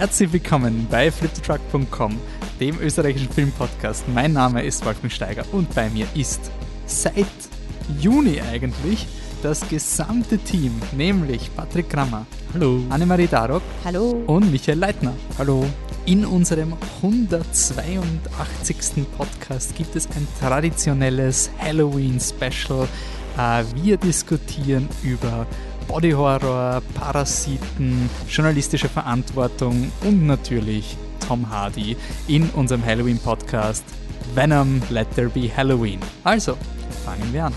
Herzlich willkommen bei fliptruck.com, dem österreichischen Filmpodcast. Mein Name ist Wolfgang Steiger und bei mir ist seit Juni eigentlich das gesamte Team, nämlich Patrick Krammer. Hallo. Annemarie Darok. Hallo. Und Michael Leitner. Hallo. In unserem 182. Podcast gibt es ein traditionelles Halloween-Special. Äh, wir diskutieren über Body Horror, Parasiten, journalistische Verantwortung und natürlich Tom Hardy in unserem Halloween-Podcast Venom Let There Be Halloween. Also, fangen wir an.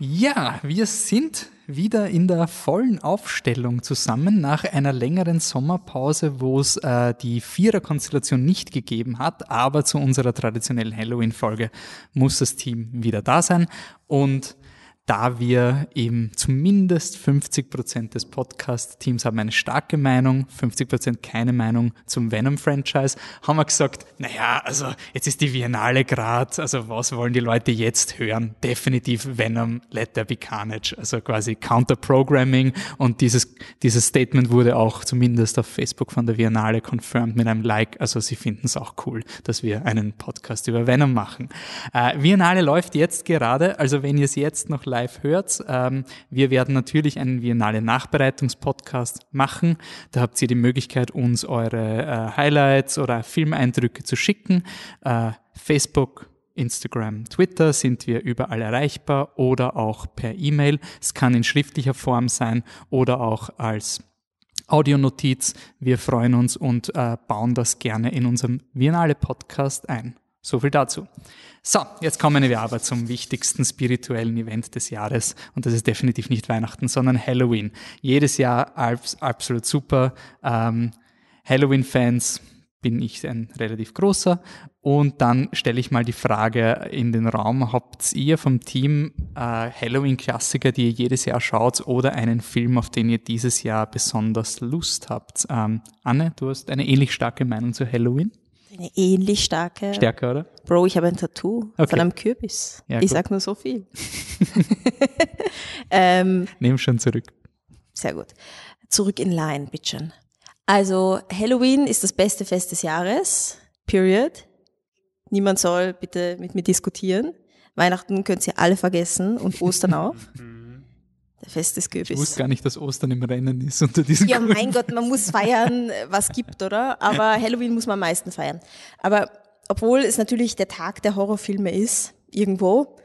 Ja, wir sind wieder in der vollen Aufstellung zusammen nach einer längeren Sommerpause, wo es äh, die Viererkonstellation nicht gegeben hat, aber zu unserer traditionellen Halloween-Folge muss das Team wieder da sein. Und da wir eben zumindest 50 Prozent des Podcast-Teams haben eine starke Meinung, 50 Prozent keine Meinung zum Venom-Franchise, haben wir gesagt, naja, also jetzt ist die Biennale grad, also was wollen die Leute jetzt hören? Definitiv Venom, Let There Be Carnage, also quasi Counter-Programming und dieses, dieses Statement wurde auch zumindest auf Facebook von der Biennale confirmed mit einem Like, also sie finden es auch cool, dass wir einen Podcast über Venom machen. Äh, Biennale läuft jetzt gerade, also wenn ihr es jetzt noch live hört. Ähm, wir werden natürlich einen Biennale Nachbereitungspodcast machen. Da habt ihr die Möglichkeit, uns eure äh, Highlights oder Filmeindrücke zu schicken. Äh, Facebook, Instagram, Twitter sind wir überall erreichbar oder auch per E-Mail. Es kann in schriftlicher Form sein oder auch als Audionotiz. Wir freuen uns und äh, bauen das gerne in unserem Biennale Podcast ein. So viel dazu. So, jetzt kommen wir aber zum wichtigsten spirituellen Event des Jahres. Und das ist definitiv nicht Weihnachten, sondern Halloween. Jedes Jahr absolut super. Ähm, Halloween-Fans bin ich ein relativ großer. Und dann stelle ich mal die Frage in den Raum, habt ihr vom Team äh, Halloween-Klassiker, die ihr jedes Jahr schaut, oder einen Film, auf den ihr dieses Jahr besonders Lust habt? Ähm, Anne, du hast eine ähnlich starke Meinung zu Halloween? Eine ähnlich starke. Stärker, oder? Bro, ich habe ein Tattoo Okay. von einem Kürbis. Ja, ich gut. sag nur so viel. ähm, Nehm schon zurück. sehr gut. Zurück in Line, bitteschön. Also, Halloween ist das beste Fest des Jahres. Period. Niemand soll bitte mit mir diskutieren. Weihnachten könnt ihr alle vergessen und Ostern auch. Fest des Ich wusste Kürbis. gar nicht, dass Ostern im Rennen ist unter diesen Ja, mein Gott, man muss feiern, was gibt, oder? Aber Halloween muss man am meisten feiern. Aber obwohl es natürlich der Tag der Horrorfilme ist, irgendwo,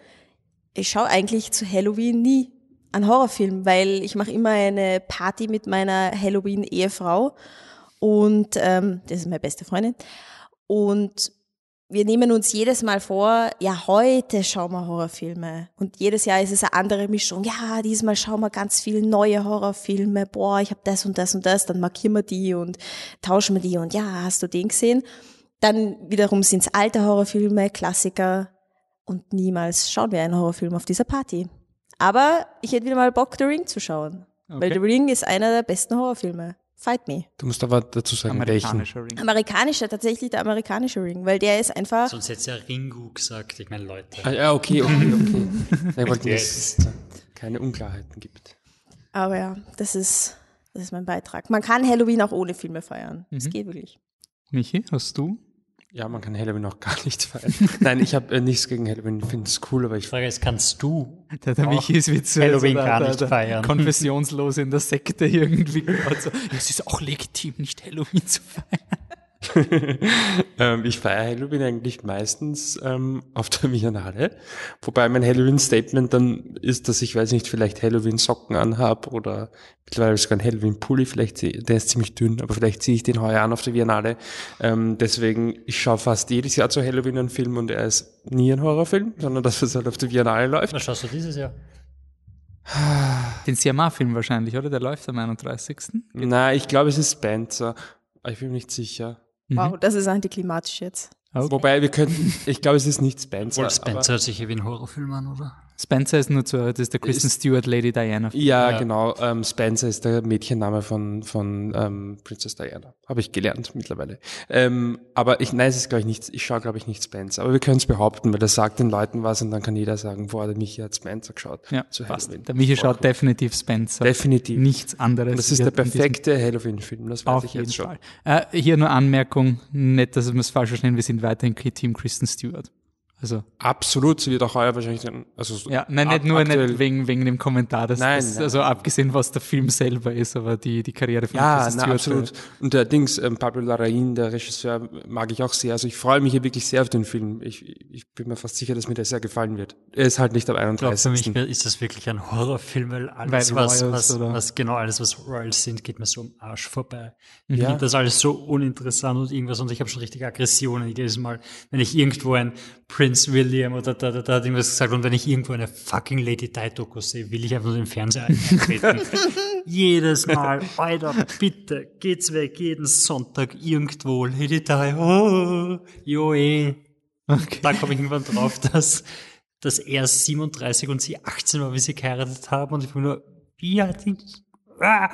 ich schaue eigentlich zu Halloween nie einen Horrorfilm, weil ich mache immer eine Party mit meiner Halloween-Ehefrau und ähm, das ist meine beste Freundin. Und wir nehmen uns jedes Mal vor, ja, heute schauen wir Horrorfilme. Und jedes Jahr ist es eine andere Mischung. Ja, diesmal schauen wir ganz viele neue Horrorfilme. Boah, ich habe das und das und das. Dann markieren wir die und tauschen wir die. Und ja, hast du den gesehen? Dann wiederum sind es alte Horrorfilme, Klassiker. Und niemals schauen wir einen Horrorfilm auf dieser Party. Aber ich hätte wieder mal Bock, The Ring zu schauen. Weil Okay. The Ring ist einer der besten Horrorfilme. Fight Me. Du musst aber dazu sagen, welchen. Amerikanischer Ring. Amerikanischer, tatsächlich der amerikanische Ring, weil der ist einfach. Sonst hätte es ja Ringu gesagt. Ich meine, Leute. Ah, ja, okay, okay, okay. Ich wollte, dass es keine Unklarheiten gibt. Aber ja, das ist, das ist mein Beitrag. Man kann Halloween auch ohne Filme feiern. Es geht wirklich. Michi, hast du? Ja, man kann Halloween auch gar nicht feiern. Nein, ich habe äh, nichts gegen Halloween, ich finde es cool, aber Die ich Frage ist, kannst du Der, der Auch Michi ist wie zu Halloween der, gar der, nicht der feiern. Konfessionslos in der Sekte irgendwie. Also, es ist auch legitim, nicht Halloween zu feiern. ähm, ich feiere Halloween eigentlich meistens ähm, auf der Biennale. Wobei mein Halloween-Statement dann ist, dass ich, weiß nicht, vielleicht Halloween-Socken anhab oder mittlerweile sogar ein Halloween-Pulli, vielleicht, der ist ziemlich dünn, aber vielleicht ziehe ich den heuer an auf der Biennale. Ähm, deswegen, ich schaue fast jedes Jahr zu Halloween einen Film und er ist nie ein Horrorfilm, sondern das, was halt auf der Biennale läuft. Was schaust du dieses Jahr? Den CMA-Film wahrscheinlich, oder? Der läuft am 31. Na, ich glaube, es ist Spencer. Aber ich bin mir nicht sicher. Wow, das ist antiklimatisch jetzt. Okay. Wobei wir könnten, ich glaube, es ist nicht Spencer. Obwohl Spencer hört sich ja wie ein Horrorfilm an, oder? Spencer ist nur zu, das ist der Kristen Stewart, Lady Diana. Ja, Ja. genau. Ähm, Spencer ist der Mädchenname von, von ähm, Princess Diana. Habe ich gelernt mittlerweile. Ähm, aber ich, nein, es ist, glaube ich, nicht, ich schaue, glaube ich, nicht Spencer. Aber wir können es behaupten, weil das sagt den Leuten was und dann kann jeder sagen, boah, der Michi hat Spencer geschaut. Ja, zu passt. Halloween. Der Michi schaut cool. definitiv Spencer. Definitiv. Nichts anderes. Und das ist der perfekte Halloween-Film, das weiß ich jetzt schon. Äh, hier nur Anmerkung, nicht, dass wir es falsch verstehen, wir sind weiterhin Team Kristen Stewart. Also, Absolut, sie wird auch heuer wahrscheinlich dann, also so ja, nein, nicht nur nicht wegen, wegen dem Kommentar, dass Nein, das, nein. also abgesehen, was der Film selber ist, aber die, die Karriere von Ja, Kristen na, absolut. Und der Dings, ähm, Pablo Larraín, der Regisseur, mag ich auch sehr. Also ich freue mich hier wirklich sehr auf den Film. Ich, ich bin mir fast sicher, dass mir der sehr gefallen wird. Er ist halt nicht am Ich glaube, für 31. mich ist das wirklich ein Horrorfilm, weil alles, Weil was, Royals was, oder- was, genau alles, was Royals sind, geht mir so am Arsch vorbei. Ja. Ich finde das alles so uninteressant und irgendwas und ich habe schon richtig Aggressionen jedes Mal, wenn ich irgendwo ein Prince William oder da, da, da hat irgendwas gesagt und wenn ich irgendwo eine fucking Lady Di Doku sehe, will ich einfach nur den Fernseher eintreten. Jedes Mal, Alter, bitte, geht's weg, jeden Sonntag irgendwo, Lady Di, oh, jo eh. Okay. Da komme ich irgendwann drauf, dass, dass er 37 und sie 18 war, wie sie geheiratet haben und ich bin nur, wie alt ist ah,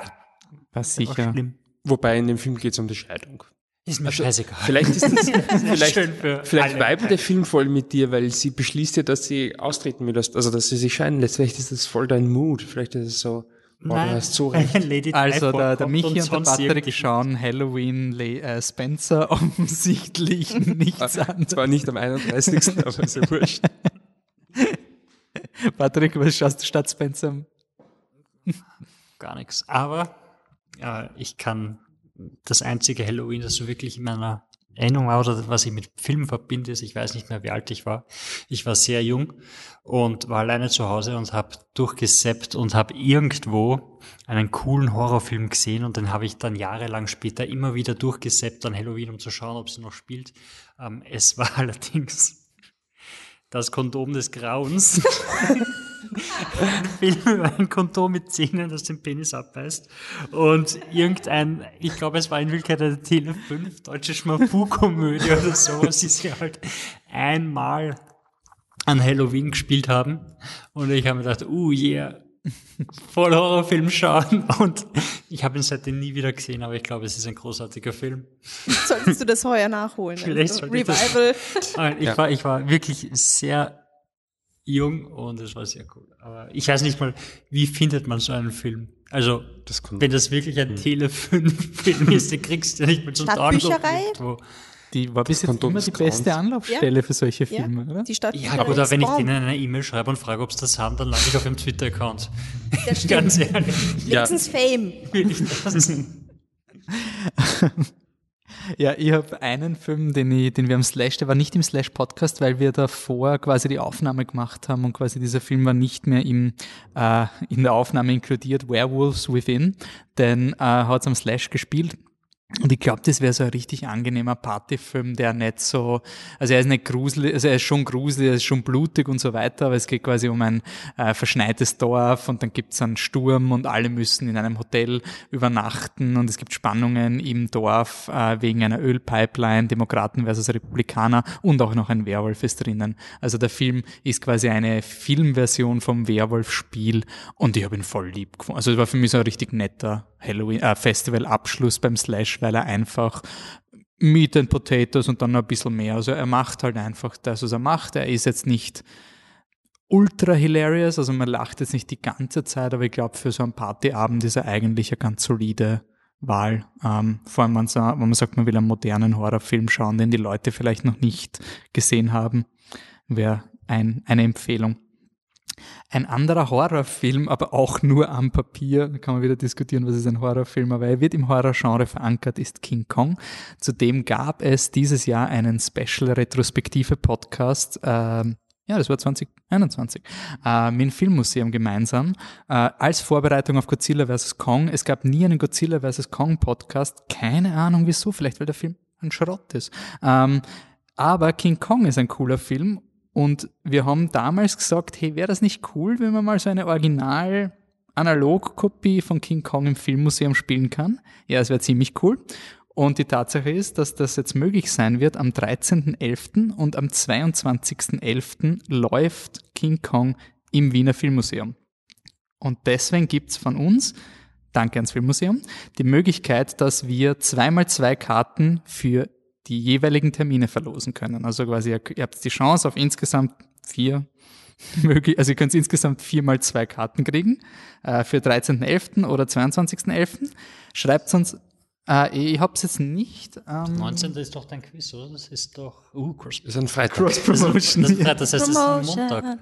War sicher. war. Wobei in dem Film geht es um die Scheidung. Ist mir scheißegal. Vielleicht ist das, vielleicht, Schön für vielleicht weibt der Film voll mit dir, weil sie beschließt ja, dass sie austreten will, also dass sie sich scheiden lässt. Vielleicht ist das voll dein Mut. Vielleicht ist es so, oh, du hast so recht. Also der, der Michi und, der sonst Patrick schauen Halloween Le äh, Spencer offensichtlich nichts an. Zwar nicht am 31., aber ist ja wurscht. Patrick, was schaust du statt Spencer? Gar nichts. Aber äh, ich kann das einzige Halloween, das so wirklich in meiner Erinnerung war oder was ich mit Film verbinde, ist, ich weiß nicht mehr, wie alt ich war. Ich war sehr jung und war alleine zu Hause und habe durchgeseppt und habe irgendwo einen coolen Horrorfilm gesehen und den habe ich dann jahrelang später immer wieder durchgeseppt an Halloween, um zu schauen, ob sie noch spielt. Ähm, es war allerdings das Kondom des Grauens. ein Film über ein Kondom mit Zähnen, das den Penis abbeißt. Und irgendein, ich glaube, es war in Wirklichkeit eine Tele 5 deutsche Schmafu-Komödie oder sowas, die sie halt einmal an Halloween gespielt haben. Und ich habe mir gedacht, uh, yeah, voll Horrorfilm schauen. Und ich habe ihn seitdem nie wieder gesehen, aber ich glaube, es ist ein großartiger Film. Solltest du das heuer nachholen? Vielleicht Also, sollte ich das- Revival. Ich, Ja. war, ich war wirklich sehr jung und es war sehr cool. Aber ich weiß nicht mal, wie findet man so einen Film? Also, Das wenn das wirklich ein Tele 5 Film ist, den kriegst du ja nicht mit so einem Stadtbücherei? irgendwo. Die war bis jetzt immer die beste. Anlaufstelle für solche Ja, Filme, oder? die Stadt. Ja, oder wenn ich denen eine E-Mail schreibe und frage, ob sie das haben, dann lande ich auf ihrem Twitter-Account. Ganz ehrlich. Ja. Wenigstens Fame. will ich das. Ja, ich habe einen Film, den, ich, den wir am Slash, der war nicht im Slash-Podcast, weil wir davor quasi die Aufnahme gemacht haben und quasi dieser Film war nicht mehr im, äh, in der Aufnahme inkludiert, Werewolves Within, denn äh, hat es am Slash gespielt. Und ich glaube, das wäre so ein richtig angenehmer Partyfilm, der nicht so, also er ist nicht gruselig, also er ist schon gruselig, er ist schon blutig und so weiter, aber es geht quasi um ein äh, verschneites Dorf und dann gibt's einen Sturm und alle müssen in einem Hotel übernachten und es gibt Spannungen im Dorf äh, wegen einer Ölpipeline, Demokraten versus Republikaner und auch noch ein Werwolf ist drinnen. Also der Film ist quasi eine Filmversion vom Werwolf-Spiel und ich habe ihn voll lieb gefunden. Also es war für mich so ein richtig netter Halloween, äh, Festival-Abschluss beim Slash, weil er einfach Meat and Potatoes und dann noch ein bisschen mehr. Also er macht halt einfach das, was er macht. Er ist jetzt nicht ultra hilarious, also man lacht jetzt nicht die ganze Zeit, aber ich glaube, für so einen Partyabend ist er eigentlich eine ganz solide Wahl. Ähm, vor allem, wenn man, sagt, man will einen modernen Horrorfilm schauen, den die Leute vielleicht noch nicht gesehen haben, wäre ein, eine Empfehlung. Ein anderer Horrorfilm, aber auch nur am Papier, da kann man wieder diskutieren, was ist ein Horrorfilm, aber er wird im Horrorgenre verankert, ist King Kong. Zudem gab es dieses Jahr einen Special-Retrospektive-Podcast, ähm, ja, das war 2021, äh, mit dem Filmmuseum gemeinsam, äh, als Vorbereitung auf Godzilla vs. Kong. Es gab nie einen Godzilla vs. Kong Podcast, keine Ahnung wieso, vielleicht weil der Film ein Schrott ist. Ähm, aber King Kong ist ein cooler Film und wir haben damals gesagt, hey, wäre das nicht cool, wenn man mal so eine Original Analogkopie von King Kong im Filmmuseum spielen kann? Ja, es wäre ziemlich cool. Und die Tatsache ist, dass das jetzt möglich sein wird. Am 13.11. und am 22.11. läuft King Kong im Wiener Filmmuseum. Und deswegen gibt's von uns, danke ans Filmmuseum, die Möglichkeit, dass wir zweimal zwei Karten für die jeweiligen Termine verlosen können. Also quasi, ihr, ihr habt die Chance auf insgesamt vier möglich, also ihr könnt insgesamt viermal zwei Karten kriegen äh, für 13.11. oder 22.11. Schreibt uns äh, ich hab's jetzt nicht. Ähm, 19. ist doch dein Quiz, oder? Das ist doch uh, Cross. Das ist ein Freitag. Cross Promotion. Das, das, das heißt, es ist ein Montag.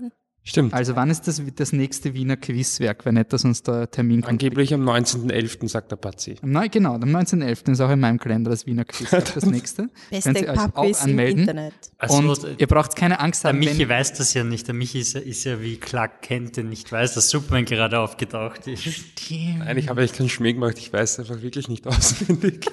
Stimmt. Also wann ist das, das nächste Wiener Quizwerk, wenn nicht, dass uns der Termin kommt? Angeblich am 19.11., sagt der Pazi. Na, genau, am 19.11. ist auch in meinem Kalender das Wiener Quizwerk das nächste. Beste Sie euch auch Pubquiz im anmelden. Internet. Also, Und ihr braucht keine Angst der haben, Michi wenn, weiß das ja nicht. Der Michi ist ja, ist ja wie Clark Kent, der nicht weiß, dass Superman gerade aufgetaucht ist. Nein, ich habe eigentlich keinen Schmäh gemacht, ich weiß einfach wirklich nicht auswendig.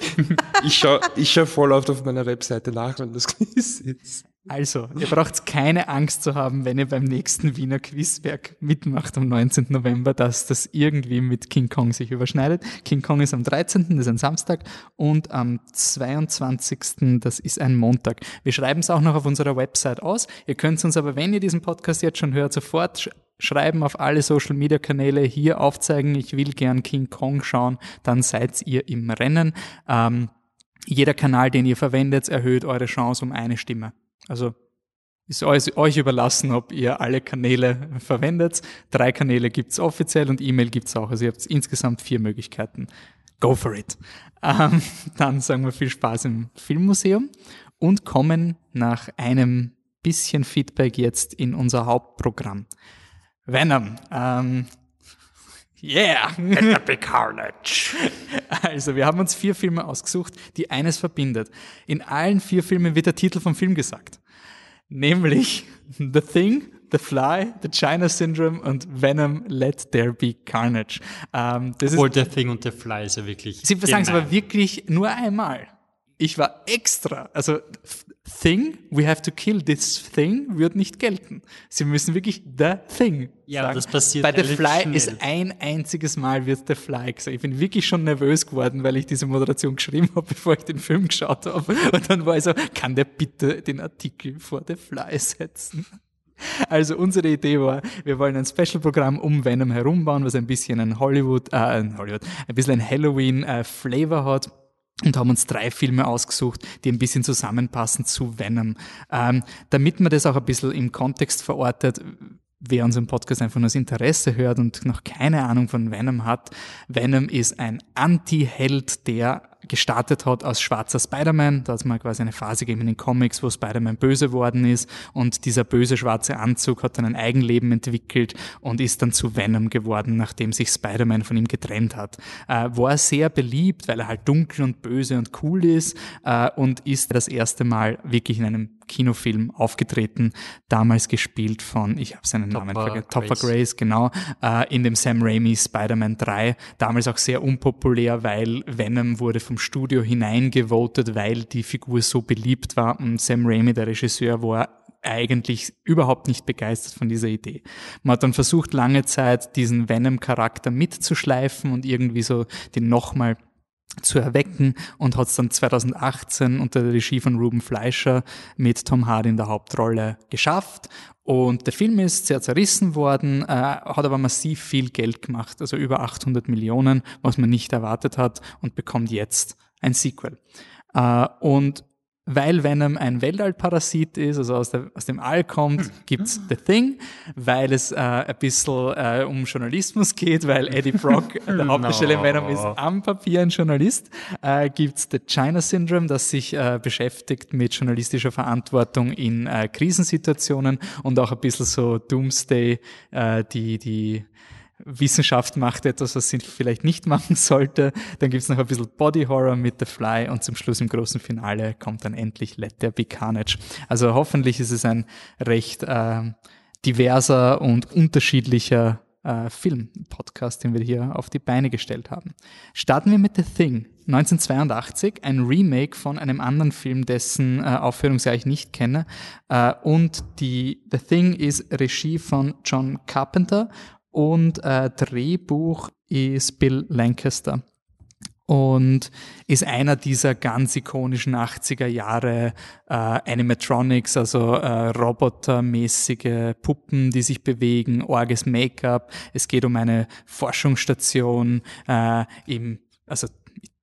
ich schaue ich schau voll oft auf meiner Webseite nach, wenn das Quiz ist. Also, ihr braucht keine Angst zu haben, wenn ihr beim nächsten Wiener Quizwerk mitmacht am 19. November, dass das irgendwie mit King Kong sich überschneidet. King Kong ist am 13., das ist ein Samstag, und am 22., das ist ein Montag. Wir schreiben es auch noch auf unserer Website aus. Ihr könnt uns aber, wenn ihr diesen Podcast jetzt schon hört, sofort sch schreiben auf alle Social Media Kanäle hier aufzeigen, ich will gern King Kong schauen, dann seid ihr im Rennen. Ähm, jeder Kanal, den ihr verwendet, erhöht eure Chance um eine Stimme. Also ist euch, überlassen, ob ihr alle Kanäle verwendet. Drei Kanäle gibt's offiziell und E-Mail gibt's auch. Also ihr habt insgesamt vier Möglichkeiten. Go for it. Ähm, dann sagen wir viel Spaß im Filmmuseum und kommen nach einem bisschen Feedback jetzt in unser Hauptprogramm. Venom. Ähm, yeah! Epic Carnage. Also, wir haben uns vier Filme ausgesucht, die eines verbindet. In allen vier Filmen wird der Titel vom Film gesagt. Nämlich The Thing, The Fly, The China Syndrome und Venom Let There Be Carnage. Ähm, das Obwohl ist, der Thing und der Fly ist ja wirklich. Sie sagen es aber wirklich nur einmal. Ich war extra, also Thing, we have to kill this thing, wird nicht gelten. Sie müssen wirklich The Thing Ja, sagen. das passiert Bei The Fly schnell. ist ein einziges Mal wird The Fly gesagt. Ich bin wirklich schon nervös geworden, weil ich diese Moderation geschrieben habe, bevor ich den Film geschaut habe. Und dann war ich so, kann der bitte den Artikel vor The Fly setzen? Also unsere Idee war, wir wollen ein Special-Programm um Venom herumbauen, was ein bisschen ein Hollywood, äh, ein Hollywood, ein bisschen ein Halloween-Flavor hat und haben uns drei Filme ausgesucht, die ein bisschen zusammenpassen zu Venom. Ähm, damit man das auch ein bisschen im Kontext verortet, wer unseren Podcast einfach nur das Interesse hört und noch keine Ahnung von Venom hat. Venom ist ein Anti-Held, der gestartet hat als schwarzer Spider-Man. Da hat mal quasi eine Phase gegeben in den Comics, wo Spider-Man böse worden ist und dieser böse schwarze Anzug hat dann ein Eigenleben entwickelt und ist dann zu Venom geworden, nachdem sich Spider-Man von ihm getrennt hat. Äh, war sehr beliebt, weil er halt dunkel und böse und cool ist äh, und ist das erste Mal wirklich in einem Kinofilm aufgetreten, damals gespielt von, ich habe seinen Namen Topper vergessen, Topper Grace. Grace, genau, äh, in dem Sam Raimi Spider-Man 3, damals auch sehr unpopulär, weil Venom wurde vom Studio hineingevotet, weil die Figur so beliebt war und Sam Raimi, der Regisseur, war eigentlich überhaupt nicht begeistert von dieser Idee. Man hat dann versucht, lange Zeit diesen Venom-Charakter mitzuschleifen und irgendwie so den nochmal zu erwecken und hat es dann 2018 unter der Regie von Ruben Fleischer mit Tom Hardy in der Hauptrolle geschafft. Und der Film ist sehr zerrissen worden, äh, hat aber massiv viel Geld gemacht, also über 800 Millionen, was man nicht erwartet hat und bekommt jetzt ein Sequel. Äh, und weil Venom ein Weltallparasit ist, also aus, der, aus dem All kommt, gibt's The Thing, weil es äh, ein bisschen äh, um Journalismus geht, weil Eddie Brock, der Hauptdarsteller in Venom, ist am Papier ein Journalist, äh, gibt's The China Syndrome, das sich äh, beschäftigt mit journalistischer Verantwortung in äh, Krisensituationen und auch ein bisschen so Doomsday, äh, die, die Wissenschaft macht etwas, was sie vielleicht nicht machen sollte. Dann gibt's noch ein bisschen Body Horror mit The Fly und zum Schluss im großen Finale kommt dann endlich Let There Be Carnage. Also hoffentlich ist es ein recht äh, diverser und unterschiedlicher äh, Film-Podcast, den wir hier auf die Beine gestellt haben. Starten wir mit The Thing. 1982, ein Remake von einem anderen Film, dessen äh, Aufführungsjahr ich nicht kenne. Äh, und die The Thing ist Regie von John Carpenter und äh, Drehbuch ist Bill Lancaster. und ist einer dieser ganz ikonischen 80er Jahre äh, Animatronics, also äh, robotermäßige Puppen, die sich bewegen, orges Make-up. Es geht um eine Forschungsstation äh, im also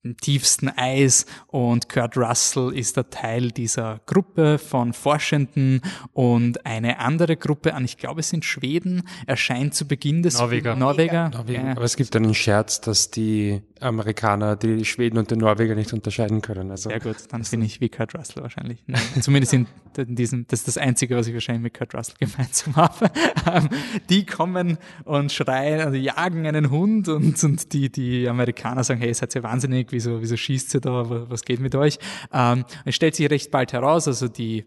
im tiefsten Eis und Kurt Russell ist der Teil dieser Gruppe von Forschenden und eine andere Gruppe an, ich glaube es sind Schweden, erscheint zu Beginn des Norweger. Norweger. Norwegen. Ja. Aber es gibt einen Scherz, dass die Amerikaner die Schweden und die Norweger nicht unterscheiden können. Also Sehr gut, dann bin ich wie Kurt Russell wahrscheinlich. Nein, zumindest in, in diesem, das ist das Einzige, was ich wahrscheinlich mit Kurt Russell gemeinsam habe. Ähm, die kommen und schreien, also jagen einen Hund und, und die, die Amerikaner sagen, hey, seid ihr wahnsinnig, wieso, wieso schießt ihr da, Wa- was geht mit euch? Ähm, es stellt sich recht bald heraus, also die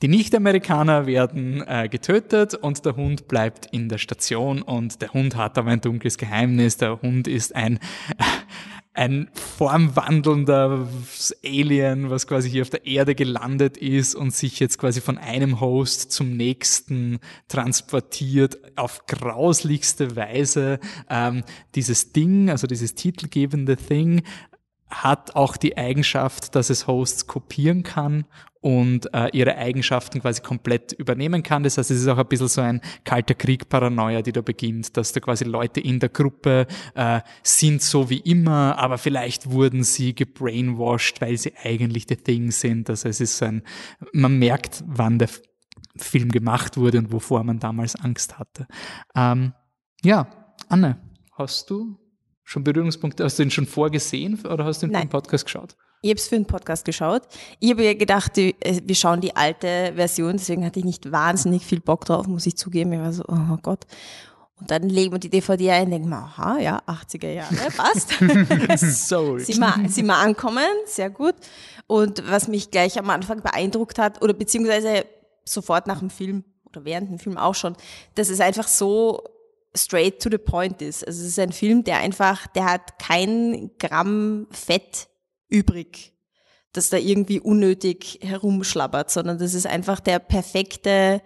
die Nicht-Amerikaner werden äh, getötet und der Hund bleibt in der Station und der Hund hat aber ein dunkles Geheimnis. Der Hund ist ein, ein formwandelnder Alien, was quasi hier auf der Erde gelandet ist und sich jetzt quasi von einem Host zum nächsten transportiert auf grauslichste Weise. Ähm, dieses Ding, also dieses titelgebende Thing, hat auch die Eigenschaft, dass es Hosts kopieren kann und äh, ihre Eigenschaften quasi komplett übernehmen kann. Das heißt, es ist auch ein bisschen so ein kalter Krieg-Paranoia, die da beginnt, dass da quasi Leute in der Gruppe äh, sind so wie immer, aber vielleicht wurden sie gebrainwashed, weil sie eigentlich the Thing sind. Also es ist so ein, man merkt, wann der Film gemacht wurde und wovor man damals Angst hatte. Ähm, ja, Anne, hast du schon Berührungspunkte, hast du ihn schon vorgesehen oder hast du ihn im Podcast geschaut? Ich habe es für einen Podcast geschaut. Ich habe ja gedacht, die, äh, wir schauen die alte Version, deswegen hatte ich nicht wahnsinnig viel Bock drauf, muss ich zugeben. Ich war so, oh Gott. Und dann legen wir die DVD ein und denken wir, aha, ja, 80er Jahre, passt. so. sind, wir, sind wir ankommen, sehr gut. Und was mich gleich am Anfang beeindruckt hat, oder beziehungsweise sofort nach dem Film oder während dem Film auch schon, dass es einfach so straight to the point ist. Also es ist ein Film, der einfach, der hat kein Gramm Fett übrig, das da irgendwie unnötig herumschlabbert, sondern das ist einfach der perfekte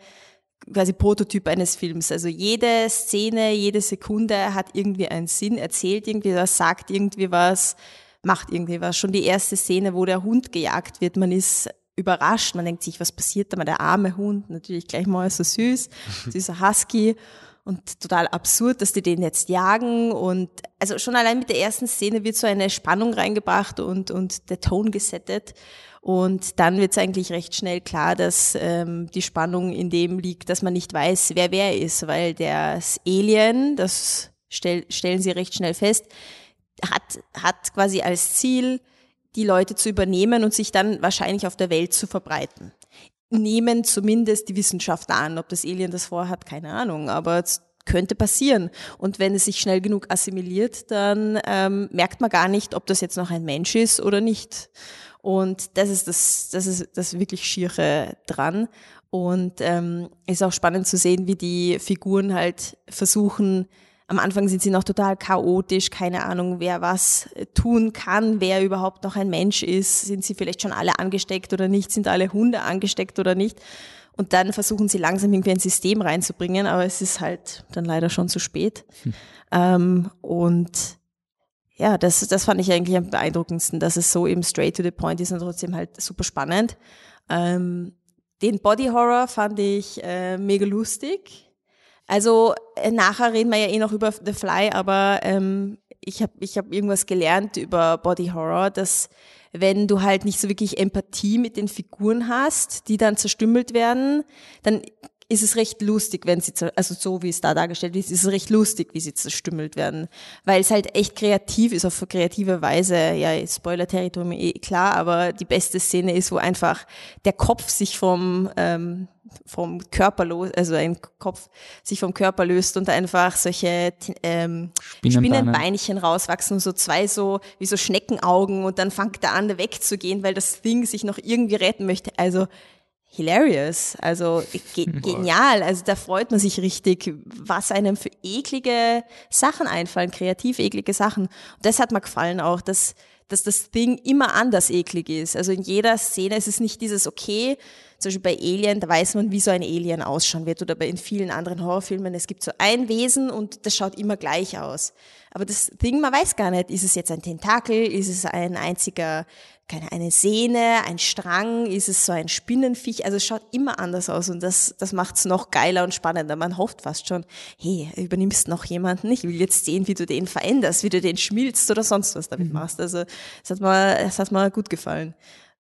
quasi Prototyp eines Films. Also jede Szene, jede Sekunde hat irgendwie einen Sinn, erzählt irgendwie was, sagt irgendwie was, macht irgendwie was. Schon die erste Szene, wo der Hund gejagt wird, man ist überrascht, man denkt sich, was passiert da mal, der arme Hund, natürlich gleich mal so süß, süßer Husky und total absurd, dass die den jetzt jagen. Und also schon allein mit der ersten Szene wird so eine Spannung reingebracht und, und der Ton gesettet. Und dann wird es eigentlich recht schnell klar, dass ähm, die Spannung in dem liegt, dass man nicht weiß, wer wer ist, weil das Alien, das stell, stellen sie recht schnell fest, hat, hat quasi als Ziel, die Leute zu übernehmen und sich dann wahrscheinlich auf der Welt zu verbreiten. Nehmen zumindest die Wissenschaftler an. Ob das Alien das vorhat, keine Ahnung, aber es könnte passieren. Und wenn es sich schnell genug assimiliert, dann ähm, merkt man gar nicht, ob das jetzt noch ein Mensch ist oder nicht. Und das ist das, das ist das wirklich Schiere dran. Und ähm, ist auch spannend zu sehen, wie die Figuren halt versuchen, am Anfang sind sie noch total chaotisch, keine Ahnung, wer was tun kann, wer überhaupt noch ein Mensch ist, sind sie vielleicht schon alle angesteckt oder nicht, sind alle Hunde angesteckt oder nicht. Und dann versuchen sie langsam irgendwie ein System reinzubringen, aber es ist halt dann leider schon zu spät. Ähm, und ja, das, das fand ich eigentlich am beeindruckendsten, dass es so eben straight to the point ist und trotzdem halt super spannend. Ähm, den Body Horror fand ich äh, mega lustig. Also äh, nachher reden wir ja eh noch über The Fly, aber ähm, ich habe ich hab irgendwas gelernt über Body Horror, dass wenn du halt nicht so wirklich Empathie mit den Figuren hast, die dann zerstümmelt werden, dann ist es recht lustig, wenn sie, also so wie es da dargestellt ist, ist es recht lustig, wie sie zerstümmelt werden. Weil es halt echt kreativ ist, auf kreative Weise. Ja, Spoiler-Territorium eh klar, aber die beste Szene ist, wo einfach der Kopf sich vom, ähm, vom Körper los, also ein Kopf sich vom Körper löst und einfach solche ähm. Spinnenbeinchen rauswachsen und so zwei so wie so Schneckenaugen und dann fängt er an wegzugehen, weil das Ding sich noch irgendwie retten möchte. Also hilarious, also ge genial. Also da freut man sich richtig, was einem für eklige Sachen einfallen, kreativ eklige Sachen. Und das hat mir gefallen auch, dass dass das Ding immer anders eklig ist. Also in jeder Szene ist es nicht dieses okay, zum Beispiel bei Alien, da weiß man, wie so ein Alien ausschauen wird oder bei in vielen anderen Horrorfilmen, es gibt so ein Wesen und das schaut immer gleich aus. Aber das Ding, man weiß gar nicht, ist es jetzt ein Tentakel, ist es ein einziger, keine, eine Sehne, ein Strang, ist es so ein Spinnenviech, also es schaut immer anders aus und das, das macht's noch geiler und spannender. Man hofft fast schon, hey, übernimmst noch jemanden, ich will jetzt sehen, wie du den veränderst, wie du den schmilzt oder sonst was damit machst. Also, es hat mir, es hat mir gut gefallen.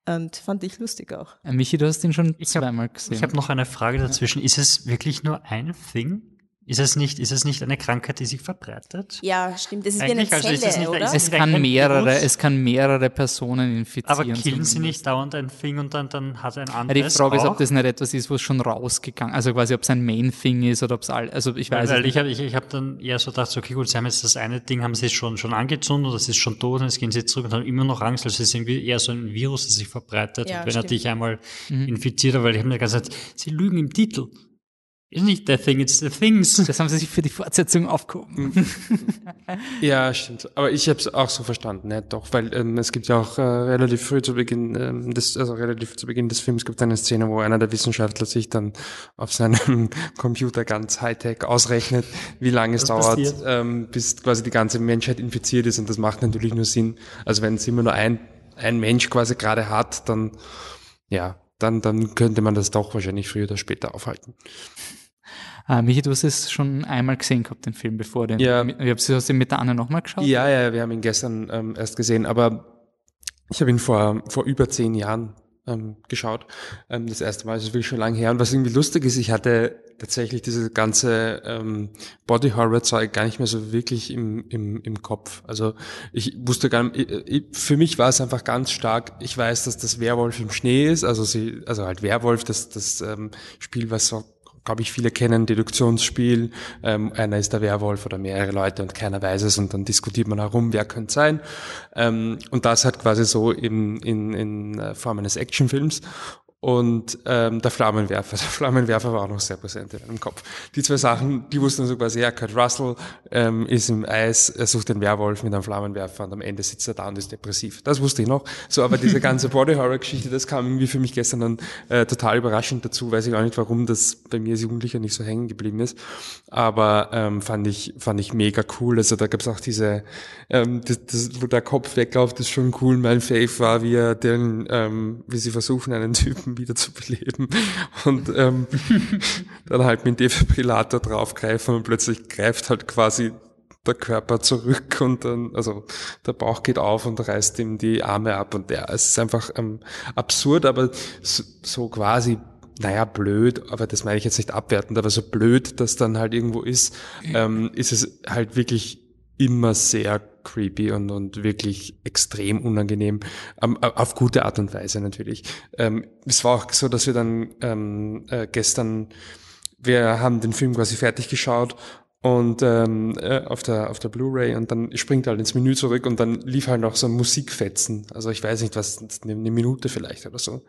Und fand ich lustig auch. Michi, du hast ihn schon Ich hab- zweimal gesehen. Ich habe noch eine Frage dazwischen. Ist es wirklich nur ein Thing? Ist es nicht, ist es nicht eine Krankheit, die sich verbreitet? Ja, stimmt. Das ist wie eine Eigentlich, also Zelle, ist nicht- oder? ist es kann mehrere, es kann mehrere Personen infizieren. Aber killen sie nicht dauernd ein Thing und dann, dann hat ein Ja, anderes die Frage ist, auch? ob das nicht etwas ist, was schon rausgegangen Also quasi, ob es ein Main-Thing ist oder ob es all. Also ich Weil, weiß weil es ich habe ich, ich hab dann eher so gedacht, okay, gut, sie haben jetzt das eine Ding, haben sie schon, schon angezündet, das ist schon tot und jetzt gehen sie zurück und haben immer noch Angst, also es ist irgendwie eher so ein Virus, das sich verbreitet. Ja, und wenn er stimmt. dich einmal Mhm. infiziert hat, weil ich habe mir gesagt, sie lügen im Titel. Ist nicht the thing, it's the things. Das haben sie sich für die Fortsetzung aufgehoben. Ja, stimmt. Aber ich habe es auch so verstanden, ne? doch, weil ähm, es gibt ja auch äh, relativ früh zu Beginn ähm, des, also relativ zu Beginn des Films gibt es eine Szene, wo einer der Wissenschaftler sich dann auf seinem Computer ganz Hightech ausrechnet, wie lange es dauert, ähm, bis quasi die ganze Menschheit infiziert ist. Und das macht natürlich nur Sinn. Also wenn es immer nur ein ein Mensch quasi gerade hat, dann ja, dann dann könnte man das doch wahrscheinlich früher oder später aufhalten. Ah, Michi, du hast es schon einmal gesehen gehabt, den Film, bevor den. Ja. Hast du ihn mit der Anne nochmal geschaut? Ja, ja, wir haben ihn gestern ähm, erst gesehen, aber ich habe ihn vor, vor über zehn Jahren ähm, geschaut. Ähm, das erste Mal, das ist wirklich schon lange her. Und was irgendwie lustig ist, ich hatte tatsächlich diese ganze ähm, Body-Horror-Zeug gar nicht mehr so wirklich im, im, im Kopf. Also ich wusste gar nicht, ich, ich, für mich war es einfach ganz stark, ich weiß, dass das Werwolf im Schnee ist, also sie, also halt Werwolf, das, das ähm, Spiel, was so glaube ich, viele kennen, Deduktionsspiel. Ähm, einer ist der Werwolf oder mehrere Leute und keiner weiß es und dann diskutiert man herum, wer könnte sein. Ähm, und das hat quasi so in, in, in äh, Form eines Actionfilms. Und ähm, der Flammenwerfer. Der Flammenwerfer war auch noch sehr präsent in meinem Kopf. Die zwei Sachen, die wussten so quasi, ja, Kurt Russell ähm, ist im Eis, er sucht den Werwolf mit einem Flammenwerfer und am Ende sitzt er da und ist depressiv. Das wusste ich noch. So, aber diese ganze Body-Horror-Geschichte, das kam irgendwie für mich gestern dann äh, total überraschend dazu. Weiß ich auch nicht, warum das bei mir als Jugendlicher nicht so hängen geblieben ist. Aber ähm, fand ich fand ich mega cool. Also da gab's auch diese, ähm, das, das, wo der Kopf wegläuft, ist schon cool. Mein Fave war, wie er den, ähm, wie sie versuchen, einen Typen wieder zu beleben. Und ähm, dann halt mit dem Defibrillator draufgreifen und plötzlich greift halt quasi der Körper zurück und dann, also der Bauch geht auf und reißt ihm die Arme ab. Und der, es ist einfach ähm, absurd, aber so, so quasi naja, blöd, aber das meine ich jetzt nicht abwertend, aber so blöd das dann halt irgendwo ist, ähm, ist es halt wirklich immer sehr creepy und, und wirklich extrem unangenehm, ähm, auf gute Art und Weise natürlich. Ähm, es war auch so, dass wir dann ähm, äh, gestern, wir haben den Film quasi fertig geschaut und ähm, äh, auf der auf der Blu-ray und dann springt halt ins Menü zurück und dann lief halt noch so ein Musikfetzen, also ich weiß nicht was, eine, eine Minute vielleicht oder so,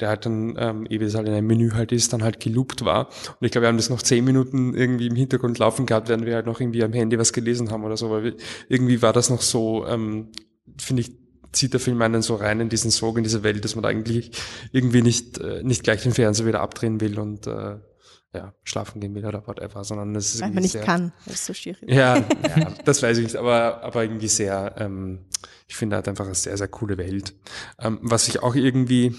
der halt dann, ähm, ehe es halt in einem Menü halt ist, dann halt geloopt war. Und ich glaube, wir haben das noch zehn Minuten irgendwie im Hintergrund laufen gehabt, während wir halt noch irgendwie am Handy was gelesen haben oder so, weil wir, irgendwie war das noch so, ähm, finde ich, zieht der Film einen so rein in diesen Sog, in diese Welt, dass man eigentlich irgendwie nicht, äh, nicht gleich den Fernseher wieder abdrehen will und äh, ja, schlafen gehen will oder whatever, sondern das ist Weil irgendwie man nicht sehr, kann, weil es so schier ist. Ja, ja, das weiß ich nicht, aber, aber irgendwie sehr, ähm, ich finde halt einfach eine sehr, sehr coole Welt. Ähm, was ich auch irgendwie,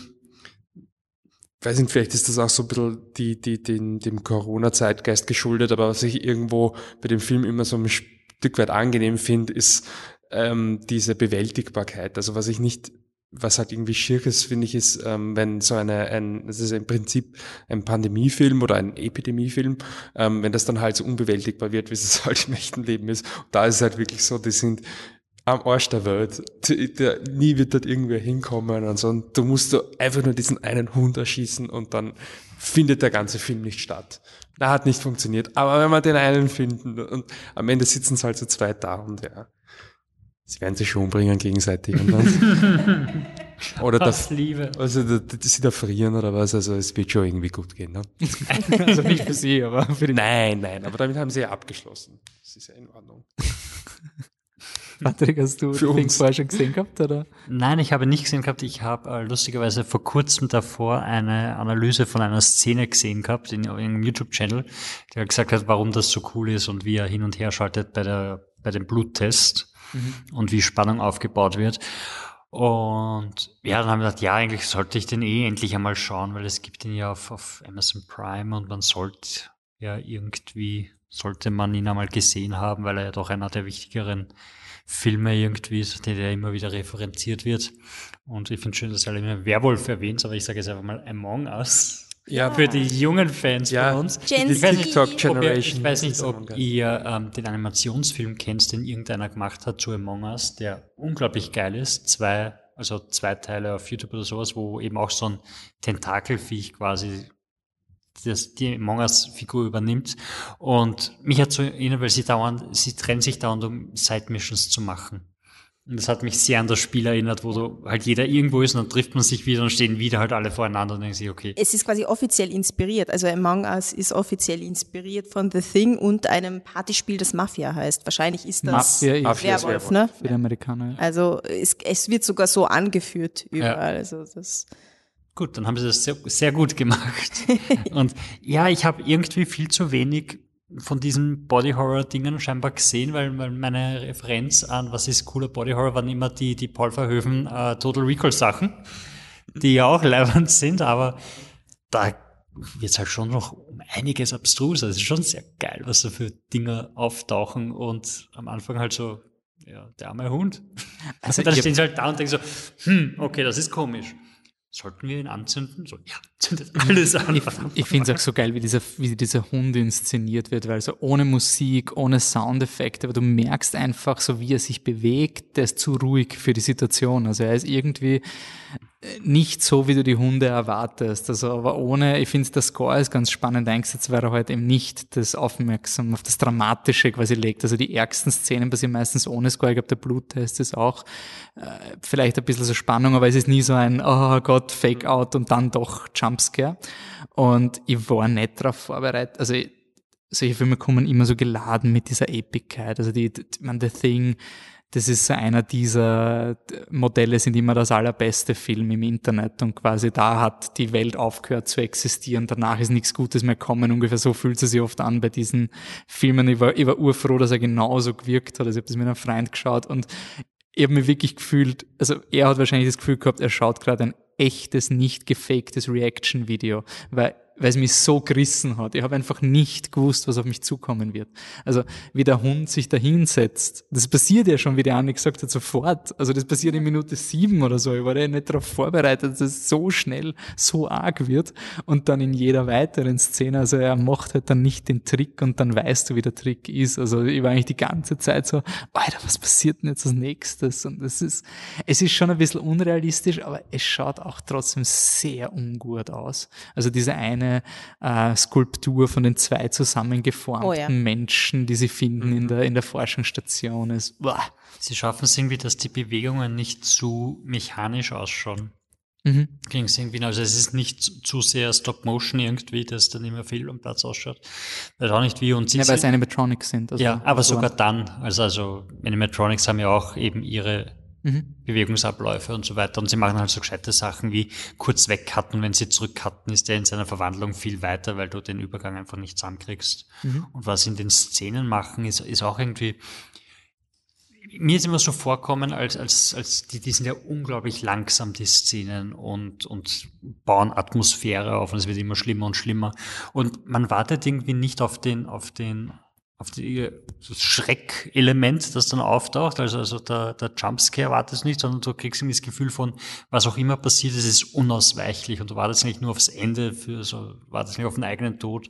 weiß nicht, vielleicht ist das auch so ein bisschen die, die, den, dem Corona-Zeitgeist geschuldet, aber was ich irgendwo bei dem Film immer so ein Stück weit angenehm finde, ist ähm, diese Bewältigbarkeit. Also was ich nicht was halt irgendwie schier ist, finde ich, ist, ähm, wenn so eine, ein, das ist im Prinzip ein Pandemiefilm oder ein Epidemiefilm, ähm, wenn das dann halt so unbewältigbar wird, wie es halt im echten Leben ist. Und da ist es halt wirklich so, die sind am Arsch der Welt. Die- Der, nie wird dort irgendwer hinkommen und so. Und du musst so einfach nur diesen einen Hund erschießen und dann findet der ganze Film nicht statt. Da hat nicht funktioniert. Aber wenn wir den einen finden und am Ende sitzen sie halt zu zweit da und ja. Sie werden sich schon umbringen gegenseitig. Und dann, oder Das Liebe. also, da- die sie da frieren oder was, also es wird schon irgendwie gut gehen. Ne? Also nicht für sie, aber für die. Nein, nein, aber damit haben sie ja abgeschlossen. Das ist ja in Ordnung. Patrick, hast du Für den uns. vorher schon gesehen gehabt, oder? Nein, ich habe nicht gesehen gehabt. Ich habe äh, lustigerweise vor kurzem davor eine Analyse von einer Szene gesehen gehabt in irgendeinem YouTube-Channel, der gesagt hat, warum das so cool ist und wie er hin und her schaltet bei der bei dem Bluttest und wie Spannung aufgebaut wird. Und ja, dann haben wir gedacht, ja, eigentlich sollte ich den eh endlich einmal schauen, weil es gibt ihn ja auf, auf Amazon Prime und man sollte ja irgendwie, sollte man ihn einmal gesehen haben, weil er ja doch einer der wichtigeren Filme irgendwie ist, der immer wieder referenziert wird. Und ich finde schön, dass er immer Werwolf erwähnt, aber ich sage jetzt einfach mal Among Us. Ja, Für die jungen Fans Ja. von uns. Gen ich weiß nicht, Z. ob ihr, Generation ich weiß nicht, ob ihr ähm, den Animationsfilm kennt, den irgendeiner gemacht hat zu Among Us, der unglaublich geil ist. Zwei, also zwei Teile auf YouTube oder sowas, wo eben auch so ein Tentakelviech quasi das, die Among Us-Figur übernimmt. Und mich hat so erinnert, weil sie dauernd, sie trennen sich dauernd, um Side-Missions zu machen. Und das hat mich sehr an das Spiel erinnert, wo du halt jeder irgendwo ist und dann trifft man sich wieder und stehen wieder halt alle voreinander und denken sich, okay, Es ist quasi offiziell inspiriert. Also Among Us ist offiziell inspiriert von The Thing und einem Partyspiel, das Mafia heißt. Wahrscheinlich ist das Mafia ist Mafia ist Werwolf, Werwolf. ne? für die Amerikaner. ja. Also es, es wird sogar so angeführt überall. Also das Gut, dann haben sie das sehr, sehr gut gemacht. und ja, ich habe irgendwie viel zu wenig von diesen Body Horror Dingen scheinbar gesehen, weil, meine Referenz an was ist cooler Body Horror waren immer die die Paul Verhoeven äh, Total Recall Sachen, die ja auch leibend sind, aber da wird's halt schon noch um einiges abstruser. Es ist schon sehr geil, was da für Dinge auftauchen und am Anfang halt so ja, der arme Hund. Also Also dann stehen sie halt da und denken so, hm, okay, das ist komisch. Sollten wir ihn anzünden? So, ja, zündet alles an. Ich, ich finde es auch so geil, wie dieser, wie dieser Hund inszeniert wird, weil so ohne Musik, ohne Soundeffekte, aber du merkst einfach so, wie er sich bewegt, der ist zu ruhig für die Situation. Also er ist irgendwie nicht so, wie du die Hunde erwartest. Also aber ohne, ich finde, der Score ist ganz spannend eingesetzt, weil er halt eben nicht das Aufmerksam auf das Dramatische quasi legt. Also die ärgsten Szenen passieren meistens ohne Score. Ich glaube, der Bluttest ist auch äh, vielleicht ein bisschen so Spannung, aber es ist nie so ein, oh Gott, Fake Out und dann doch Jumpscare. Und ich war nicht darauf vorbereitet. Also solche Filme kommen immer so geladen mit dieser Epickeit. Also die, die man, The Thing, das ist einer dieser Modelle, sind immer das allerbeste Film im Internet und quasi da hat die Welt aufgehört zu existieren. Danach ist nichts Gutes mehr kommen. Ungefähr so fühlt es sich oft an bei diesen Filmen. Ich war, ich war urfroh, dass er genauso gewirkt hat. Also ich habe das mit einem Freund geschaut und ich habe mich wirklich gefühlt, also er hat wahrscheinlich das Gefühl gehabt, er schaut gerade ein echtes, nicht gefaktes Reaction-Video, weil weil es mich so gerissen hat. Ich habe einfach nicht gewusst, was auf mich zukommen wird. Also wie der Hund sich da hinsetzt, das passiert ja schon, wie der Anne gesagt hat, sofort. Also das passiert in Minute sieben oder so. Ich war ja nicht darauf vorbereitet, dass es so schnell, so arg wird. Und dann in jeder weiteren Szene, also er macht halt dann nicht den Trick und dann weißt du, wie der Trick ist. Also ich war eigentlich die ganze Zeit so, Alter, was passiert denn jetzt als nächstes? Und es ist, es ist schon ein bisschen unrealistisch, aber es schaut auch trotzdem sehr ungut aus. Also diese eine äh, Skulptur von den zwei zusammengeformten Oh ja. Menschen, die sie finden Mhm. in der, in der Forschungsstation, ist, boah. Sie schaffen es irgendwie, dass die Bewegungen nicht zu mechanisch ausschauen. Mhm. Ging es irgendwie, also es ist nicht zu, sehr Stop-Motion irgendwie, dass dann immer viel am Platz ausschaut. Weiß auch nicht wie und sie Ja, weil es Animatronics sind. Also ja, aber so- sogar dann, also, also Animatronics haben ja auch eben ihre Mhm. Bewegungsabläufe und so weiter und sie machen halt so gescheite Sachen wie kurz wegcutten, wenn sie zurückcutten, ist der in seiner Verwandlung viel weiter, weil du den Übergang einfach nicht zusammenkriegst. Mhm. Und was sie in den Szenen machen, ist, ist auch irgendwie, mir ist immer so vorkommen, als, als, als die, die sind ja unglaublich langsam, die Szenen und, und bauen Atmosphäre auf und es wird immer schlimmer und schlimmer. Und man wartet irgendwie nicht auf den, auf den, auf die, das Schreckelement, das dann auftaucht, also, also der, der Jumpscare wartest nicht, sondern du kriegst irgendwie das Gefühl von, was auch immer passiert, es ist unausweichlich. Und du wartest nicht nur aufs Ende, für so, wartest nicht auf den eigenen Tod.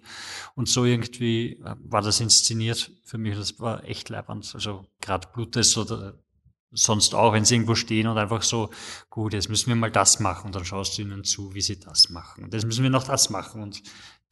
Und so irgendwie äh, war das inszeniert für mich, das war echt leibend, also gerade Bluttest oder sonst auch, wenn sie irgendwo stehen und einfach so, gut, jetzt müssen wir mal das machen. Und dann schaust du ihnen zu, wie sie das machen. Und jetzt müssen wir noch das machen. Und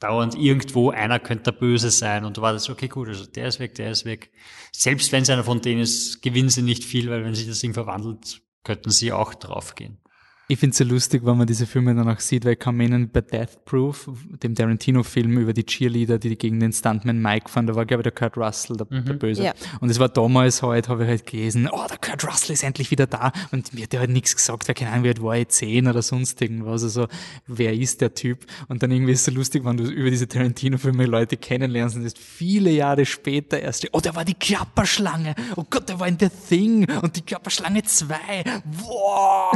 dauernd irgendwo, einer könnte Böse sein und du wartest, okay, gut, also der ist weg, der ist weg. Selbst wenn es einer von denen ist, gewinnen sie nicht viel, weil wenn sich das Ding verwandelt, könnten sie auch draufgehen. Ich finde es so lustig, wenn man diese Filme dann auch sieht, weil ich kann mir erinnern, bei Death Proof, dem Tarantino-Film über die Cheerleader, die gegen den Stuntman Mike fahren, da war, glaube ich, der Kurt Russell, der, der Böse. Ja. Und es war damals halt, habe ich halt gelesen, oh, der Kurt Russell ist endlich wieder da. Und mir hat der halt nichts gesagt, weil keine Ahnung, wie alt war ich, zehn oder sonst irgendwas. Also, wer ist der Typ? Und dann irgendwie ist es so lustig, wenn du über diese Tarantino-Filme Leute kennenlernst und ist viele Jahre später erst, oh, der war die Klapperschlange. Oh Gott, der war in The Thing und die Klapperschlange 2. Wow!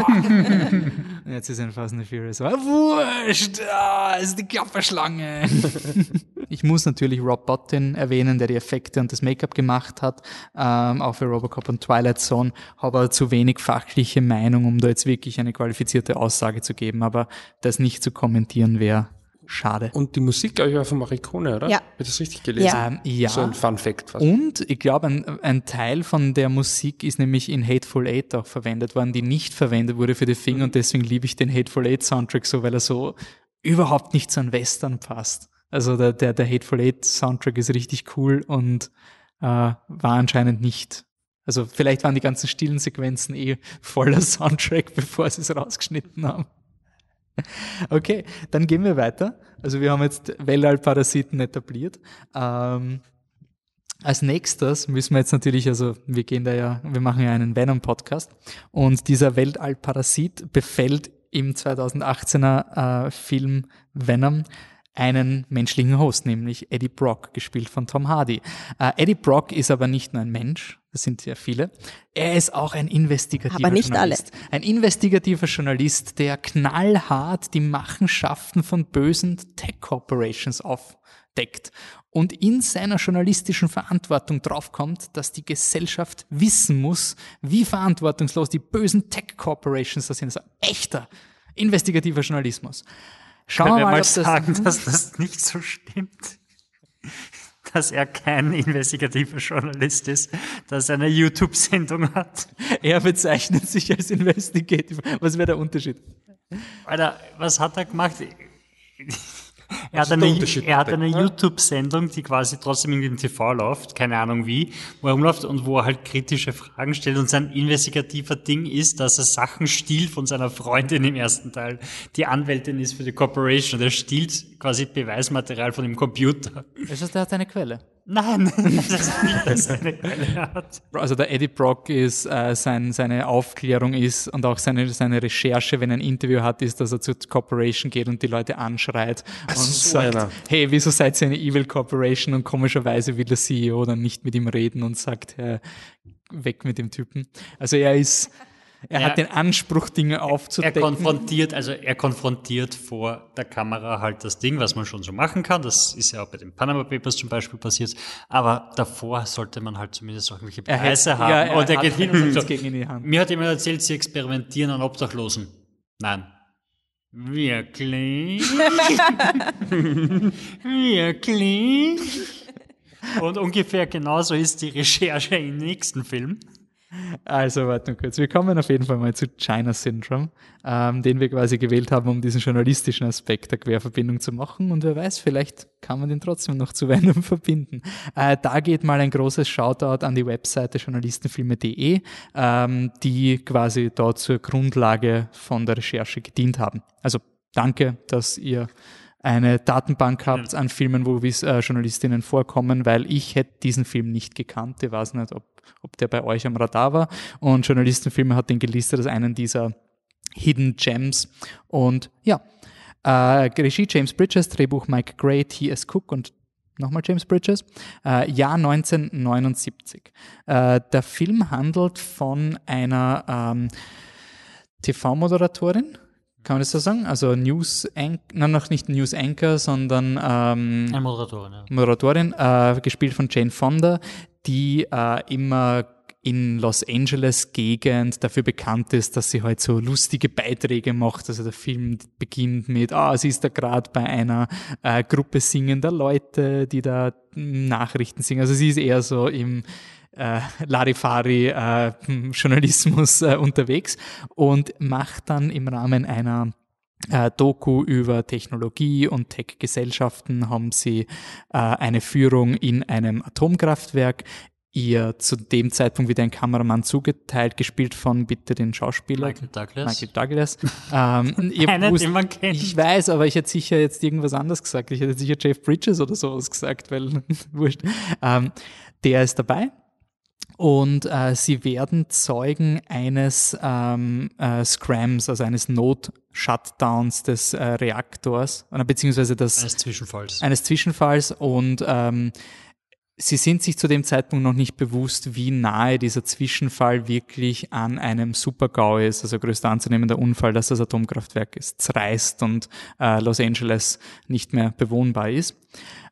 Jetzt ist ein Fast and Furious. Wurscht, ah, ist die Klapperschlange. ich muss natürlich Rob Bottin erwähnen, der die Effekte und das Make-up gemacht hat, ähm, auch für Robocop und Twilight Zone, habe aber zu wenig fachliche Meinung, um da jetzt wirklich eine qualifizierte Aussage zu geben, aber das nicht zu kommentieren wäre schade. Und die Musik, glaube ich, war von Maricone, oder? Ja. Habe ich das richtig gelesen? Ja. Ähm, ja. So ein Fun Fact. fast. Und ich glaube, ein, ein Teil von der Musik ist nämlich in Hateful Eight auch verwendet worden, die nicht verwendet wurde für The Thing und deswegen liebe ich den Hateful Eight Soundtrack so, weil er so überhaupt nicht zu einem Western passt. Also der, der, der Hateful Eight Soundtrack ist richtig cool und äh, war anscheinend nicht. Also vielleicht waren die ganzen stillen Sequenzen eh voller Soundtrack, bevor sie es rausgeschnitten haben. Okay, dann gehen wir weiter. Also wir haben jetzt Weltallparasiten etabliert. Ähm, als nächstes müssen wir jetzt natürlich, also wir gehen da ja, wir machen ja einen Venom-Podcast und dieser Weltallparasit befällt im 2018er äh, Film Venom einen menschlichen Host, nämlich Eddie Brock, gespielt von Tom Hardy. Äh, Eddie Brock ist aber nicht nur ein Mensch, das sind ja viele, er ist auch ein investigativer Aber nicht alle. Journalist. Ein investigativer Journalist, der knallhart die Machenschaften von bösen Tech-Corporations aufdeckt und in seiner journalistischen Verantwortung draufkommt, dass die Gesellschaft wissen muss, wie verantwortungslos die bösen Tech-Corporations das sind. Das ist ein echter investigativer Journalismus. Schauen Können wir mal, mal ob das, sagen, dass das nicht so stimmt? Dass er kein investigativer Journalist ist, dass er eine YouTube-Sendung hat. er bezeichnet sich als investigative. Was wäre der Unterschied? Alter, was hat er gemacht? Er hat eine, er hat eine YouTube-Sendung, die quasi trotzdem irgendwie im TV läuft, keine Ahnung wie, wo er rumläuft und wo er halt kritische Fragen stellt und sein investigativer Ding ist, dass er Sachen stiehlt von seiner Freundin im ersten Teil, die Anwältin ist für die Corporation und er stiehlt quasi Beweismaterial von dem Computer. Das heißt, er hat eine Quelle. Nein, das ist nicht, dass er eine Quelle hat. Also der Eddie Brock ist, äh, sein, seine Aufklärung ist und auch seine, seine Recherche, wenn er ein Interview hat, ist, dass er zur Corporation geht und die Leute anschreit und so sagt, einer. hey, wieso seid ihr eine Evil Corporation? Und komischerweise will der CEO dann nicht mit ihm reden und sagt, äh, weg mit dem Typen. Also er ist, er Ja. hat den Anspruch, Dinge Er aufzudecken. konfrontiert, also er konfrontiert vor der Kamera halt das Ding, was man schon so machen kann. Das ist ja auch bei den Panama Papers zum Beispiel passiert. Aber davor sollte man halt zumindest auch irgendwelche Er Beweise haben. ja, er und er hat geht hin und sagt gegen in die Hand. mir hat jemand erzählt, sie experimentieren an Obdachlosen. Nein. Wirklich? Wirklich? Und ungefähr genauso ist die Recherche im nächsten Film. Also, warte nur kurz. Wir kommen auf jeden Fall mal zu China Syndrome, ähm, den wir quasi gewählt haben, um diesen journalistischen Aspekt der Querverbindung zu machen. Und wer weiß, vielleicht kann man den trotzdem noch zu Venom verbinden. Äh, da geht mal ein großes Shoutout an die Webseite journalistenfilme.de, ähm, die quasi dort zur Grundlage von der Recherche gedient haben. Also danke, dass ihr eine Datenbank habt an Filmen, wo äh, Journalistinnen vorkommen, weil ich hätte diesen Film nicht gekannt. Ich weiß nicht, ob, ob der bei euch am Radar war. Und Journalistenfilme hat den gelistet als einen dieser Hidden Gems. Und ja, äh, Regie James Bridges, Drehbuch Mike Gray, T.S. Cook und nochmal James Bridges. Äh, Jahr 1979. Äh, der Film handelt von einer ähm, TV-Moderatorin, kann man das so sagen? Also News Anchor, nein, noch nicht News Anchor, sondern ähm, Eine Moderatorin, ja. Moderatorin, äh, gespielt von Jane Fonda, die äh, immer in Los Angeles Gegend dafür bekannt ist, dass sie halt so lustige Beiträge macht. Also der Film beginnt mit, ah, sie ist da gerade bei einer äh, Gruppe singender Leute, die da Nachrichten singen. Also sie ist eher so im äh, Larifari äh, äh, unterwegs und macht dann im Rahmen einer äh, Doku über Technologie und Tech-Gesellschaften haben sie äh, eine Führung in einem Atomkraftwerk ihr zu dem Zeitpunkt wieder ein Kameramann zugeteilt, gespielt von bitte den Schauspieler. Michael Douglas. Michael Douglas. ähm, ihr Einer, wusst- den man kennt. Ich weiß, aber ich hätte sicher jetzt irgendwas anderes gesagt. Ich hätte sicher Jeff Bridges oder sowas gesagt, weil wurscht. Ähm, der ist dabei. Und äh, sie werden Zeugen eines ähm, äh, Scrams, also eines Not-Shutdowns des äh, Reaktors, oder beziehungsweise des, Eines Zwischenfalls. eines Zwischenfalls und ähm, sie sind sich zu dem Zeitpunkt noch nicht bewusst, wie nahe dieser Zwischenfall wirklich an einem Supergau ist, also größter anzunehmender Unfall, dass das Atomkraftwerk ist, zerreißt und äh, Los Angeles nicht mehr bewohnbar ist.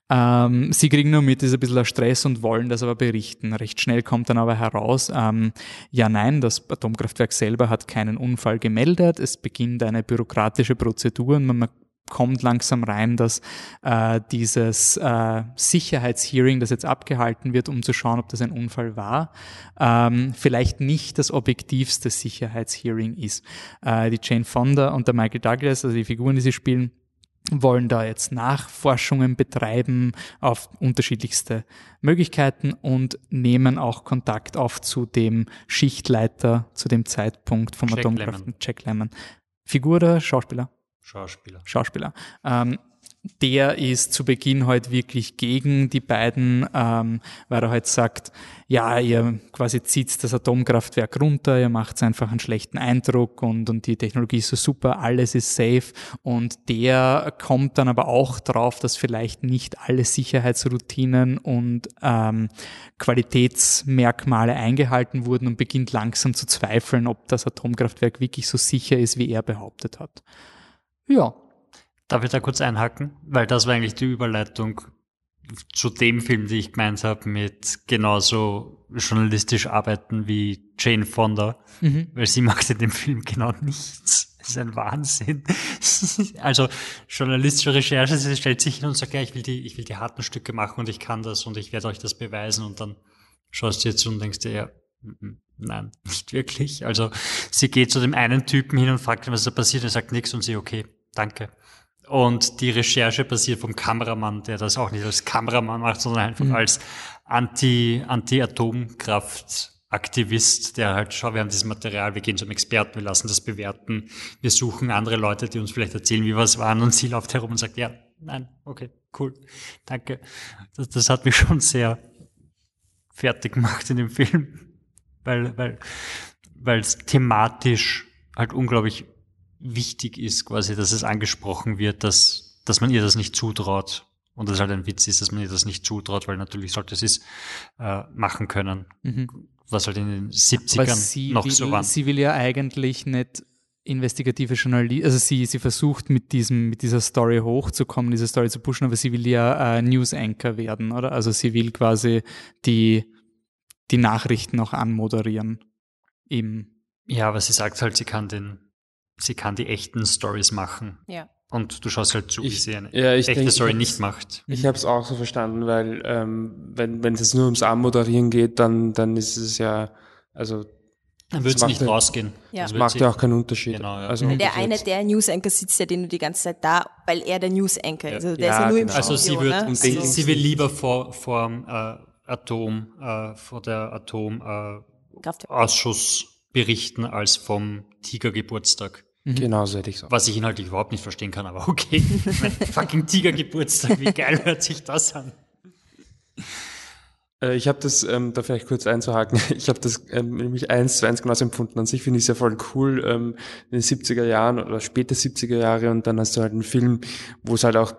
Ähm, sie kriegen nur mit, ist ein bisschen Stress und wollen das aber berichten. Recht schnell kommt dann aber heraus, ähm, ja nein, das Atomkraftwerk selber hat keinen Unfall gemeldet. Es beginnt eine bürokratische Prozedur und man kommt langsam rein, dass äh, dieses äh, Sicherheitshearing, das jetzt abgehalten wird, um zu schauen, ob das ein Unfall war, ähm, vielleicht nicht das objektivste Sicherheitshearing ist. Äh, die Jane Fonda und der Michael Douglas, also die Figuren, die sie spielen, wollen da jetzt Nachforschungen betreiben auf unterschiedlichste Möglichkeiten und nehmen auch Kontakt auf zu dem Schichtleiter zu dem Zeitpunkt vom Atomkraft. Jack Lemmon. Figur oder Schauspieler? Schauspieler. Schauspieler. Ähm, der ist zu Beginn halt wirklich gegen die beiden, ähm, weil er halt sagt, ja, ihr quasi zieht das Atomkraftwerk runter, ihr macht einfach einen schlechten Eindruck und, und die Technologie ist so super, alles ist safe und der kommt dann aber auch drauf, dass vielleicht nicht alle Sicherheitsroutinen und ähm, Qualitätsmerkmale eingehalten wurden und beginnt langsam zu zweifeln, ob das Atomkraftwerk wirklich so sicher ist, wie er behauptet hat. Ja, Darf ich da kurz einhaken? Weil das war eigentlich die Überleitung zu dem Film, den ich gemeint habe, mit genauso journalistisch arbeiten wie Jane Fonda. Weil sie macht in dem Film genau nichts. Das ist ein Wahnsinn. Also journalistische Recherche, sie stellt sich hin und sagt, ja, ich will die, ich will die harten Stücke machen und ich kann das und ich werde euch das beweisen und dann schaust du jetzt und denkst dir, ja, nein, nicht wirklich. Also sie geht zu dem einen Typen hin und fragt ihn, was da passiert, er sagt nichts und sie, okay, danke. Und die Recherche passiert vom Kameramann, der das auch nicht als Kameramann macht, sondern einfach als Anti, Anti-Atomkraft-Aktivist, der halt, schau, wir haben dieses Material, wir gehen zum Experten, wir lassen das bewerten, wir suchen andere Leute, die uns vielleicht erzählen, wie was waren und sie läuft herum und sagt, ja, nein, okay, cool, danke. Das, das hat mich schon sehr fertig gemacht in dem Film, weil, weil, weil es thematisch halt unglaublich wichtig ist, quasi, dass es angesprochen wird, dass, dass man ihr das nicht zutraut. Und das halt ein Witz ist, dass man ihr das nicht zutraut, weil natürlich sollte sie es äh, machen können. Was halt in den Aber 70ern sie noch will, so war. sie will ja eigentlich nicht investigative Journalistin, also sie, sie versucht mit diesem, mit dieser Story hochzukommen, diese Story zu pushen, aber sie will ja äh, News Anchor werden, oder? Also sie will quasi die, die Nachrichten auch anmoderieren. Im, Ja, aber sie sagt halt, sie kann den, sie kann die echten Stories machen. Ja. Und du schaust halt zu, wie Ich- sie eine ja, ich echte denk, Story nicht macht. Ich habe es auch so verstanden, weil ähm, wenn wenn es jetzt nur ums Anmoderieren geht, dann dann ist es ja also Dann würde es nicht macht ja- rausgehen. Ja. Das das macht ja auch keinen Unterschied. Genau, ja. Also Der eine, der News Anchor sitzt ja den nur die ganze Zeit da, weil er der News Anchor ist. Also der Ja, ist ja nur im genau. Also Studio, sie wird, ne? sie, sie will lieber vor, vor dem äh, Atom, äh, vor der Atom äh. Ausschuss berichten als vom Tigergeburtstag. Genau so hätte ich es auch. Was ich inhaltlich überhaupt nicht verstehen kann, aber okay. mein fucking Tigergeburtstag, wie geil hört sich das an? Äh, Ich habe das, ähm, da vielleicht kurz einzuhaken, ich habe das ähm, nämlich eins zu eins genauso empfunden. An sich finde ich es ja voll cool, ähm, in den 70er Jahren oder später 70er Jahre und dann hast du halt einen Film, wo es halt auch,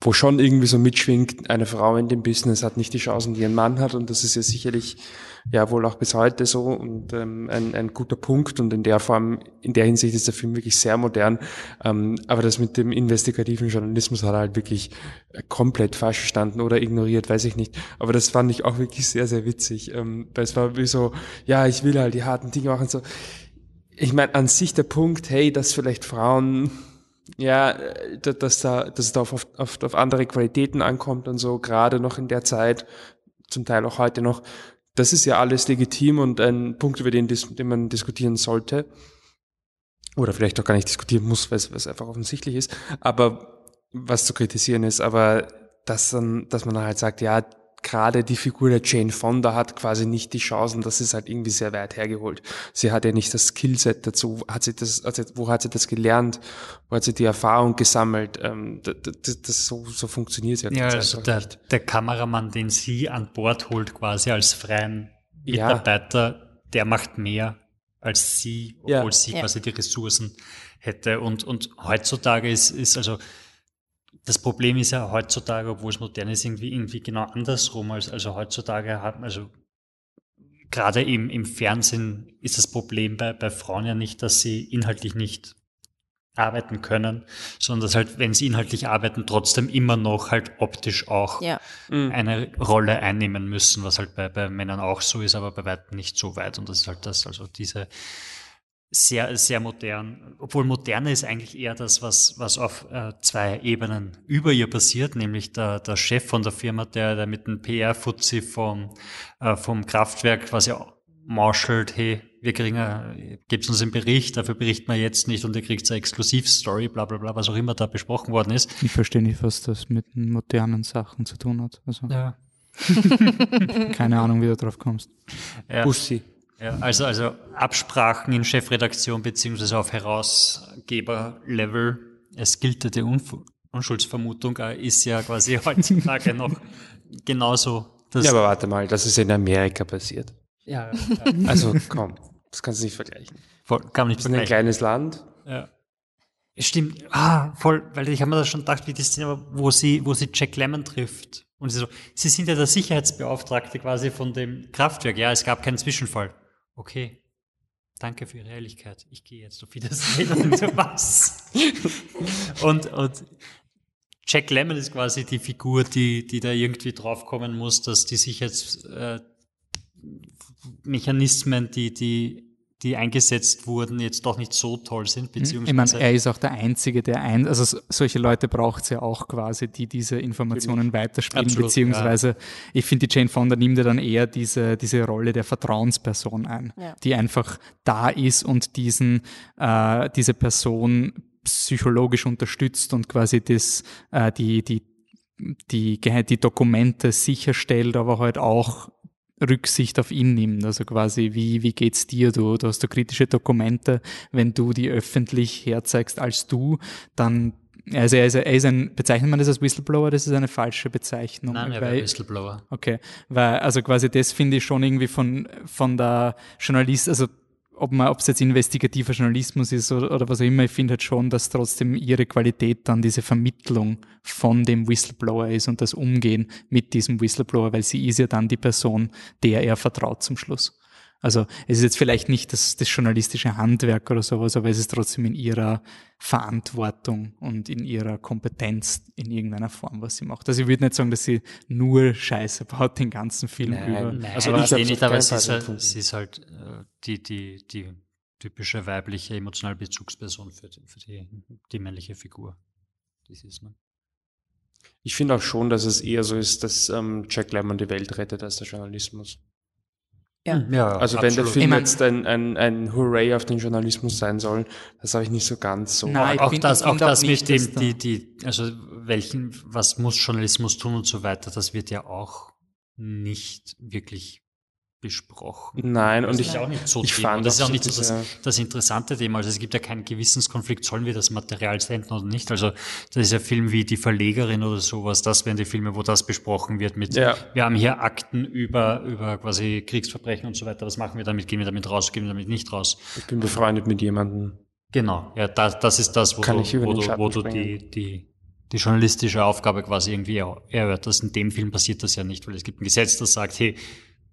wo schon irgendwie so mitschwingt, eine Frau in dem Business hat nicht die Chancen, die ein Mann hat. Und das ist ja sicherlich ja wohl auch bis heute so und ähm, ein, ein guter Punkt und in der Form, in der Hinsicht ist der Film wirklich sehr modern, ähm, aber das mit dem investigativen Journalismus hat er halt wirklich äh, komplett falsch verstanden oder ignoriert, weiß ich nicht, aber das fand ich auch wirklich sehr, sehr witzig, ähm, weil es war wie so, ja, ich will halt die harten Dinge machen, so, ich meine, an sich der Punkt, hey, dass vielleicht Frauen ja, da- dass da, dass es da auf, auf, auf, andere Qualitäten ankommt und so, gerade noch in der Zeit, zum Teil auch heute noch, das ist ja alles legitim und ein Punkt, über den, den man diskutieren sollte. Oder vielleicht auch gar nicht diskutieren muss, weil es einfach offensichtlich ist. Aber was zu kritisieren ist, aber dass dann, dass man dann halt sagt, ja, gerade die Figur der Jane Fonda hat quasi nicht die Chancen, das ist halt irgendwie sehr weit hergeholt. Sie hat ja nicht das Skillset dazu, hat sie das, also wo hat sie das gelernt, wo hat sie die Erfahrung gesammelt, ähm, das, das, das so, so funktioniert ja. Ja, also der, nicht. der Kameramann, den sie an Bord holt quasi als freien Mitarbeiter, ja. der macht mehr als sie, obwohl ja. sie ja. quasi die Ressourcen hätte und, und heutzutage ist, ist also das Problem ist ja heutzutage, obwohl es modern ist, irgendwie, irgendwie genau andersrum. als Also heutzutage hat also gerade im, im Fernsehen ist das Problem bei, bei Frauen ja nicht, dass sie inhaltlich nicht arbeiten können, sondern dass halt, wenn sie inhaltlich arbeiten, trotzdem immer noch halt optisch auch ja. Mhm. eine Rolle einnehmen müssen, was halt bei, bei Männern auch so ist, aber bei weitem nicht so weit. Und das ist halt das, also diese, sehr, sehr modern. Obwohl moderne ist eigentlich eher das, was, was auf äh, zwei Ebenen über ihr passiert, nämlich der, der Chef von der Firma, der, der mit dem PR-Fuzzi vom, äh, vom Kraftwerk quasi marschelt, hey, wir kriegen, gebt uns einen Bericht, dafür berichten wir jetzt nicht und ihr kriegt eine Exklusivstory, bla bla bla, was auch immer da besprochen worden ist. Ich verstehe nicht, was das mit modernen Sachen zu tun hat. Also, ja. keine Ahnung, wie du drauf kommst. Ja. Bussi. Ja, also, also Absprachen in Chefredaktion beziehungsweise auf Herausgeberlevel, es gilt die Unschuldsvermutung, äh, ist ja quasi heutzutage noch genauso. ja, aber warte mal, das ist in Amerika passiert. Ja, ja. Also komm, das kannst du nicht vergleichen. Voll, kann man nicht ist ein kleines Land. Ja. Stimmt, ah, voll, weil ich habe mir das schon gedacht, wie die Szene, wo sie, wo sie Jack Lemmon trifft. Und sie so, Sie sind ja der Sicherheitsbeauftragte quasi von dem Kraftwerk. Ja, es gab keinen Zwischenfall okay, danke für Ihre Ehrlichkeit, ich gehe jetzt auf Wiedersehen und was. und, und Jack Lemmon ist quasi die Figur, die, die da irgendwie draufkommen muss, dass die Sicherheitsmechanismen, äh, die, die die eingesetzt wurden, jetzt doch nicht so toll sind, beziehungsweise. Ich meine, er ist auch der Einzige, der ein, also solche Leute braucht es ja auch quasi, die diese Informationen weiterspielen, Absolut, beziehungsweise ja. ich finde, die Jane Fonda nimmt ja dann eher diese, diese Rolle der Vertrauensperson ein, ja. die einfach da ist und diesen, äh, diese Person psychologisch unterstützt und quasi das, äh, die, die, die, die Dokumente sicherstellt, aber halt auch Rücksicht auf ihn nimmt. Also quasi, wie, wie geht's dir? Du, du hast da kritische Dokumente. Wenn du die öffentlich herzeigst als du, dann also er ist, er ist ein, bezeichnet man das als Whistleblower? Das ist eine falsche Bezeichnung. Nein, er wäre Whistleblower. Okay, weil, also quasi das finde ich schon irgendwie von, von der Journalist, also ob man, ob es jetzt investigativer Journalismus ist oder, oder was auch immer, ich finde halt schon, dass trotzdem ihre Qualität dann diese Vermittlung von dem Whistleblower ist und das Umgehen mit diesem Whistleblower, weil sie ist ja dann die Person, der er vertraut zum Schluss. Also es ist jetzt vielleicht nicht das, das journalistische Handwerk oder sowas, aber es ist trotzdem in ihrer Verantwortung und in ihrer Kompetenz in irgendeiner Form, was sie macht. Also ich würde nicht sagen, dass sie nur Scheiße baut den ganzen Film nein, über. Nein, also ich sehe nicht, aber sie ist, halt, sie ist halt äh, die, die, die typische weibliche emotionale Bezugsperson für, die, für die, die männliche Figur. Das ist man. Ich finde auch schon, dass es eher so ist, dass ähm, Jack Lemmon die Welt rettet als der Journalismus. Ja. Hm, ja, also absolut. wenn der Film jetzt ein, ein, ein Hooray auf den Journalismus sein soll, das habe ich nicht so ganz so. Nein, auch find, das, auch das mit dem, die, die, also welchen, was muss Journalismus tun und so weiter, das wird ja auch nicht wirklich besprochen. Nein, das und ich, auch nicht so ich fand das ist auch nicht so das, das, interessante Thema. Also es gibt ja keinen Gewissenskonflikt, sollen wir das Material senden oder nicht. Also das ist ja Film wie Die Verlegerin oder sowas, das wären die Filme, wo das besprochen wird mit, ja. wir haben hier Akten über, über quasi Kriegsverbrechen und so weiter. Was machen wir damit? Gehen wir damit raus? Gehen wir damit nicht raus? Ich bin befreundet mit jemandem. Genau, ja, das, das ist das, wo Kann du, wo du, wo du die, die, die journalistische Aufgabe quasi irgendwie erörterst. In dem Film passiert das ja nicht, weil es gibt ein Gesetz, das sagt, hey,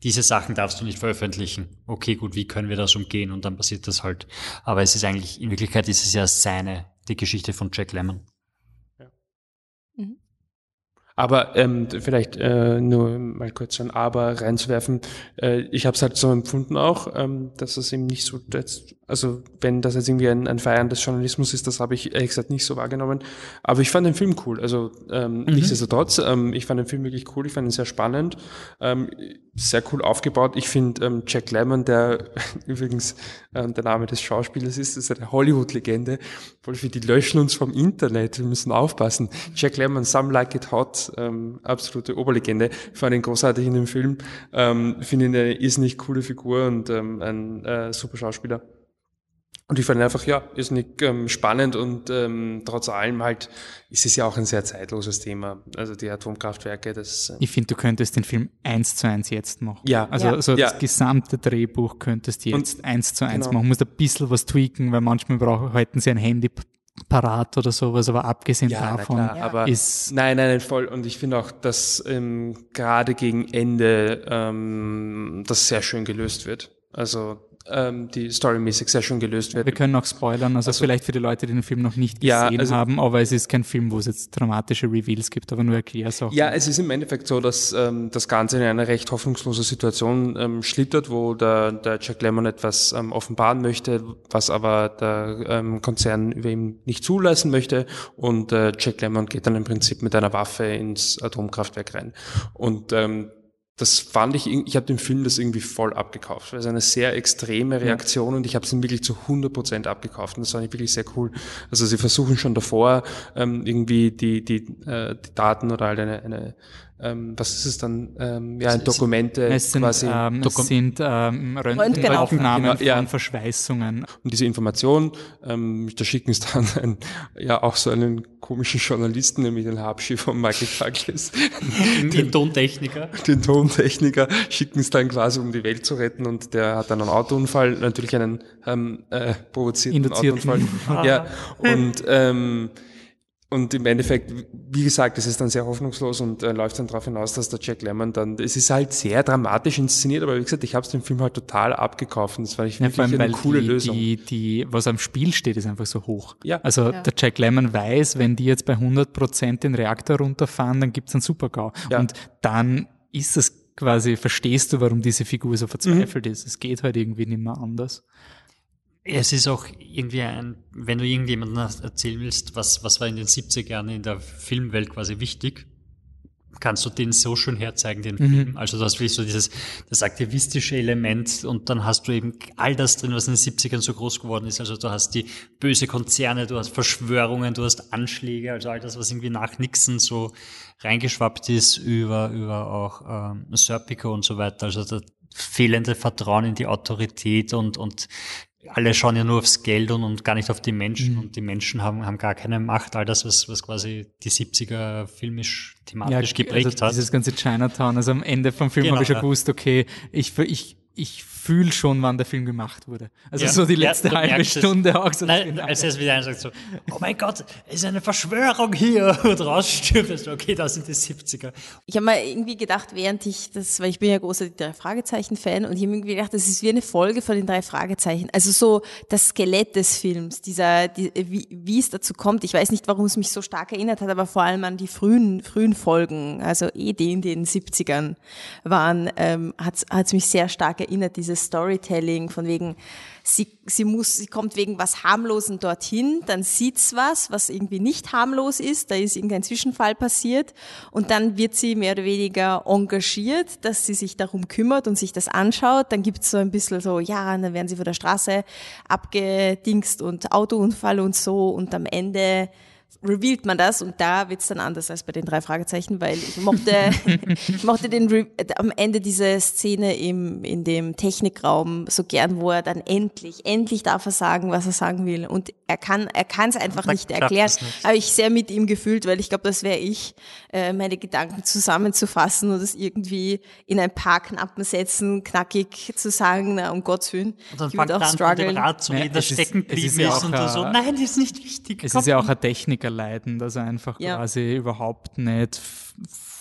diese Sachen darfst du nicht veröffentlichen. Okay, gut, wie können wir das umgehen? Und dann passiert das halt. Aber es ist eigentlich, in Wirklichkeit ist es ja seine, die Geschichte von Jack Lemmon. Ja. Mhm. Aber ähm, vielleicht äh, nur mal kurz ein Aber reinzuwerfen. Äh, ich habe es halt so empfunden auch, ähm, dass es eben nicht so, das, also wenn das jetzt irgendwie ein, ein Feiern des Journalismus ist, das habe ich ehrlich gesagt nicht so wahrgenommen. Aber ich fand den Film cool. Also ähm, mhm. nichtsdestotrotz, ähm, ich fand den Film wirklich cool. Ich fand ihn sehr spannend, ähm, sehr cool aufgebaut. Ich finde ähm, Jack Lemmon, der übrigens ähm, der Name des Schauspielers ist, ist eine Hollywood-Legende. Für die löschen uns vom Internet. Wir müssen aufpassen. Jack Lemmon, Some Like It Hot ähm, absolute Oberlegende. Ich fand ihn großartig in dem Film. Ähm, Finde ihn eine irrsinnig coole Figur und ähm, ein äh, super Schauspieler. Und ich fand einfach, ja, ist nicht ähm, spannend und ähm, trotz allem halt ist es ja auch ein sehr zeitloses Thema. Also die Atomkraftwerke, das. Äh ich finde, du könntest den Film eins zu eins jetzt machen. Ja. Also Ja. so Ja. das gesamte Drehbuch könntest du jetzt Und- eins zu eins genau. machen. Musst ein bisschen was tweaken, weil manchmal brauchen, halten sie ein Handy parat oder sowas, aber abgesehen Ja, na davon klar, aber ist nein, nein, nein, voll. Und ich finde auch, dass ähm, gerade gegen Ende ähm, das sehr schön gelöst wird. Also ähm, die storymäßig sehr schön gelöst wird. Wir können auch spoilern, also, vielleicht für die Leute, die den Film noch nicht Ja, gesehen also- haben, aber es ist kein Film, wo es jetzt dramatische Reveals gibt, aber nur Erklärsachen. Ja, es ist im Endeffekt so, dass ähm, das Ganze in eine recht hoffnungslose Situation ähm, schlittert, wo der, der Jack Lemmon etwas ähm, offenbaren möchte, was aber der ähm, Konzern über ihm nicht zulassen möchte. Und äh, Jack Lemmon geht dann im Prinzip mit einer Waffe ins Atomkraftwerk rein. Und ähm, das fand ich, ich habe dem Film das irgendwie voll abgekauft. weil Es ist eine sehr extreme Reaktion und ich habe es ihm wirklich zu 100% abgekauft und das fand ich wirklich sehr cool. Also sie versuchen schon davor ähm, irgendwie die, die, äh, die Daten oder halt eine, eine ähm, was ist es dann, ähm, ja, Dokumente Es sind, quasi ähm, es Dokum- sind ähm, Röntgenaufnahmen. Genau, ja. von Verschweißungen. Und diese Information, ähm, da schicken es dann ein, ja auch so einen komischen Journalisten, nämlich den Habschi von Michael Douglas, Den Tontechniker. den Tontechniker, schicken es dann quasi, um die Welt zu retten und der hat dann einen Autounfall, natürlich einen ähm, äh, provozierten Induzierten. Autounfall. ja, und ähm, und im Endeffekt, wie gesagt, es ist dann sehr hoffnungslos und äh, läuft dann darauf hinaus, dass der Jack Lemmon dann, es ist halt sehr dramatisch inszeniert, aber wie gesagt, ich habe es dem Film halt total abgekauft und das war ich Ja, wirklich eine coole die, Lösung. Die, die, was am Spiel steht, ist einfach so hoch. Ja. Also Ja. der Jack Lemmon weiß, wenn die jetzt bei 100% den Reaktor runterfahren, dann gibt's einen Supergau. Ja. Und dann ist es quasi, verstehst du, warum diese Figur so verzweifelt Mhm. ist. Es geht halt irgendwie nicht mehr anders. Es ist auch irgendwie ein, wenn du irgendjemandem erzählen willst, was, was war in den 70er Jahren in der Filmwelt quasi wichtig, kannst du den so schön herzeigen, den Film. Also du hast wirklich so dieses, das aktivistische Element und dann hast du eben all das drin, was in den 70ern so groß geworden ist. Also du hast die böse Konzerne, du hast Verschwörungen, du hast Anschläge, also all das, was irgendwie nach Nixon so reingeschwappt ist über, über auch ähm, Serpico und so weiter. Also das fehlende Vertrauen in die Autorität und, und alle schauen ja nur aufs Geld und, und gar nicht auf die Menschen und die Menschen haben, haben gar keine Macht. All das, was, was quasi die 70er filmisch thematisch geprägt also hat. dieses ganze Chinatown. Also am Ende vom Film Genau, habe ich schon ja. gewusst, okay, ich, ich, ich fühle schon, wann der Film gemacht wurde. Also Ja. so die Ja, letzte du halbe merkst es. Stunde auch so. Nein, als er es wieder einsagt, so, oh mein Gott, es ist eine Verschwörung hier und so, okay, das sind die 70er. Ich habe mal irgendwie gedacht, während ich das, weil ich bin ja großer die drei Fragezeichen-Fan und ich habe irgendwie gedacht, das ist wie eine Folge von den drei Fragezeichen. Also so das Skelett des Films, dieser, die, wie, wie es dazu kommt. Ich weiß nicht, warum es mich so stark erinnert hat, aber vor allem an die frühen, frühen Folgen, also eh die in den 70ern waren, ähm, hat es mich sehr stark erinnert, dieses Storytelling von wegen, sie, sie muss, sie kommt wegen was harmlosen dorthin, dann sieht's was, was irgendwie nicht harmlos ist, da ist irgendein Zwischenfall passiert und dann wird sie mehr oder weniger engagiert, dass sie sich darum kümmert und sich das anschaut, dann gibt's so ein bisschen so, ja, dann werden sie von der Straße abgedingst und Autounfall und so und am Ende revealt man das und da wird's dann anders als bei den drei Fragezeichen, weil ich mochte, ich mochte den Re am Ende diese Szene im, in dem Technikraum so gern, wo er dann endlich, endlich darf er sagen, was er sagen will und er kann, er kann es einfach nicht erklären. nicht. Habe ich sehr mit ihm gefühlt, weil ich glaube, das wäre ich, äh, meine Gedanken zusammenzufassen und es irgendwie in ein paar knappen Sätzen knackig zu sagen, na, um Gottes Willen. Und dann ich fängt er auch an, dem. Rad zu Ja, reden, das es ist- stecken ist geblieben ja ist auch, und du so, nein, das ist nicht wichtig. Es komm. ist ja auch ein Technikerleiden, dass er einfach Ja. quasi überhaupt nicht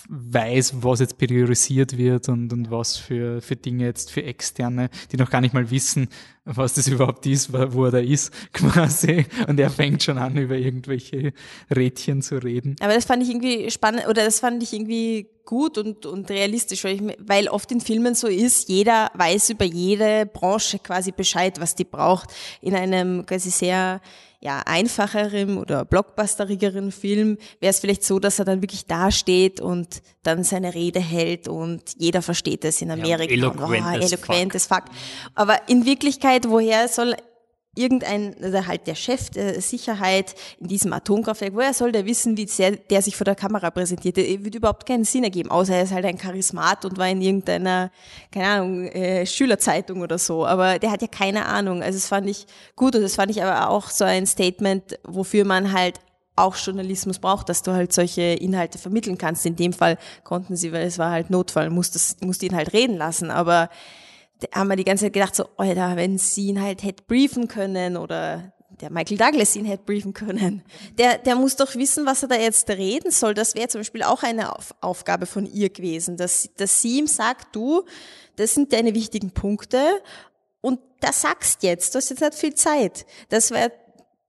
weiß, was jetzt priorisiert wird und, und was für, für Dinge jetzt für Externe, die noch gar nicht mal wissen, was das überhaupt ist, wo er da ist, quasi. Und er fängt schon an, über irgendwelche Rädchen zu reden. Aber das fand ich irgendwie spannend oder das fand ich irgendwie gut und, und realistisch, weil, ich, weil oft in Filmen so ist, jeder weiß über jede Branche quasi Bescheid, was die braucht. In einem quasi sehr ja, einfacheren oder blockbusterigeren Film wäre es vielleicht so, dass er dann wirklich dasteht und dann seine Rede hält und jeder versteht es in Amerika. eloquent und, as eloquent as fuck. Aber in Wirklichkeit, woher soll irgendein, also halt der Chef der Sicherheit in diesem Atomkraftwerk, woher soll der wissen, wie sehr der sich vor der Kamera präsentiert? Der wird überhaupt keinen Sinn ergeben, außer er ist halt ein Charismat und war in irgendeiner, keine Ahnung, äh, Schülerzeitung oder so. Aber der hat ja keine Ahnung. Also das fand ich gut und das fand ich aber auch so ein Statement, wofür man halt auch Journalismus braucht, dass du halt solche Inhalte vermitteln kannst. In dem Fall konnten sie, weil es war halt Notfall, musste, musste ihn halt reden lassen. Aber haben wir die ganze Zeit gedacht, so, Alter, wenn sie ihn halt hätte briefen können oder der Michael Douglas ihn hätte briefen können. Der, der muss doch wissen, was er da jetzt reden soll. Das wäre zum Beispiel auch eine Auf Aufgabe von ihr gewesen, dass, dass sie ihm sagt, du, das sind deine wichtigen Punkte und das sagst jetzt, du hast jetzt nicht viel Zeit. Das wäre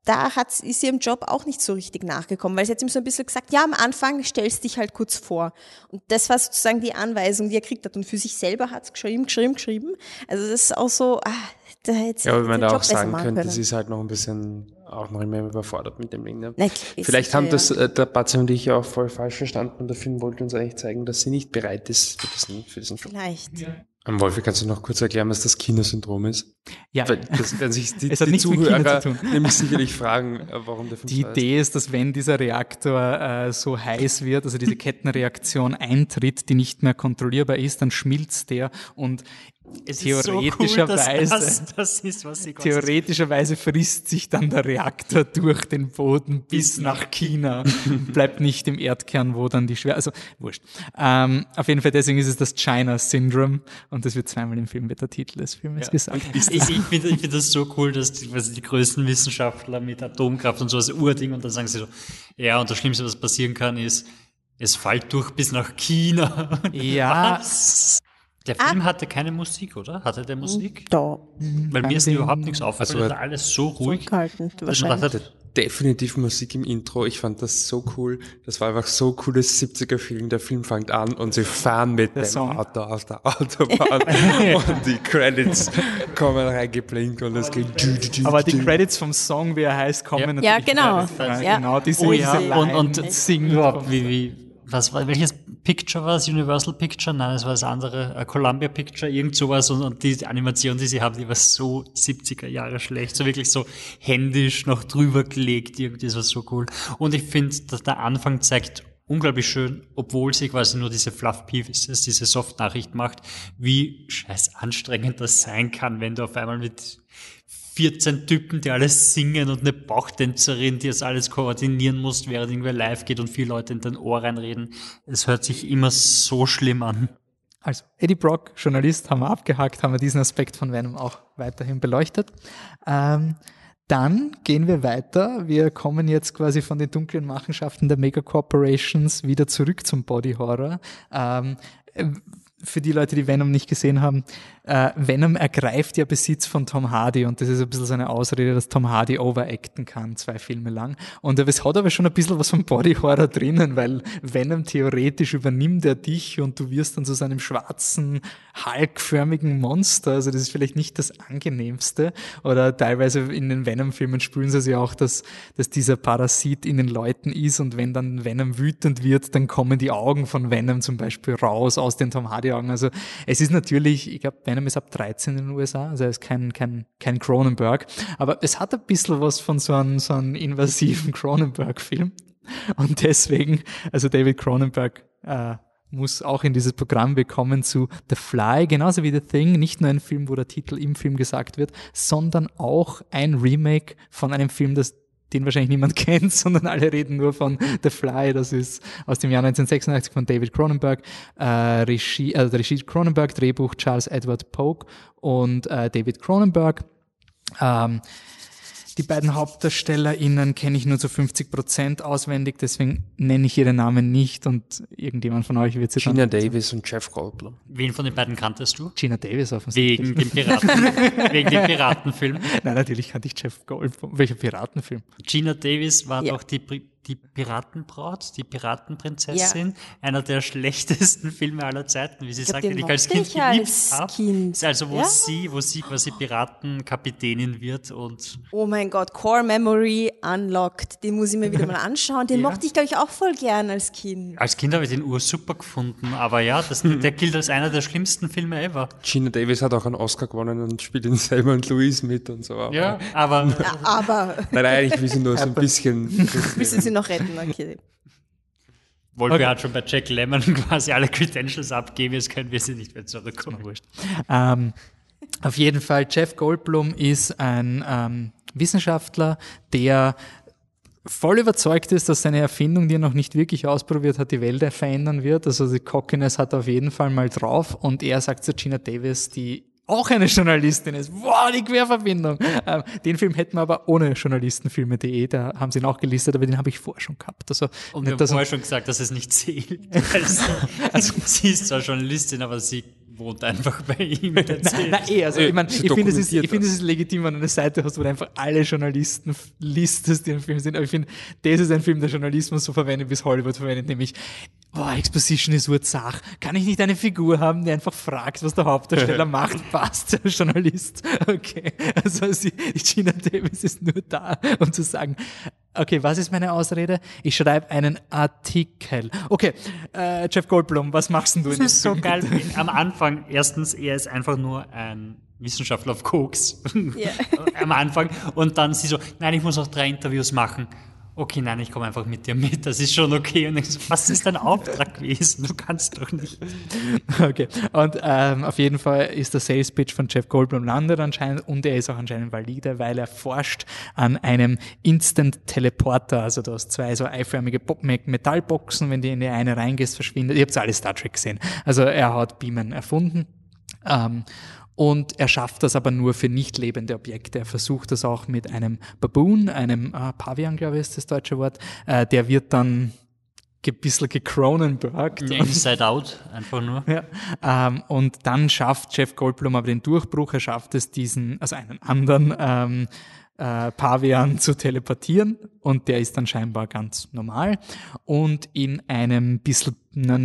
da hat, ist sie im Job auch nicht so richtig nachgekommen, weil sie hat ihm so ein bisschen gesagt, ja, am Anfang stellst dich halt kurz vor. Und das war sozusagen die Anweisung, die er kriegt hat. Und für sich selber hat es geschrieben, geschrieben, geschrieben. Also das ist auch so, ah, da hätte Ja, aber wenn man da auch sagen könnte, das ist halt noch ein bisschen auch noch immer überfordert mit dem Ding. Ne? Na, Vielleicht haben ja. das äh, der Batze und ich auch voll falsch verstanden und der Film wollte uns eigentlich zeigen, dass sie nicht bereit ist für diesen, für diesen Film. Vielleicht. Ja. Am Wolfi, kannst du noch kurz erklären, was das Kinosyndrom ist? Ja. das werden sich die, es hat die Zuhörer nämlich sicherlich fragen, äh, warum der Film Die Idee ist, dass wenn dieser Reaktor äh, so heiß wird, also diese Kettenreaktion eintritt, die nicht mehr kontrollierbar ist, dann schmilzt der und es theoretischerweise, so cool, das, das ist, theoretischerweise frisst sich dann der Reaktor durch den Boden bis nach China, bleibt nicht im Erdkern, wo dann die Schwer, also wurscht. Ähm, auf jeden Fall deswegen ist es das China Syndrome und das wird zweimal im Film wird der Titel des Films ja. gesagt. Ich, ich, ich finde find das so cool, dass die, also die größten Wissenschaftler mit Atomkraft und sowas Urding und dann sagen sie so, ja und das Schlimmste, was passieren kann, ist, es fällt durch bis nach China. Ja. Was? Der Film ah. hatte keine Musik, oder? Hatte der Musik? Da. Weil mir ist überhaupt nichts aufgefallen. Also alles so ruhig. Gehalten, wahrscheinlich. definitiv Musik im Intro. Ich fand das so cool. Das war einfach so cooles 70er-Film. Der Film fängt an und sie fahren mit der dem Song. Auto auf der Autobahn und die Credits kommen reingeblinkt und es geht. Aber die Credits vom Song, wie er heißt, kommen ja. natürlich. Ja, genau. Ja. Genau, diese, oh, ja. und, und singen überhaupt, wie, wie was war, welches Picture war es? Universal Picture? Nein, es war das andere, uh, Columbia Picture, irgend sowas. Und, und die Animation, die sie haben, die war so 70er Jahre schlecht. So wirklich so händisch noch drüber gelegt. Irgendwie, das war so cool. Und ich finde, dass der Anfang zeigt unglaublich schön, obwohl sie quasi nur diese Fluff Pieces, diese Soft-Nachricht macht, wie scheiß anstrengend das sein kann, wenn du auf einmal mit 14 Typen, die alles singen und eine Bauchtänzerin, die das alles koordinieren muss, während irgendwer live geht und vier Leute in dein Ohr reinreden. Es hört sich immer so schlimm an. Also, Eddie Brock, Journalist, haben wir abgehakt, haben wir diesen Aspekt von Venom auch weiterhin beleuchtet. Ähm, dann gehen wir weiter. Wir kommen jetzt quasi von den dunklen Machenschaften der Mega-Corporations wieder zurück zum Body Horror. Ähm, für die Leute, die Venom nicht gesehen haben, äh, Venom ergreift ja Besitz von Tom Hardy und das ist ein bisschen so eine Ausrede, dass Tom Hardy overacten kann, zwei Filme lang. Und es hat aber schon ein bisschen was von Body Horror drinnen, weil Venom theoretisch übernimmt er dich und du wirst dann zu so seinem schwarzen, halkförmigen Monster. Also das ist vielleicht nicht das angenehmste. Oder teilweise in den Venom-Filmen spüren sie ja auch, dass, dass dieser Parasit in den Leuten ist und wenn dann Venom wütend wird, dann kommen die Augen von Venom zum Beispiel raus aus den Tom Hardy-Augen. Also es ist natürlich, ich glaube, Venom ist ab 13 in den USA, also er ist kein, kein, kein Cronenberg, aber es hat ein bisschen was von so einem, so einem invasiven Cronenberg-Film. Und deswegen, also David Cronenberg äh, muss auch in dieses Programm bekommen zu The Fly, genauso wie The Thing, nicht nur ein Film, wo der Titel im Film gesagt wird, sondern auch ein Remake von einem Film, das den wahrscheinlich niemand kennt, sondern alle reden nur von The Fly. Das ist aus dem Jahr 1986 von David Cronenberg, äh, Regie, also Regie Cronenberg, Drehbuch Charles Edward Polk und äh, David Cronenberg. Ähm, die beiden HauptdarstellerInnen kenne ich nur zu 50 Prozent auswendig, deswegen nenne ich ihre Namen nicht und irgendjemand von euch wird sie Gina dann Davis und Jeff Goldblum. Wen von den beiden kanntest du? Gina Davis offensichtlich. Wegen dem Piraten, wegen dem Piratenfilm? Nein, natürlich kannte ich Jeff Goldblum. Welcher Piratenfilm? Gina Davis war ja. doch die die Piratenbraut, die Piratenprinzessin, einer der schlechtesten Filme aller Zeiten, wie sie glaub, sagt, den den ich als Kind ich geliebt als habe. Kind. Ist also wo Ja. sie, wo sie quasi Piratenkapitänin wird und Oh mein Gott, Core Memory Unlocked. Den muss ich mir wieder mal anschauen. Den Ja. mochte ich, glaube ich, auch voll gern als Kind. als Kind habe ich den Ur super gefunden, aber ja, das, der gilt als einer der schlimmsten Filme ever. Gina Davis hat auch einen Oscar gewonnen und spielt in Selma und Louise mit und so. aber- Ja, aber Ja, aber Nein, nein, ich will sie nur so ein bisschen. Sie noch retten, okay. Wolfi hat schon bei Jack Lemmon quasi alle Credentials abgegeben, jetzt können wir sie nicht mehr zurückkommen. Wurscht. Ähm, auf jeden Fall, Jeff Goldblum ist ein ähm, Wissenschaftler, der voll überzeugt ist, dass seine Erfindung, die er noch nicht wirklich ausprobiert hat, die Welt verändern wird. Also die Cockiness hat er auf jeden Fall mal drauf und er sagt zu Gina Davis, die auch eine Journalistin ist. Wow, die Querverbindung. Ähm, den Film hätten wir aber ohne journalistenfilme.de, da haben sie ihn auch gelistet, aber den habe ich vorher schon gehabt. Also, Und wir haben vorher schon gesagt, dass es nicht zählt. Sie, also, sie ist zwar Journalistin, aber sie wohnt einfach bei ihm. Nein, nein, eh, also ich meine, ich finde, es ist, ich finde, das. es ist legitim, wenn du eine Seite hast, wo du einfach alle Journalisten listest, die im Film sind. Aber ich finde, das ist ein Film, der Journalismus so verwendet, wie es Hollywood verwendet, nämlich, boah, Exposition ist Urzach. Kann ich nicht eine Figur haben, die einfach fragt, was der Hauptdarsteller macht? Passt der Journalist? Okay. Also sie, Gina Davis ist nur da, um zu sagen, okay, was ist meine Ausrede? Ich schreibe einen Artikel. Okay, äh, Jeff Goldblum, was machst denn du in Das ist so geil. Am Anfang, erstens, er ist einfach nur ein Wissenschaftler auf Koks. Ja. Am Anfang. Und dann sie so, nein, ich muss noch drei Interviews machen. Okay, nein, ich komme einfach mit dir mit, das ist schon okay. Und ich so, was ist dein Auftrag gewesen? Du kannst doch nicht. Okay. Und ähm, auf jeden Fall ist der Sales Pitch von Jeff Goldblum landet anscheinend und er ist auch anscheinend valide, weil er forscht an einem Instant Teleporter. Also du hast zwei so eiförmige Bo- Me- Metallboxen, wenn du in die eine reingehst, verschwindet. Ihr habt alle Star Trek gesehen. Also er hat Beamen erfunden. Ähm, und er schafft das aber nur für nicht lebende Objekte. Er versucht das auch mit einem Baboon, einem äh, Pavian, glaube ich, ist das deutsche Wort. Äh, der wird dann ein bisschen gekronenbergt. Inside Out, einfach nur. Ja, ähm, und dann schafft Jeff Goldblum aber den Durchbruch. Er schafft es, diesen, also einen anderen ähm, äh, Pavian zu teleportieren und der ist dann scheinbar ganz normal. Und in einem bisschen,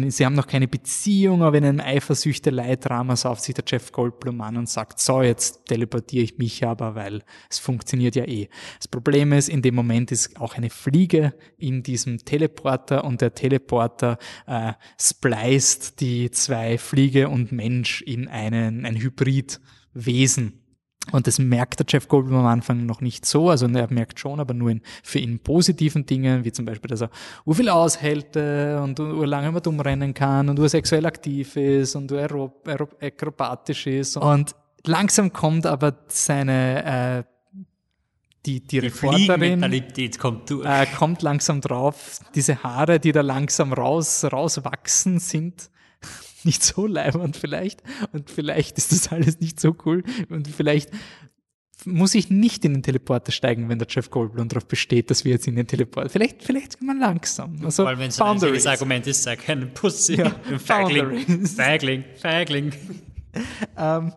sie haben noch keine Beziehung, aber in einem Eifersüchtelei-Drama sauft sich der Jeff Goldblum an und sagt, so, jetzt teleportiere ich mich aber, weil es funktioniert ja eh. Das Problem ist, in dem Moment ist auch eine Fliege in diesem Teleporter und der Teleporter äh, spliced die zwei Fliege und Mensch in einen, ein Hybridwesen. Und das merkt der Jeff Goldblum am Anfang noch nicht so. Also er merkt schon, aber nur in, für ihn positiven Dingen, wie zum Beispiel, dass er urviel aushält äh, und urlange immer dumm rennen kann und ursexuell aktiv ist und aero- aero- akrobatisch ist. Und langsam kommt aber seine, äh, die, die, Die Reporterin, kommt durch. äh, kommt langsam drauf, diese Haare, die da langsam raus, rauswachsen, sind nicht so leibend vielleicht. Und vielleicht ist das alles nicht so cool. Und vielleicht muss ich nicht in den Teleporter steigen, wenn der Jeff Goldblum darauf besteht, dass wir jetzt in den Teleporter. Vielleicht, vielleicht kann man langsam. Also, Vor allem, wenn es ein Argument ist, sei kein Pussy. Ja, Feigling. Feigling, Feigling. Ähm,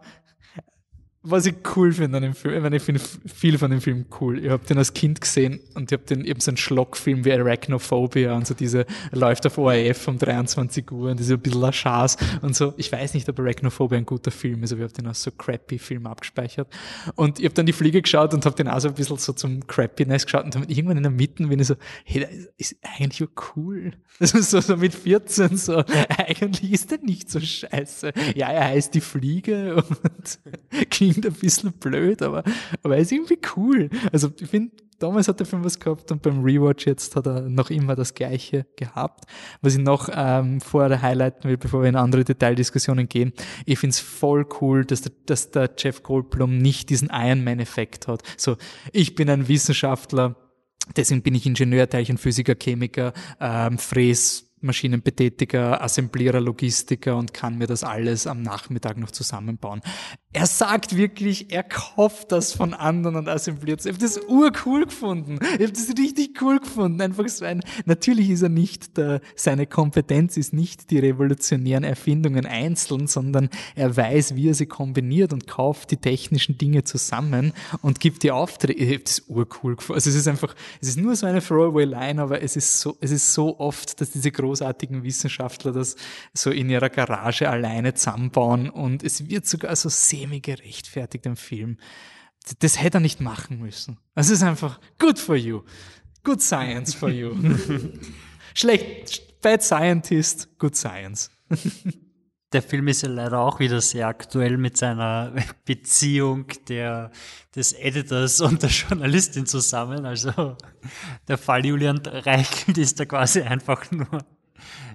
was ich cool finde an dem Film, ich, meine, ich finde viel von dem Film cool. Ich habe den als Kind gesehen und ich habe den eben so einen Schlockfilm wie Arachnophobia und so diese läuft auf ORF um 23 Uhr und diese ein bisschen Lachas und so. Ich weiß nicht, ob Arachnophobia ein guter Film ist, aber ich habe den als so crappy Film abgespeichert. Und ich habe dann die Fliege geschaut und habe den auch so ein bisschen so zum Crappiness geschaut und dann irgendwann in der Mitte bin ich so, hey, das ist eigentlich cool. Das ist so, so mit 14 so, eigentlich ist der nicht so scheiße. Ja, er heißt die Fliege und klingt ein bisschen blöd, aber, aber er ist irgendwie cool. Also ich finde, damals hat der Film was gehabt und beim Rewatch jetzt hat er noch immer das Gleiche gehabt. Was ich noch ähm, vorher highlighten will, bevor wir in andere Detaildiskussionen gehen, ich finde es voll cool, dass der, dass der Jeff Goldblum nicht diesen Iron Man-Effekt hat. So, ich bin ein Wissenschaftler, Deswegen bin ich Ingenieur, Teilchenphysiker, Chemiker, ähm, Fräsmaschinenbetätiger, Assemblierer, Logistiker und kann mir das alles am Nachmittag noch zusammenbauen. Er sagt wirklich, er kauft das von anderen und assembliert es. Ich habe das urcool gefunden. Ich habe das richtig cool gefunden. Einfach so ein, natürlich ist er nicht der, seine Kompetenz ist nicht die revolutionären Erfindungen einzeln, sondern er weiß, wie er sie kombiniert und kauft die technischen Dinge zusammen und gibt die Aufträge. Ich habe das urcool gefunden. Also es ist einfach, es ist nur so eine Throwaway-Line, aber es ist so, es ist so oft, dass diese großartigen Wissenschaftler das so in ihrer Garage alleine zusammenbauen und es wird sogar so sehr semi-gerechtfertigt im Film. Das hätte er nicht machen müssen. Es ist einfach good for you. Good science for you. Schlecht, bad scientist, good science. Der Film ist ja leider auch wieder sehr aktuell mit seiner Beziehung der, des Editors und der Journalistin zusammen. Also der Fall Julian Reichelt ist da quasi einfach nur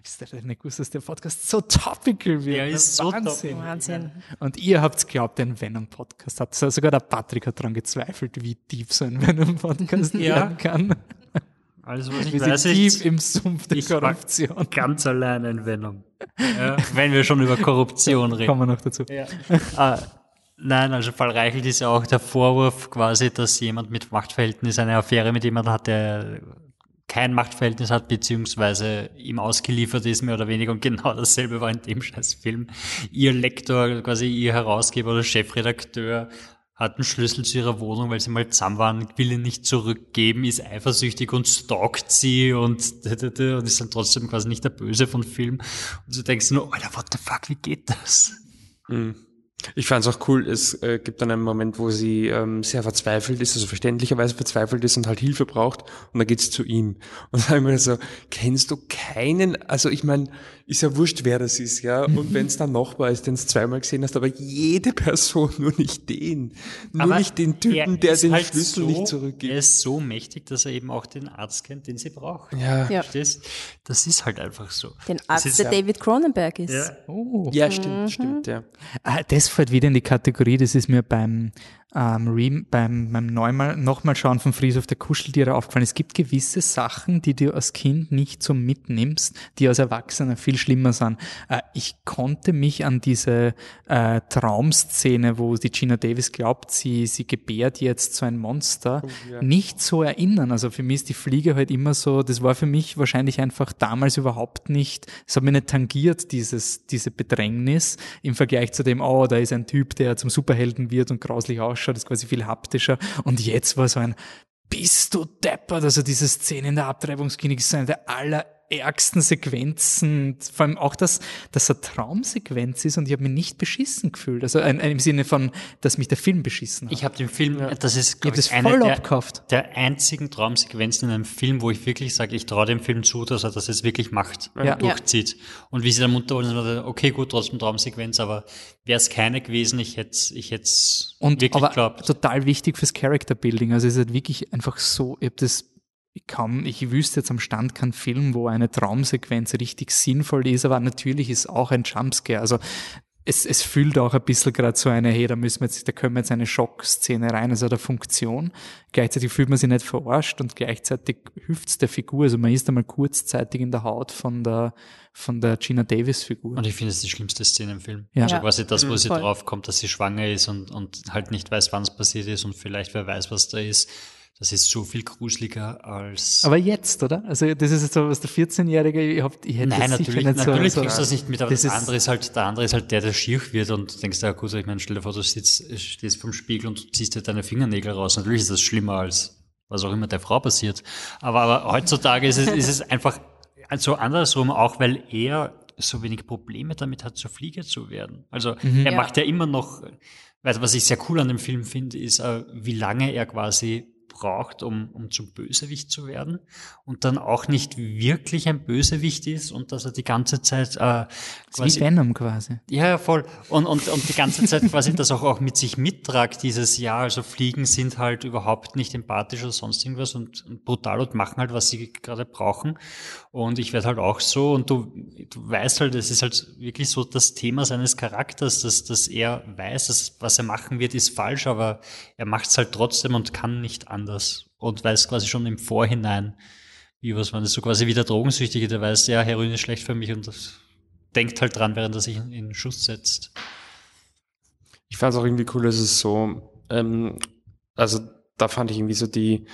ist der nicht gewusst, dass der Podcast so topical wird? Ja, ist so Wahnsinn. Wahnsinn. Und ihr habt's geglaubt, ein Venom-Podcast hat. Sogar der Patrick hat daran gezweifelt, wie tief so ein Venom-Podcast Ja. werden kann. Also was ich Wir weiß, sind ich, tief im Sumpf der ich war Korruption. ganz allein ein Venom. Ja, wenn wir schon über Korruption reden. Kommen wir noch dazu. Ja. Ah, nein, also Fall Reichelt ist ja auch der Vorwurf quasi, dass jemand mit Machtverhältnis eine Affäre mit jemandem hat, der kein Machtverhältnis hat, beziehungsweise ihm ausgeliefert ist, mehr oder weniger. Und genau dasselbe war in dem scheiß Film. Ihr Lektor, quasi ihr Herausgeber oder Chefredakteur, hat einen Schlüssel zu ihrer Wohnung, weil sie mal zusammen waren, will ihn nicht zurückgeben, ist eifersüchtig und stalkt sie und, und ist dann trotzdem quasi nicht der Böse von Film. Und du denkst nur, Alter, what the fuck, wie geht das? Mhm. Ich fand es auch cool, es äh, gibt dann einen Moment, wo sie ähm, sehr verzweifelt ist, also verständlicherweise verzweifelt ist und halt Hilfe braucht und dann geht's zu ihm. Und dann mir so, kennst du keinen, also ich meine, ist ja wurscht, wer das ist, ja, und wenn es dann Nachbar ist, den du zweimal gesehen hast, aber jede Person, nur nicht den. Nur Aber nicht den Typen, er der den halt Schlüssel so, nicht Er zurückgibt. ist so mächtig, dass er eben auch den Arzt kennt, den sie braucht. Ja. Ja. Verstehst? Das ist halt einfach so. Den Arzt, ist der ja- David Cronenberg ist. Ja. Oh. Ja, stimmt, stimmt, ja. Ah, Das fällt wieder in die Kategorie, das ist mir beim, ähm, beim, beim Neumal, nochmal schauen von Friedhof der Kuscheltiere aufgefallen. Es gibt gewisse Sachen, die du als Kind nicht so mitnimmst, die als Erwachsener viel schlimmer sind. Äh, ich konnte mich an diese äh, Traumszene, wo die Gina Davis glaubt, sie, sie gebärt jetzt so ein Monster, nicht so erinnern. Also für mich ist die Fliege halt immer so, das war für mich wahrscheinlich einfach damals überhaupt nicht, es hat mich nicht tangiert, dieses, diese Bedrängnis im Vergleich zu dem, oh, da ist ein Typ, der zum Superhelden wird und grauslich ausschaut, ist quasi viel haptischer. Und jetzt war so ein, bist du deppert? Also diese Szene in der Abtreibungsklinik ist eine der allerärgsten Sequenzen, vor allem auch, dass das eine Traumsequenz ist und ich habe mich nicht beschissen gefühlt. Also ein, ein, im Sinne von, dass mich der Film beschissen hat. Ich habe den Film, das ist Ich glaub habe das eine voll der, der einzigen Traumsequenzen in einem Film, wo ich wirklich sage, ich traue dem Film zu, dass er das jetzt wirklich macht, Ja. durchzieht. Und wie sie dann munter wurden, okay, gut, trotzdem Traumsequenz, aber wäre es keine gewesen, ich hätte ich hätte Und wirklich geglaubt. total wichtig fürs Character Building. Also es ist halt wirklich einfach so, ich habe das ich kaum, ich wüsste jetzt am Stand keinen Film, wo eine Traumsequenz richtig sinnvoll ist, aber natürlich ist auch ein Jumpscare. Also es, es fühlt auch ein bisschen gerade so eine, hey, da müssen wir jetzt, da können wir jetzt eine Schockszene rein, also der Funktion. Gleichzeitig fühlt man sich nicht verarscht und gleichzeitig hilft's der Figur. Also man ist einmal kurzzeitig in der Haut von der, von der Gina Davis Figur. Und ich finde, es ist die schlimmste Szene im Film. Ja. Also Ja. quasi das, wo sie Voll. drauf kommt, dass sie schwanger ist und, und halt nicht weiß, wann es passiert ist und vielleicht wer weiß, was da ist. Das ist so viel gruseliger als. Aber jetzt, oder? Also das ist jetzt so, was der 14-Jährige, ich, hab, ich hätte Nein, natürlich, nicht natürlich so, kriegst du das nicht mit, aber das das andere ist halt, der andere ist halt der, der schier wird und du denkst, ja gut, ich meine, stell dir vor, du sitzt, stehst vom Spiegel und du ziehst dir deine Fingernägel raus. Natürlich ist das schlimmer als was auch immer der Frau passiert. Aber, aber heutzutage ist es, ist es einfach so andersrum, auch weil er so wenig Probleme damit hat, zur Fliege zu werden. Also Mhm. er Ja. macht ja immer noch, weil was ich sehr cool an dem Film finde, ist, äh, wie lange er quasi braucht, um, um zum Bösewicht zu werden und dann auch nicht wirklich ein Bösewicht ist und dass er die ganze Zeit äh, ist wie Venom quasi. ja, ja, voll. Und, und, und die ganze Zeit quasi das auch, auch mit sich mittragt, dieses Jahr. Also Fliegen sind halt überhaupt nicht empathisch oder sonst irgendwas und, und brutal und machen halt, was sie gerade brauchen. Und ich werde halt auch so und du, du weißt halt, es ist halt wirklich so das Thema seines Charakters, dass, dass er weiß, dass was er machen wird, ist falsch, aber er macht es halt trotzdem und kann nicht anders. Und weiß quasi schon im Vorhinein, wie was man ist, so quasi wie der Drogensüchtige, der weiß, ja, Heroin ist schlecht für mich und das denkt halt dran, während er sich in, in Schuss setzt. Ich fand es auch irgendwie cool, dass es so, ähm, also da fand ich irgendwie so die,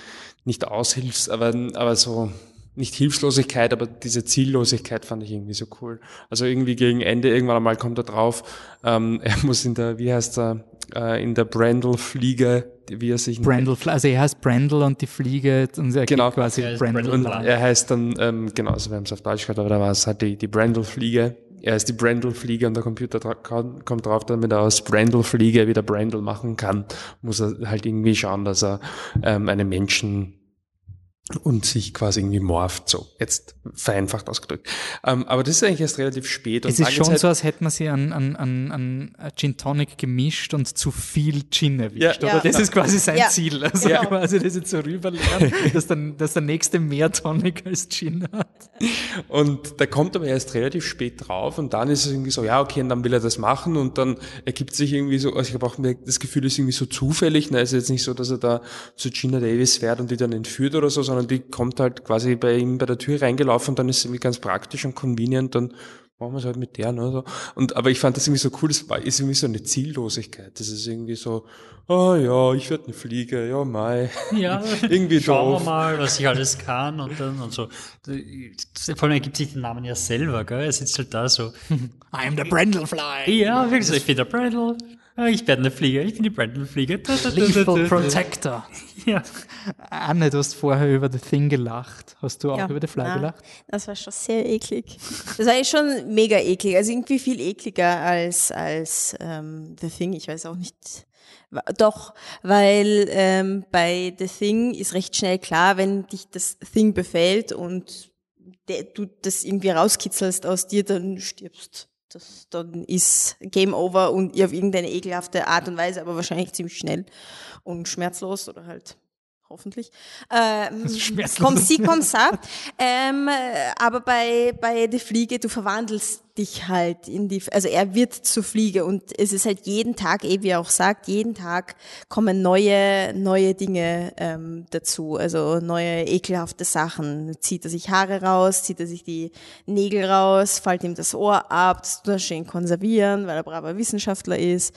nicht Aushilfs, aber, aber so, nicht Hilflosigkeit, aber diese Ziellosigkeit fand ich irgendwie so cool. Also irgendwie gegen Ende, irgendwann einmal kommt er drauf, ähm, er muss in der, wie heißt er, äh, in der Brandl-Fliege, wie er sich... Brandl, also er heißt Brandl und die Fliege, und er Genau. quasi Er. Und er heißt dann, ähm, genau, also wir haben es auf Deutsch gehört, aber da war es halt die, die Brandl-Fliege. Er ist die Brandl-Fliege und der Computer kommt drauf, damit er aus Brandl-Fliege wieder Brandl machen kann, muss er halt irgendwie schauen, dass er ähm, einen Menschen und sich quasi irgendwie morpht, so jetzt vereinfacht ausgedrückt. Ähm, aber das ist eigentlich erst relativ spät. Und Es ist schon so, als hätte man sie an, an, an, an Gin Tonic gemischt und zu viel Gin erwischt. Ja. Oder Ja. das ist quasi sein Ja. Ziel. Also Genau. quasi das jetzt so rüberlernen, dass, dann, dass der nächste mehr Tonic als Gin hat. Und der kommt aber erst relativ spät drauf und dann ist es irgendwie so, ja, okay, und dann will er das machen und dann ergibt sich irgendwie so, also ich habe auch das Gefühl, es ist irgendwie so zufällig, ne, es ist jetzt nicht so, dass er da zu Gina Davis fährt und die dann entführt oder so, sondern die kommt halt quasi bei ihm bei der Tür reingelaufen und dann ist es irgendwie ganz praktisch und convenient, dann machen wir es halt mit der, ne, so. Und, aber ich fand das irgendwie so cool, das war, ist irgendwie so eine Ziellosigkeit, das ist irgendwie so, ah ja, ich werde eine Fliege, ja, mai. Ja, Irgendwie schauen doof. wir mal, was ich alles kann und dann und so. Vor allem ergibt sich den Namen ja selber, gell? Er sitzt halt da so. I am the Brandlfly. Ja, wirklich ich bin der Brandl. Ah, Ich werde eine Fliege, ich bin die da, Lethal. Protector. Ja. Anne, du hast vorher über The Thing gelacht. Hast du auch Ja. über The Fly Ah, gelacht? Das war schon sehr eklig. Das war eigentlich schon mega eklig. Also irgendwie viel ekliger als, als ähm, The Thing. Ich weiß auch nicht. Doch, weil ähm, bei The Thing ist recht schnell klar, wenn dich das Thing befällt und du das irgendwie rauskitzelst aus dir, dann stirbst. Das, dann ist Game Over und ihr auf irgendeine ekelhafte Art und Weise, aber wahrscheinlich ziemlich schnell und schmerzlos oder halt hoffentlich. Ähm, komm sie, komm sa. Ähm, äh, aber bei, bei der Fliege, du verwandelst dich halt in die, also er wird zur Fliege und es ist halt jeden Tag, eh wie er auch sagt, jeden Tag kommen neue, neue Dinge ähm, dazu, also neue ekelhafte Sachen. Zieht er sich Haare raus, zieht er sich die Nägel raus, fällt ihm das Ohr ab, das tut er schön konservieren, weil er braver Wissenschaftler ist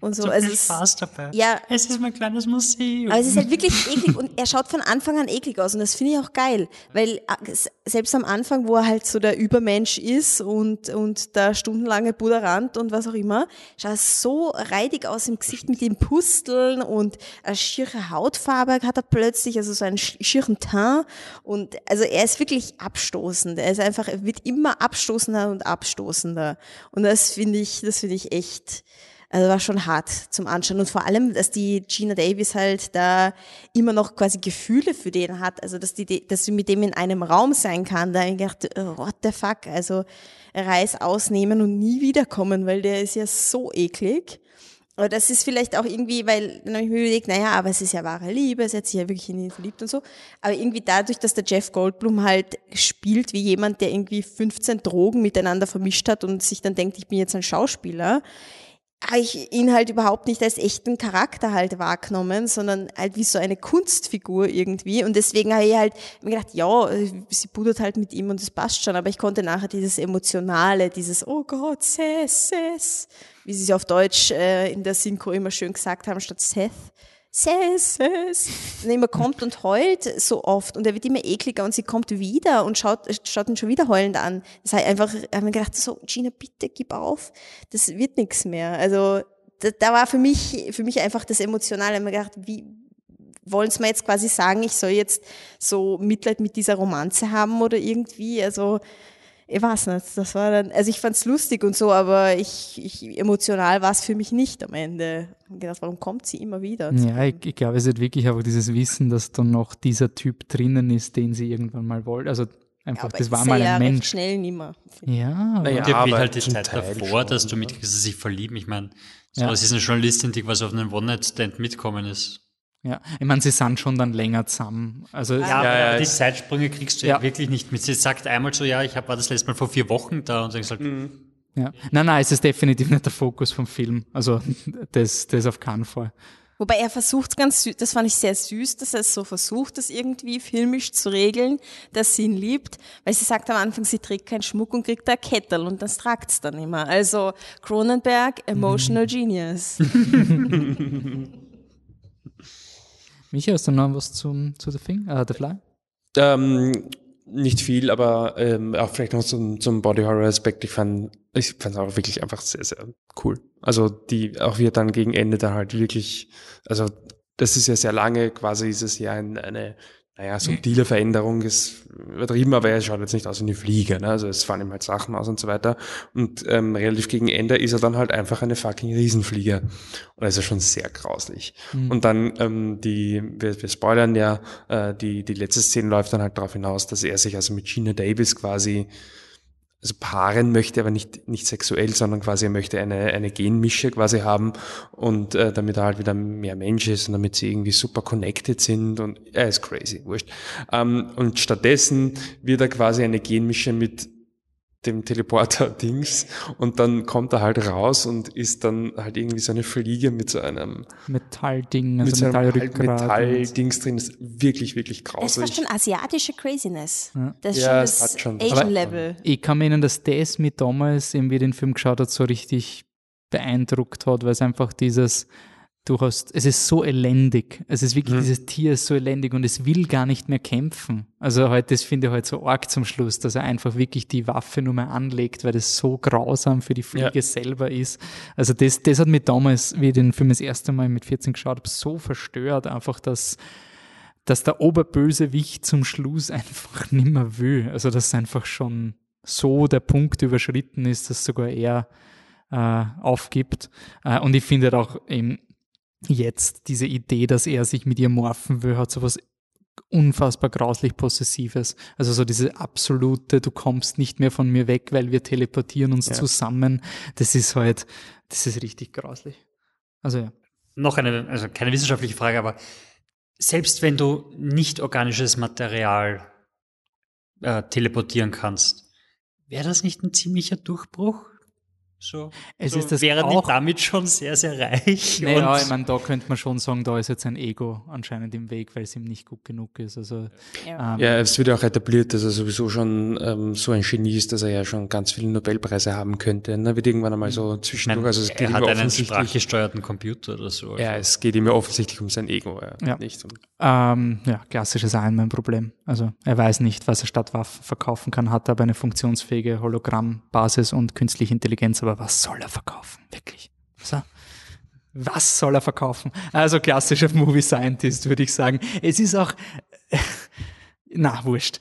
und so. So also viel es- Spaß dabei. Ja. Es ist mein kleines Museum. aber es ist halt wirklich eklig und er schaut von Anfang an eklig aus und das finde ich auch geil, weil äh, selbst am Anfang, wo er halt so der Übermensch ist und, und der stundenlange Buderant und was auch immer, schaut so reidig aus im Gesicht mit den Pusteln und eine schiere Hautfarbe hat er plötzlich, also so einen sch- schieren Teint und also er ist wirklich abstoßend. Er ist einfach, er wird immer abstoßender und abstoßender und das finde ich, das finde ich echt, also war schon hart zum Anschauen. Und vor allem, dass die Gina Davis halt da immer noch quasi Gefühle für den hat. Also, dass die, dass sie mit dem in einem Raum sein kann. Da hab ich gedacht, oh, what the fuck? Also, Reis ausnehmen und nie wiederkommen, weil der ist ja so eklig. Aber das ist vielleicht auch irgendwie, weil dann habe ich mir überlegt, naja, aber es ist ja wahre Liebe, es hat sich ja wirklich in ihn verliebt und so. Aber irgendwie dadurch, dass der Jeff Goldblum halt spielt wie jemand, der irgendwie 15 Drogen miteinander vermischt hat und sich dann denkt, ich bin jetzt ein Schauspieler, ich ihn halt überhaupt nicht als echten Charakter halt wahrgenommen, sondern halt wie so eine Kunstfigur irgendwie. Und deswegen habe ich halt mir gedacht, ja, sie pudert halt mit ihm und das passt schon. Aber ich konnte nachher dieses Emotionale, dieses, oh Gott, Seth, Seth, wie sie es auf Deutsch äh, in der Synchro immer schön gesagt haben, statt Seth. Seth, Seth. Und er immer kommt und heult so oft und er wird immer ekliger und sie kommt wieder und schaut, schaut ihn schon wieder heulend an. Das heißt einfach, haben wir gedacht, so, Gina, bitte gib auf. Das wird nichts mehr. Also, da, da war für mich, für mich einfach das Emotionale. Ich habe mir gedacht, wie, wollen sie mir jetzt quasi sagen, ich soll jetzt so Mitleid mit dieser Romanze haben oder irgendwie, also, ich weiß nicht, das war dann, also ich fand's lustig und so, aber ich, ich emotional war es für mich nicht am Ende. Ich gedacht, warum kommt sie immer wieder? Ja, ich, ich glaube, es ist wirklich einfach dieses Wissen, dass da noch dieser Typ drinnen ist, den sie irgendwann mal wollte. Also einfach, aber das war mal er ja ein recht Mensch. schnell nimmer. Ja, aber Und dir fehlt aber halt die Zeit Teil davor, schon, dass du mitkriegst, dass sie sich verlieben. Ich meine, so, Ja. es ist eine Journalistin, die quasi auf einen One-Night-Stand mitkommen ist. Ja. Ich meine, sie sind schon dann länger zusammen. Also Ja, Ja, aber ja, die Zeitsprünge kriegst du Ja. wirklich nicht mit. Sie sagt einmal so, ja, ich hab, war das letzte Mal vor vier Wochen da und sagst halt, Ja. Nein, nein, es ist definitiv nicht der Fokus vom Film. Also das, das auf keinen Fall. Wobei er versucht ganz süß, das fand ich sehr süß, dass er es so versucht, das irgendwie filmisch zu regeln, dass sie ihn liebt, weil sie sagt am Anfang, sie trägt keinen Schmuck und kriegt da Kettel und das tragt es dann immer. Also Cronenberg, emotional genius. Micha, hast du noch was zum, zu The Thing, äh, The Fly? Ähm, nicht viel, aber ähm, auch vielleicht noch zum, zum Body Horror Aspekt. Ich fand, ich fand auch wirklich einfach sehr, sehr cool. Also die, auch wir dann gegen Ende da halt wirklich, also das ist ja sehr lange, quasi ist es ja ein, eine naja, subtile Veränderung ist übertrieben, aber er schaut jetzt nicht aus wie eine Fliege. Ne? Also es fallen ihm halt Sachen aus und so weiter. Und ähm, relativ gegen Ende ist er dann halt einfach eine fucking Riesenfliege. Und das ist ja schon sehr grauslich. Mhm. Und dann ähm, die, wir, wir spoilern ja, äh, die, die letzte Szene läuft dann halt darauf hinaus, dass er sich also mit Gina Davis quasi also paaren möchte, aber nicht, nicht sexuell, sondern quasi er möchte eine, eine Genmische quasi haben und äh, damit er halt wieder mehr Mensch ist und damit sie irgendwie super connected sind und er ist crazy, wurscht. Ähm, und stattdessen wird er quasi eine Genmische mit dem Teleporter-Dings und dann kommt er halt raus und ist dann halt irgendwie so eine Fliege mit so einem Metallding, also mit so einem Metallrückgrat. Metalldings drin. Das ist wirklich, wirklich Das war grausig. schon asiatische Craziness. Ja. Das ist Ja, schon das schon- Asian-Level. Ich kann mir erinnern, dass das mit damals, eben wie den Film geschaut hat, so richtig beeindruckt hat, weil es einfach dieses, du hast, es ist so elendig. Es ist wirklich, Mhm. dieses Tier ist so elendig und es will gar nicht mehr kämpfen. Also halt, das finde ich halt so arg zum Schluss, dass er einfach wirklich die Waffe nur mehr anlegt, weil das so grausam für die Fliege Ja. selber ist. Also das, das hat mich damals, wie ich den Film das erste Mal mit 14 geschaut habe, so verstört, einfach, dass, dass der Oberbösewicht zum Schluss einfach nimmer will. Also dass einfach schon so der Punkt überschritten ist, dass sogar er äh, aufgibt. Äh, und ich finde halt auch eben jetzt diese Idee, dass er sich mit ihr morphen will, hat sowas unfassbar grauslich Possessives. Also so diese absolute, du kommst nicht mehr von mir weg, weil wir teleportieren uns Ja. zusammen. Das ist halt, das ist richtig grauslich. Also ja. Noch eine, also keine wissenschaftliche Frage, aber selbst wenn du nicht organisches Material äh, teleportieren kannst, wäre das nicht ein ziemlicher Durchbruch? So, Es so ist das wären auch- die damit schon sehr, sehr reich. Naja, und- ich meine, da könnte man schon sagen, da ist jetzt ein Ego anscheinend im Weg, weil es ihm nicht gut genug ist. Also Ja. ähm, Ja, es wird ja auch etabliert, dass er sowieso schon ähm, so ein Genie ist, dass er ja schon ganz viele Nobelpreise haben könnte. Ne? Wird irgendwann einmal so zwischendurch, also es geht er hat einen sprachgesteuerten Computer oder so. ja, es geht ihm ja offensichtlich um sein Ego, ja, Ja. nicht um Ähm, ja, klassisches Iron Man-Problem. Also er weiß nicht, was er statt Waffen verkaufen kann, hat aber eine funktionsfähige Hologrammbasis und künstliche Intelligenz, aber was soll er verkaufen? Wirklich? So. Was soll er verkaufen? Also klassischer Movie Scientist, würde ich sagen. Es ist auch, na, wurscht.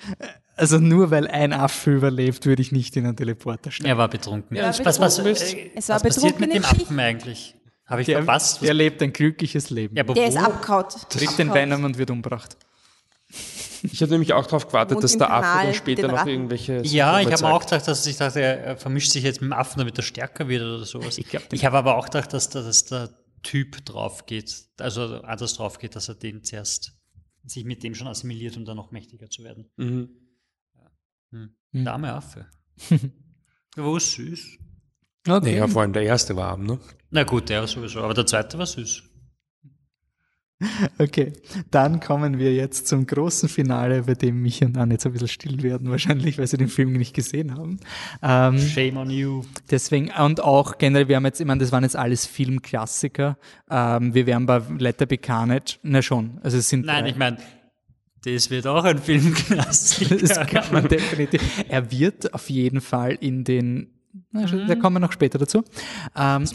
Also nur weil ein Affe überlebt, würde ich nicht in einen Teleporter steigen. Er war betrunken. Ja, was, was, was, betrunken. äh, Es war was passiert mit betrunken dem Affen eigentlich? Habe ich Der, verpasst? der lebt ein glückliches Leben. ja, aber Der ist wo? abkaut. Trifft den Venom und wird umgebracht. Ich habe nämlich auch darauf gewartet, Wohnt dass der Affe dann später noch Ratten. irgendwelche Ja, ich habe auch gedacht, dass ich dachte, er vermischt sich jetzt mit dem Affen, damit er stärker wird oder sowas. Ich glaub, ich habe aber auch gedacht, dass, da- dass der Typ drauf geht, also anders drauf geht, dass er den zuerst sich mit dem schon assimiliert, um dann noch mächtiger zu werden. Mhm. Hm. Hm. Der arme Affe. Wo ist süß? Okay. Naja, vor allem der erste war arm, ne? Na gut, der war sowieso, aber der zweite war süß. Okay, dann kommen wir jetzt zum großen Finale, bei dem mich und Anne jetzt ein bisschen still werden, wahrscheinlich, weil sie den Film nicht gesehen haben. Ähm, Shame on you. deswegen, und auch generell, wir haben jetzt, ich meine, das waren jetzt alles Filmklassiker. Ähm, wir wären bei Letter Be Carnage, na schon, also es sind Nein, drei. ich meine, das wird auch ein Filmklassiker. Das kann man definitiv. Er wird auf jeden Fall in den, na, da kommen wir noch später dazu. Ähm,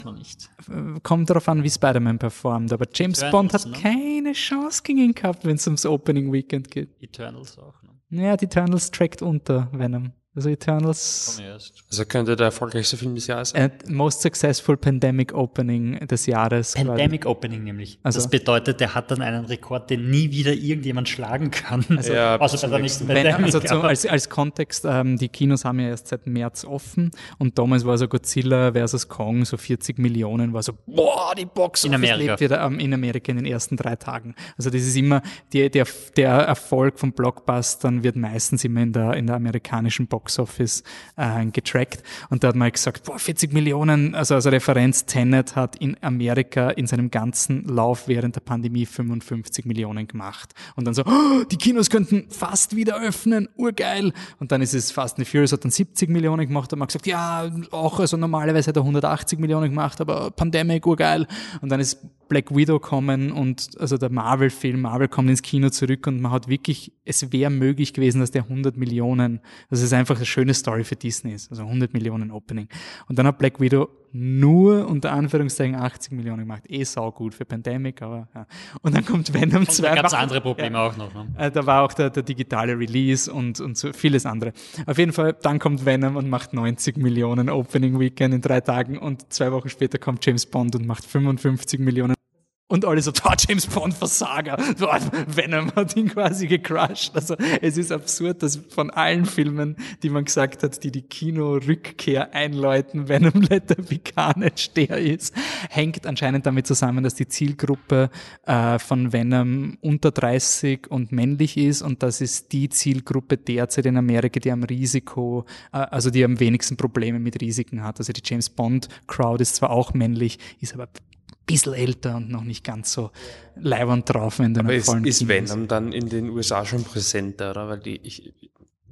kommt darauf an, wie Spider-Man performt, aber James Eternals, Bond hat ne? keine Chance gegen ihn gehabt, wenn es ums Opening Weekend geht. Eternals auch. Ne? Ja, die Eternals trackt unter Venom. Also Eternals. Also könnte der erfolgreichste Film des Jahres sein. most successful Pandemic Opening des Jahres. quasi. Pandemic Opening nämlich. Also- das bedeutet, der hat dann einen Rekord, den nie wieder irgendjemand schlagen kann. Also, Ja, außer bei der nächsten Wenn, Pandemic. also zum, als, als Kontext, ähm, die Kinos haben ja erst seit März offen und damals war so Godzilla versus Kong, so 40 Millionen, war so, boah, die Box In Amerika. lebt wieder ähm, in Amerika in den ersten drei Tagen. Also das ist immer, die, der, der Erfolg von Blockbustern wird meistens immer in der, in der amerikanischen Box Office äh, getrackt. Und da hat man gesagt, boah, 40 Millionen, also als Referenz, Tenet hat in Amerika in seinem ganzen Lauf während der Pandemie 55 Millionen gemacht. Und dann so, oh, die Kinos könnten fast wieder öffnen, urgeil. Und dann ist es Fast and Furious hat dann 70 Millionen gemacht. Man hat gesagt, ja, auch, also normalerweise hat er 180 Millionen gemacht, aber Pandemic, urgeil. Und dann ist Black Widow kommen und also der Marvel-Film, Marvel kommt ins Kino zurück und man hat wirklich, es wäre möglich gewesen, dass der 100 Millionen, das ist einfach eine schöne Story für Disney ist, also 100 Millionen Opening. Und dann hat Black Widow nur unter Anführungszeichen 80 Millionen gemacht. Eh sau gut für Pandemic, aber ja. Und dann kommt Venom 2. Da ganz andere Probleme ja. auch noch. Ne? Äh, da war auch der, der digitale Release und, und so vieles andere. Auf jeden Fall, dann kommt Venom und macht 90 Millionen Opening Weekend in drei Tagen und zwei Wochen später kommt James Bond und macht 55 Millionen und alle so, oh, James Bond Versager. Venom hat ihn quasi gecrushed. Also es ist absurd, dass von allen Filmen, die man gesagt hat, die die Kino-Rückkehr einläuten, Venom Letter Carnage der ist, hängt anscheinend damit zusammen, dass die Zielgruppe äh, von Venom unter 30 und männlich ist und das ist die Zielgruppe derzeit in Amerika, die am Risiko, äh, also die am wenigsten Probleme mit Risiken hat. Also die James Bond Crowd ist zwar auch männlich, ist aber bisschen älter und noch nicht ganz so leibernd drauf, wenn du Aber ist, ist Venom dann in den USA schon präsenter, oder? Weil die, ich,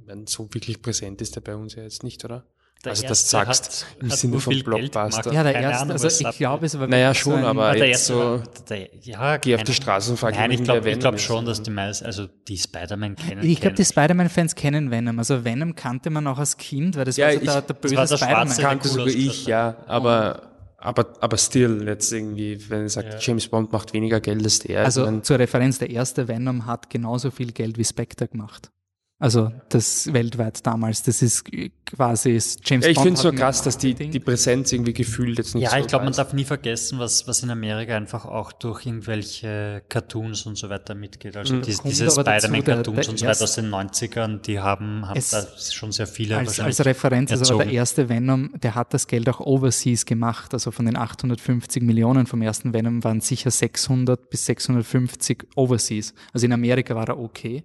wenn so wirklich präsent ist der bei uns ja jetzt nicht, oder? Der also das sagst hat, im hat Sinne von Blockbuster. Ja, der erste, also ich glaube, es war Naja, schon, so aber der jetzt so, der, ja, geh auf die Straße und frag Nein, ich glaube glaub schon, dass die meisten, also die Spider-Man kennen. Ich glaube, die Spider-Man-Fans kennen Venom. Also Venom kannte man auch als Kind, weil das ja, war so ich, der, der böse Spider-Man. kannte sogar ich, ja, aber aber, aber still, jetzt irgendwie, wenn ich sage, ja. James Bond macht weniger Geld als der. Also zur Referenz, der erste Venom hat genauso viel Geld wie Spectre gemacht. Also das weltweit damals, das ist quasi James ja, ich finde es so krass, dass die, die Präsenz irgendwie gefühlt jetzt nicht ja, so Ja, ich glaube, man darf nie vergessen, was, was in Amerika einfach auch durch irgendwelche Cartoons und so weiter mitgeht. Also mhm. die, diese Spider-Man-Cartoons und so weiter aus den 90ern, die haben, haben da schon sehr viele als, als Referenz, also der erste Venom, der hat das Geld auch overseas gemacht. Also von den 850 Millionen vom ersten Venom waren sicher 600 bis 650 overseas. Also in Amerika war er okay.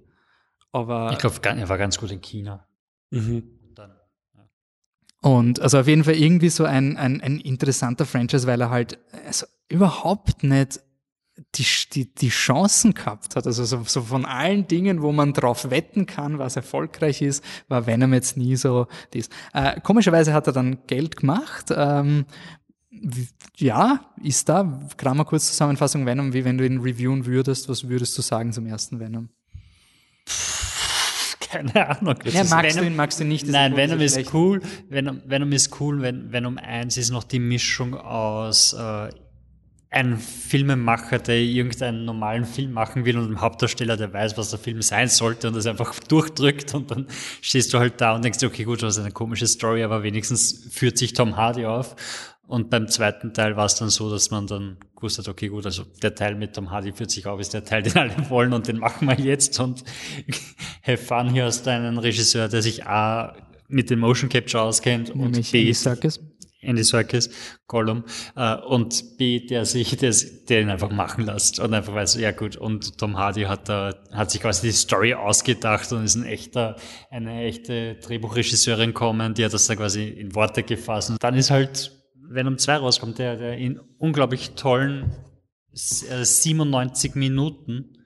Aber ich glaube, er war ganz gut in China. Mhm. Dann, ja. Und also auf jeden Fall irgendwie so ein, ein, ein interessanter Franchise, weil er halt also überhaupt nicht die, die, die Chancen gehabt hat. Also so, so von allen Dingen, wo man drauf wetten kann, was erfolgreich ist, war Venom jetzt nie so dies. Äh, komischerweise hat er dann Geld gemacht. Ähm, ja, ist da. Krammer kurz Zusammenfassung Venom, wie wenn du ihn reviewen würdest, was würdest du sagen zum ersten Venom? Keine Ahnung. Ja, magst Venom, du ihn, magst du nicht? Nein, Venom ist cool. Venom, Venom ist cool. Venom, Venom 1 ist noch die Mischung aus äh, ein Filmemacher, der irgendeinen normalen Film machen will und ein Hauptdarsteller, der weiß, was der Film sein sollte und das einfach durchdrückt und dann stehst du halt da und denkst, okay, gut, das ist eine komische Story, aber wenigstens führt sich Tom Hardy auf und beim zweiten Teil war es dann so, dass man dann gewusst hat, okay, gut, also der Teil mit Tom Hardy führt sich auf, ist der Teil, den alle wollen und den machen wir jetzt. Und have fun, hier hast du einen Regisseur, der sich A mit dem Motion Capture auskennt und Nämlich B Andy Serkis. Andy Serkis, Gollum, äh, und B, der sich, der, der ihn einfach machen lässt und einfach weiß, ja gut, und Tom Hardy hat da, hat sich quasi die Story ausgedacht und ist ein echter, eine echte Drehbuchregisseurin kommen, die hat das da quasi in Worte gefasst. Und dann ist halt Venom 2 rauskommt, der, der in unglaublich tollen 97 äh, Minuten,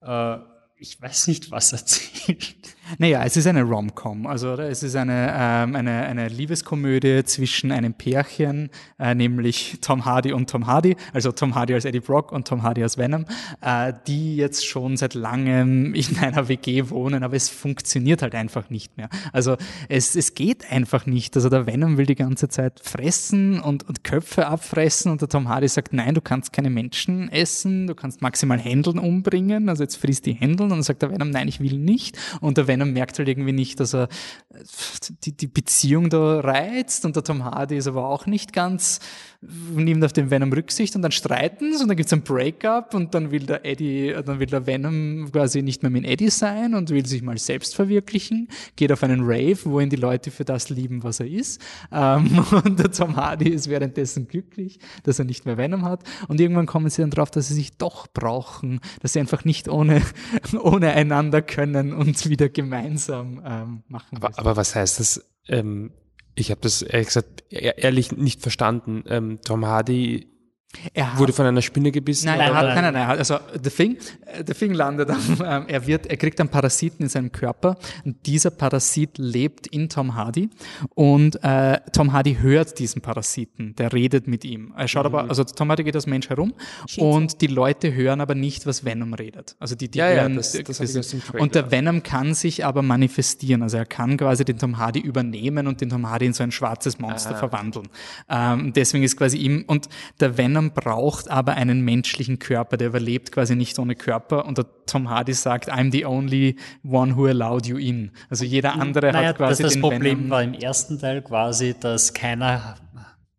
äh, ich weiß nicht, was erzählt. Naja, es ist eine Rom-Com, also oder? es ist eine, ähm, eine, eine Liebeskomödie zwischen einem Pärchen, äh, nämlich Tom Hardy und Tom Hardy, also Tom Hardy als Eddie Brock und Tom Hardy als Venom, äh, die jetzt schon seit langem in einer WG wohnen, aber es funktioniert halt einfach nicht mehr. Also es, es geht einfach nicht. Also der Venom will die ganze Zeit fressen und, und Köpfe abfressen und der Tom Hardy sagt, nein, du kannst keine Menschen essen, du kannst maximal Händeln umbringen, also jetzt frisst die Händeln und dann sagt der Venom, nein, ich will nicht und der Venom Venom merkt halt irgendwie nicht, dass er die, die Beziehung da reizt und der Tom Hardy ist aber auch nicht ganz nimmt auf den Venom Rücksicht und dann streiten sie und dann gibt's ein Breakup und dann will der Eddie, dann will der Venom quasi nicht mehr mit Eddie sein und will sich mal selbst verwirklichen, geht auf einen Rave, wo ihn die Leute für das lieben, was er ist. Ähm, und der Tom Hardy ist währenddessen glücklich, dass er nicht mehr Venom hat. Und irgendwann kommen sie dann drauf, dass sie sich doch brauchen, dass sie einfach nicht ohne, ohne einander können und wieder gemeinsam ähm, machen Aber, aber was heißt das? Ähm, ich habe das ehrlich gesagt e- ehrlich nicht verstanden. Ähm, Tom Hardy er hat, wurde von einer Spinne gebissen. Nein, Nein, er hat, nein, nein, nein, also The Thing, äh, The Thing landet am, ähm, er wird, er kriegt einen Parasiten in seinem Körper und dieser Parasit lebt in Tom Hardy und äh, Tom Hardy hört diesen Parasiten, der redet mit ihm. Er schaut aber, also Tom Hardy geht als Mensch herum Schizo. und die Leute hören aber nicht, was Venom redet. Also die, die Ja, ja, hören, das- das aus dem Trailer. und der Venom kann sich aber manifestieren, also er kann quasi den Tom Hardy übernehmen und den Tom Hardy in so ein schwarzes Monster Ah. verwandeln. Ähm, deswegen ist quasi ihm, und der Venom braucht aber einen menschlichen Körper, der überlebt quasi nicht ohne Körper und der Tom Hardy sagt, I'm the only one who allowed you in. Also jeder andere naja, hat quasi das, das den Problem Venom. war im ersten Teil quasi, dass keiner,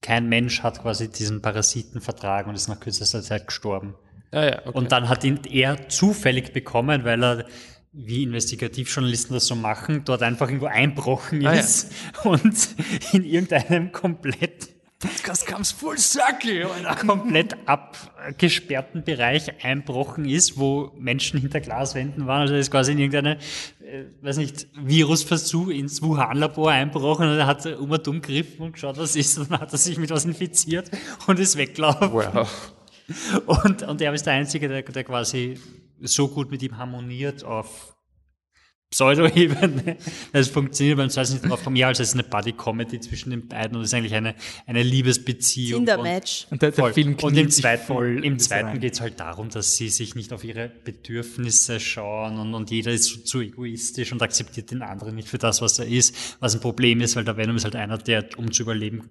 kein Mensch hat quasi diesen Parasiten vertragen und ist nach kürzester Zeit gestorben. Ah, ja, okay. Und dann hat ihn er zufällig bekommen, weil er, wie Investigativjournalisten das so machen, dort einfach irgendwo einbrochen Ah, ja. ist und in irgendeinem komplett Podcast comes full circle, Alter. komplett abgesperrten Bereich einbrochen ist, wo Menschen hinter Glaswänden waren. Also er ist quasi in irgendeine, äh, weiß nicht, Virusversuch ins Wuhan-Labor einbrochen und er hat um und um gegriffen und geschaut, was ist, und dann hat er sich mit was infiziert und ist weggelaufen. wow. Und, und er ist der Einzige, der, der quasi so gut mit ihm harmoniert auf Pseudo-Ebene. Es funktioniert beim zweiten nicht drauf kommen. Ja, also es ist eine Buddy-Comedy zwischen den beiden und es ist eigentlich eine, eine Liebesbeziehung. Und- Tinder-Match. Und der, der Voll. Film und im zweiten, im das zweiten geht es halt darum, dass sie sich nicht auf ihre Bedürfnisse schauen und, und jeder ist so, zu egoistisch und akzeptiert den anderen nicht für das, was er ist. Was ein Problem ist, weil der Venom ist halt einer, der, um zu überleben,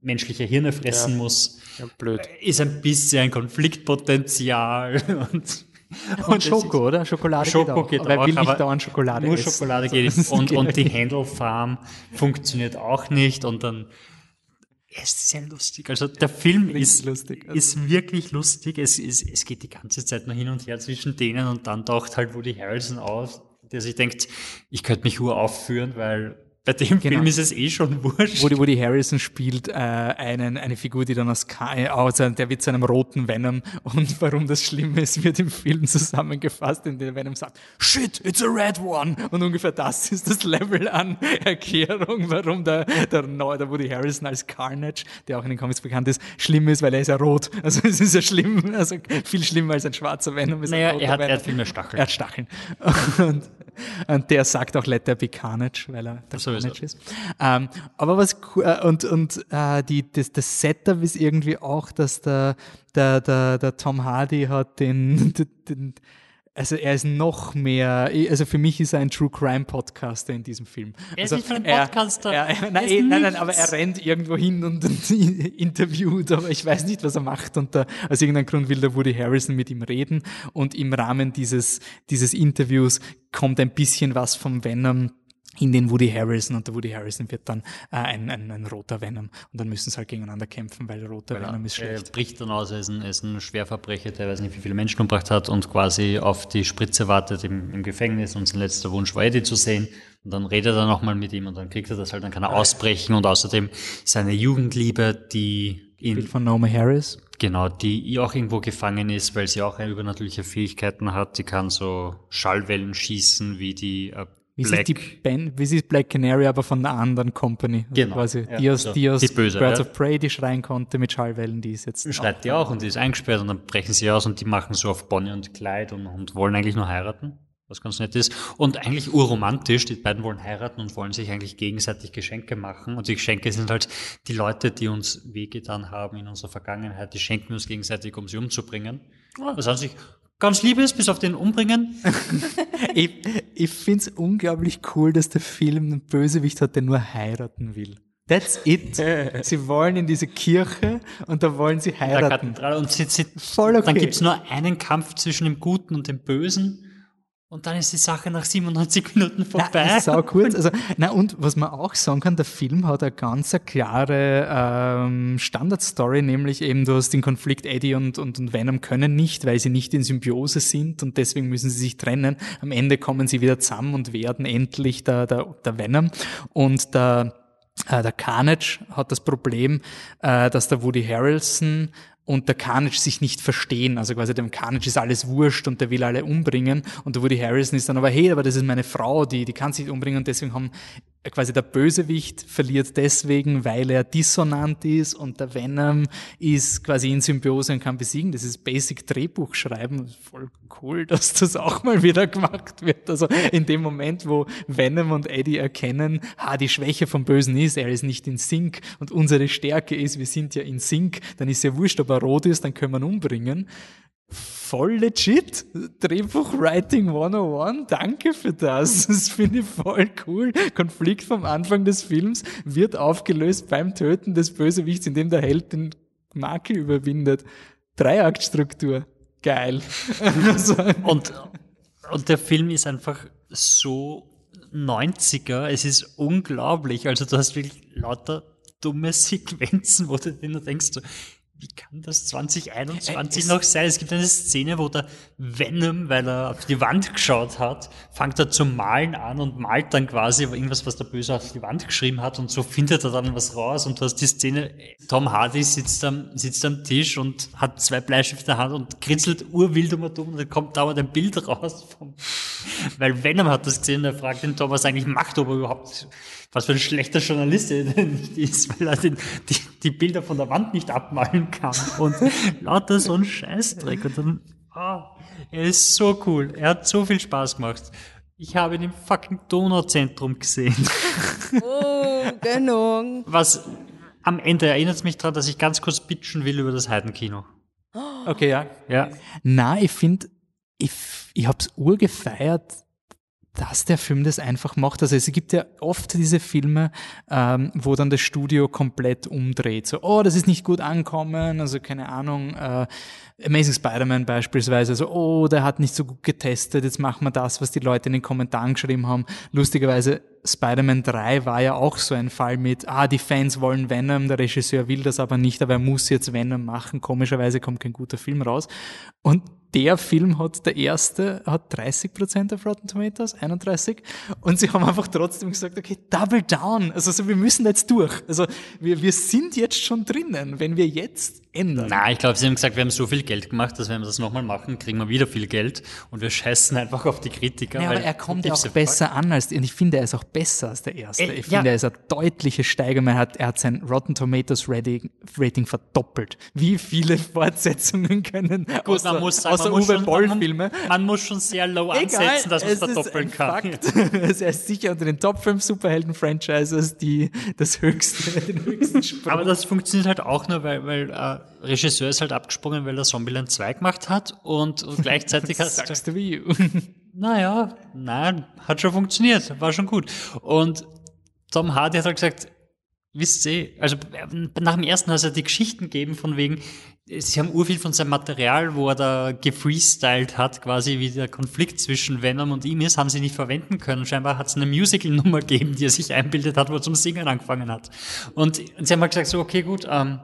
menschliche Hirne fressen Ja. muss. Ja, blöd. Ist ein bisschen ein Konfliktpotenzial und, Und es Schoko, oder? Schokolade Schoko geht geht auch. Weil auch, will nicht dauernd Schokolade nur essen. Schokolade geht Das und, geht und die nicht. Handle Farm funktioniert auch nicht und dann es ist sehr lustig. Also der Film ist lustig. Also- ist wirklich lustig. Es, es, es geht die ganze Zeit nur hin und her zwischen denen und dann taucht halt Woody Harrelson auf, der sich denkt, ich könnte mich Ur aufführen, weil bei dem Genau. Film ist es eh schon wurscht. Woody, Woody Harrison spielt äh, einen, eine Figur, die dann aus K aus, der wird zu einem roten Venom und warum das schlimm ist, wird im Film zusammengefasst, in dem Venom sagt, shit, it's a red one und ungefähr das ist das Level an Erklärung, warum der, der, neue, der Woody Harrison als Carnage, der auch in den Comics bekannt ist, schlimm ist, weil er ist ja rot. Also es ist ja schlimm, also viel schlimmer als ein schwarzer Venom ist naja, er hat, er hat viel mehr Stacheln. Er hat Stacheln. Und, und der sagt auch Let there be Carnage, weil er der. Carnage ist. Ähm, aber was cool, äh, und, und äh, die, das, das Setup ist irgendwie auch, dass der, der, der, der Tom Hardy hat den, den, den also er ist noch mehr, also für mich ist er ein True Crime Podcaster in diesem Film. Er ist also nicht er- Podcaster. Er, er, nein, Er eh, nein, nein, aber er rennt irgendwo hin und, und interviewt, aber ich weiß nicht, was er macht. Und da, aus irgendeinem Grund will der Woody Harrison mit ihm reden. Und im Rahmen dieses, dieses Interviews kommt ein bisschen was vom Venom in den Woody Harrison und der Woody Harrison wird dann äh, ein, ein, ein roter Venom und dann müssen sie halt gegeneinander kämpfen, weil der rote Venom ist Er schlecht. bricht dann aus, er ist ein, er ist ein Schwerverbrecher, der weiß nicht, wie viele Menschen umgebracht hat und quasi auf die Spritze wartet im, im Gefängnis und sein letzter Wunsch war Eddie zu sehen. Und dann redet er nochmal mit ihm und dann kriegt er das halt, dann kann er ausbrechen und außerdem seine Jugendliebe, die Bild ihn, von Naomi Harris. genau, die auch irgendwo gefangen ist, weil sie auch übernatürliche Fähigkeiten hat, die kann so Schallwellen schießen, wie die äh, Wie Black, ist die Band, wie ist Black Canary, aber von einer anderen Company. Also Genau, Quasi ja, die aus, also die aus die böse, Birds ja. of Prey, die schreien konnte mit Schallwellen, die ist jetzt. schreit die auch und die ist eingesperrt und dann brechen sie aus und die machen so auf Bonnie und Clyde und, und wollen eigentlich nur heiraten, was ganz nett ist. Und eigentlich urromantisch, die beiden wollen heiraten und wollen sich eigentlich gegenseitig Geschenke machen. Und die Geschenke sind halt die Leute, die uns wehgetan haben in unserer Vergangenheit, die schenken wir uns gegenseitig, um sie umzubringen. Was an sich ganz lieb ist, bis auf den Umbringen. Ich, ich finde es unglaublich cool, dass der Film einen Bösewicht hat, der nur heiraten will. That's it. sie wollen in diese Kirche und da wollen sie heiraten. Und sie, sie, Voll okay. dann gibt's nur einen Kampf zwischen dem Guten und dem Bösen. Und dann ist die Sache nach 97 Minuten vorbei. ist auch kurz. Also, na, und was man auch sagen kann, der Film hat eine ganz klare ähm, Standardstory, nämlich eben, du hast den Konflikt Eddie und, und, und Venom können nicht, weil sie nicht in Symbiose sind und deswegen müssen sie sich trennen. Am Ende kommen sie wieder zusammen und werden endlich der, der, der Venom. Und der äh, der Carnage hat das Problem, äh, dass der Woody Harrelson und der Carnage sich nicht verstehen. Also quasi dem Carnage ist alles wurscht und der will alle umbringen. Und der Woody Harrison ist dann aber, hey, aber das ist meine Frau, die, die kann sich umbringen und deswegen haben quasi der Bösewicht verliert deswegen, weil er dissonant ist und der Venom ist quasi in Symbiose und kann besiegen. Das ist Basic Drehbuch schreiben. Voll cool, dass das auch mal wieder gemacht wird. Also in dem Moment, wo Venom und Eddie erkennen, ha, die Schwäche vom Bösen ist, er ist nicht in Sync und unsere Stärke ist, wir sind ja in Sync, dann ist ja wurscht, ob er rot ist, dann können wir ihn umbringen. Voll legit. Drehbuchwriting 101. Danke für das. Das finde ich voll cool. Konflikt vom Anfang des Films wird aufgelöst beim Töten des Bösewichts, indem der Held den Makel überwindet. Dreiaktstruktur. Geil. Also, und, und der Film ist einfach so 90er. Es ist unglaublich. Also du hast wirklich lauter dumme Sequenzen, wo du dir denkst, so, wie kann das 2021 äh, noch sein? Es gibt eine Szene, wo der Venom, weil er auf die Wand geschaut hat, fängt er zu malen an und malt dann quasi irgendwas, was der Böse auf die Wand geschrieben hat und so findet er dann was raus und du hast die Szene, Tom Hardy sitzt am, sitzt am Tisch und hat zwei Bleistifte in der Hand und kritzelt urwild um und um und dann kommt dauernd ein Bild raus vom, weil Venom hat das gesehen und er fragt den Tom, was er eigentlich macht, ob er überhaupt was für ein schlechter Journalist er nicht ist, weil er den, die, die Bilder von der Wand nicht abmalen kann und lauter so ein Scheißdreck und dann, oh, er ist so cool, er hat so viel Spaß gemacht. Ich habe ihn im fucking Donauzentrum gesehen. Oh, genau. Was am Ende erinnert es mich daran, dass ich ganz kurz bitchen will über das Heidenkino. Okay, ja. Ja. Na, ich finde, ich, ich hab's urgefeiert, dass der Film das einfach macht. Also es gibt ja oft diese Filme, ähm, wo dann das Studio komplett umdreht. So, oh, das ist nicht gut ankommen, also keine Ahnung, äh, Amazing Spider-Man beispielsweise, so, oh, der hat nicht so gut getestet, jetzt machen wir das, was die Leute in den Kommentaren geschrieben haben. Lustigerweise, Spider-Man 3 war ja auch so ein Fall mit, ah, die Fans wollen Venom, der Regisseur will das aber nicht, aber er muss jetzt Venom machen. Komischerweise kommt kein guter Film raus. Und der Film hat, der erste, hat 30% auf Rotten Tomatoes, 31. Und sie haben einfach trotzdem gesagt, okay, double down. Also, also wir müssen jetzt durch. Also wir, wir sind jetzt schon drinnen. Wenn wir jetzt ändern. Nein, ich glaube, sie haben gesagt, wir haben so viel Geld gemacht, dass wenn wir das nochmal machen, kriegen wir wieder viel Geld und wir scheißen einfach auf die Kritiker. Ja, aber er kommt ja auch besser an als, und ich finde, er ist auch besser als der erste. Äh, ich ja. finde, er ist eine deutliche Steigerung. Er hat, er hat sein Rotten Tomatoes Rating, Rating verdoppelt. Wie viele Fortsetzungen können Gut, außer, man muss sagen, man Uwe Boll-Filme? Man, man, muss schon sehr low Egal, ansetzen, dass man es verdoppeln kann. Er ist sicher unter den Top 5 Superhelden-Franchises die das höchste, den höchsten Sprung. Aber das funktioniert halt auch nur, weil, weil äh, Regisseur ist halt abgesprungen, weil er Zombieland 2 gemacht hat und, und gleichzeitig hat Sagst du wie? naja, nein, hat schon funktioniert, war schon gut. Und Tom Hardy hat halt gesagt, wisst ihr, also nach dem ersten hat er die Geschichten gegeben von wegen, sie haben urviel von seinem Material, wo er da gefreestylt hat, quasi wie der Konflikt zwischen Venom und ihm ist, haben sie nicht verwenden können. Scheinbar hat es eine Musical-Nummer gegeben, die er sich einbildet hat, wo er zum Singen angefangen hat. Und, sie haben halt gesagt so, okay, gut, ähm,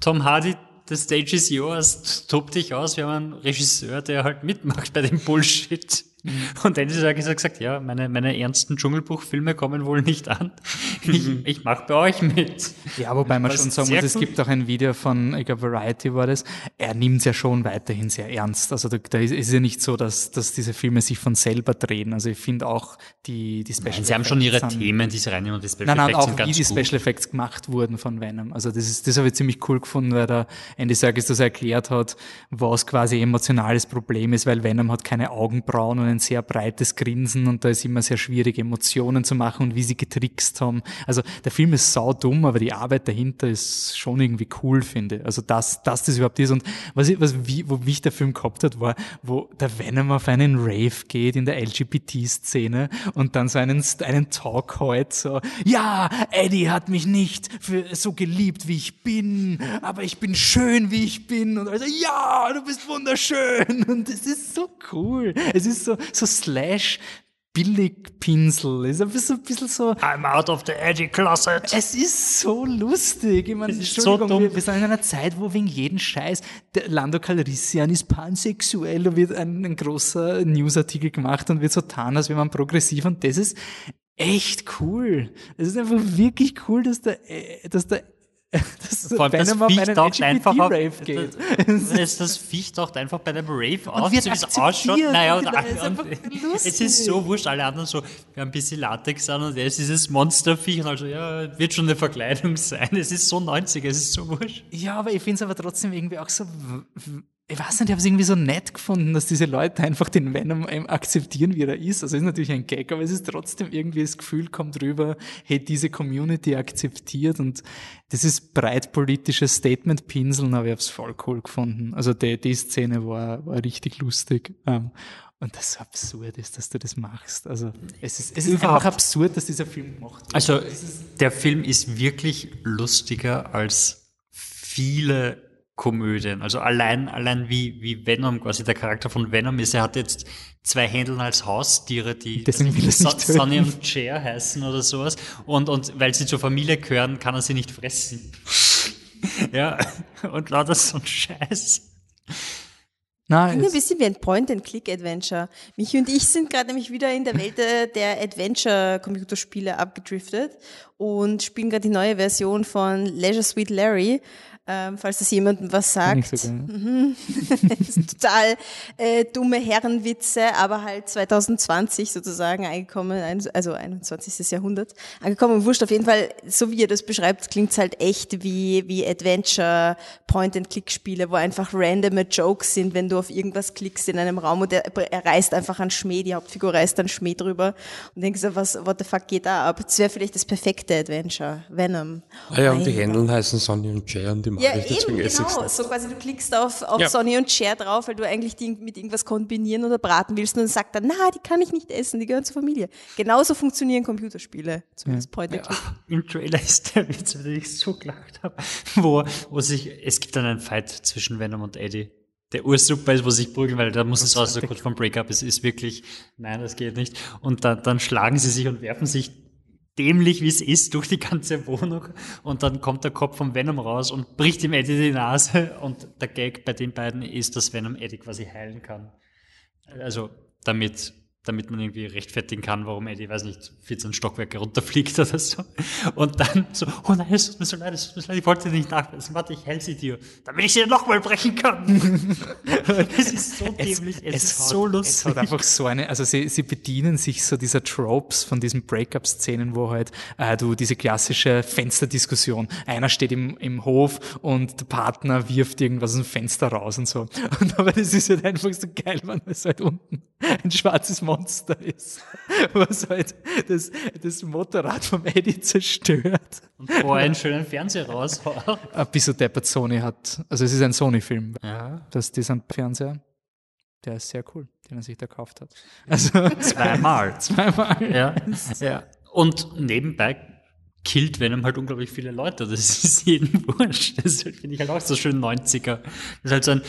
Tom Hardy, the stage is yours, tob dich aus. Wir haben einen Regisseur, der halt mitmacht bei dem Bullshit. Mhm. Und dann hat gesagt, ja, meine, meine ernsten Dschungelbuchfilme kommen wohl nicht an. Ich, mhm. ich mache bei euch mit. Ja, wobei man schon sagen muss, es gibt auch ein Video von, ich glaube, Variety war das. Er nimmt es ja schon weiterhin sehr ernst. Also da, da ist es ja nicht so, dass, dass diese Filme sich von selber drehen. Also ich finde auch die, die Special Nein, Sie haben schon ihre sind, Themen, die sie reinnehmen und die Special nein, nein, Effects auch sind ganz wie die Special Effects gemacht wurden von Venom. Also das ist, das habe ich ziemlich cool gefunden, weil der Andy Serkis das erklärt hat, was quasi emotionales Problem ist, weil Venom hat keine Augenbrauen und ein sehr breites Grinsen und da ist immer sehr schwierig, Emotionen zu machen und wie sie getrickst haben. Also der Film ist sau dumm, aber die Arbeit dahinter ist schon irgendwie cool, finde. Also dass, dass das überhaupt ist. Und was, ich, was wie, wo mich der Film gehabt hat, war, wo der Venom auf einen Rave geht in der LGBT-Szene und dann so einen, einen Talk halt so, ja, Eddie hat mich nicht für so geliebt, wie ich bin, aber ich bin schön, wie ich bin. Und also, ja, du bist wunderschön. Und es ist so cool. Es ist so, so Slash Billigpinsel. Ist ein bisschen, ein bisschen so. I'm out of the edgy closet. Es ist so lustig. Ich meine, Entschuldigung, so wir, wir, sind in einer Zeit, wo wegen jeden Scheiß, der Lando Calrissian ist pansexuell, da wird ein, ein großer Newsartikel gemacht und wird so getan, als wäre man progressiv und das ist, echt cool. Es ist einfach wirklich cool, dass der, äh, dass der dass Vor allem das Venom auf Viech taucht einfach auf, das, das, das Viech taucht einfach bei einem Rave auf, so wie es ausschaut. Naja, und, und das ist und, lustig. es ist so wurscht, alle anderen so, wir haben ein bisschen Latex an und er ist dieses Monsterviech und also, ja, wird schon eine Verkleidung sein. Es ist so 90, es ist so wurscht. Ja, aber ich finde es aber trotzdem irgendwie auch so. Ich weiß nicht, ich habe es irgendwie so nett gefunden, dass diese Leute einfach den Venom akzeptieren, wie er ist. Also ist natürlich ein Gag, aber es ist trotzdem irgendwie das Gefühl kommt rüber, hey, diese Community akzeptiert und das ist breitpolitisches Statement-Pinseln, aber ich habe es voll cool gefunden. Also die, die Szene war, war richtig lustig. Ähm, und das so absurd ist, dass du das machst. Also es ist, es ist Überhaupt. einfach absurd, dass dieser Film gemacht wird. Also, der Film ist wirklich lustiger als viele Komödien. Also allein, allein wie, wie Venom, quasi der Charakter von Venom ist, er hat jetzt zwei Händeln als Haustiere, die Deswegen will. Sonny und Cher heißen oder sowas. Und, und weil sie zur Familie gehören, kann er sie nicht fressen. ja, und lauter so ein Scheiß. Nein, Klingt ein bisschen wie ein Point-and-Click-Adventure. Michi und ich sind gerade nämlich wieder in der Welt äh, der Adventure-Computerspiele abgedriftet und spielen gerade die neue Version von Leisure Suite Larry, ähm, falls das jemandem was sagt. so sind total äh, dumme Herrenwitze, aber halt 2020 sozusagen angekommen, also 21. Jahrhundert angekommen. Wurscht auf jeden Fall, so wie ihr das beschreibt, klingt's halt echt wie, wie Adventure Point-and-Click-Spiele, wo einfach randome Jokes sind, wenn du auf irgendwas klickst in einem Raum und er, er reißt einfach einen Schmäh, die Hauptfigur reißt einen Schmäh drüber und denkst so, was, what the fuck geht da ab? Das wäre vielleicht das perfekte Adventure. Venom. Ah ja, und die Händeln heißen Sonny und Jay und die ja, eben, genau. So quasi, du klickst auf, auf Ja. Sonny und Cher drauf, weil du eigentlich die mit irgendwas kombinieren oder braten willst und dann sagt er, na, die kann ich nicht essen, die gehören zur Familie. Genauso funktionieren Computerspiele. Zumindest Point and Click. Im Trailer ist der Witz, den ich so gelacht habe, wo, wo sich, es gibt dann einen Fight zwischen Venom und Eddie. Der ursuper ist, wo sie sich prügeln, weil da muss es raus, so kurz vom Breakup, es ist wirklich, nein, das geht nicht. Und dann, dann schlagen sie sich und werfen sich dämlich, wie es ist, durch die ganze Wohnung. Und dann kommt der Kopf vom Venom raus und bricht ihm Eddie die Nase. Und der Gag bei den beiden ist, dass Venom Eddie quasi heilen kann. Also, damit, damit man irgendwie rechtfertigen kann, warum Eddie, weiß nicht, 14 Stockwerke runterfliegt oder so. Und dann so, oh nein, es tut mir so leid, es tut mir so leid, ich wollte dir nicht nachweisen. Warte, ich heil sie dir, damit ich sie nochmal brechen kann. es ist so dämlich, es, ist hat- so Es lustig. hat einfach so eine, also sie, sie bedienen sich so dieser Tropes von diesen Breakup-Szenen, wo halt äh, du diese klassische Fensterdiskussion, einer steht im, im Hof und der Partner wirft irgendwas aus dem Fenster raus und so. Und aber das ist halt einfach so geil, wenn es halt unten ein schwarzes Monster ist, was halt das, das Motorrad vom Eddie zerstört. Und vorher einen schönen Fernseher raushaut. Ein bisschen deppert Sony hat, also es ist ein Sony-Film, Ja. das, dieser Fernseher, der ist sehr cool, den er sich da gekauft hat. Also Zweimal. zweimal. Ja, ja. Und nebenbei killt Venom halt unglaublich viele Leute. Das ist jedem wurscht. Das finde ich halt auch so schön 90er. Das ist halt so ein,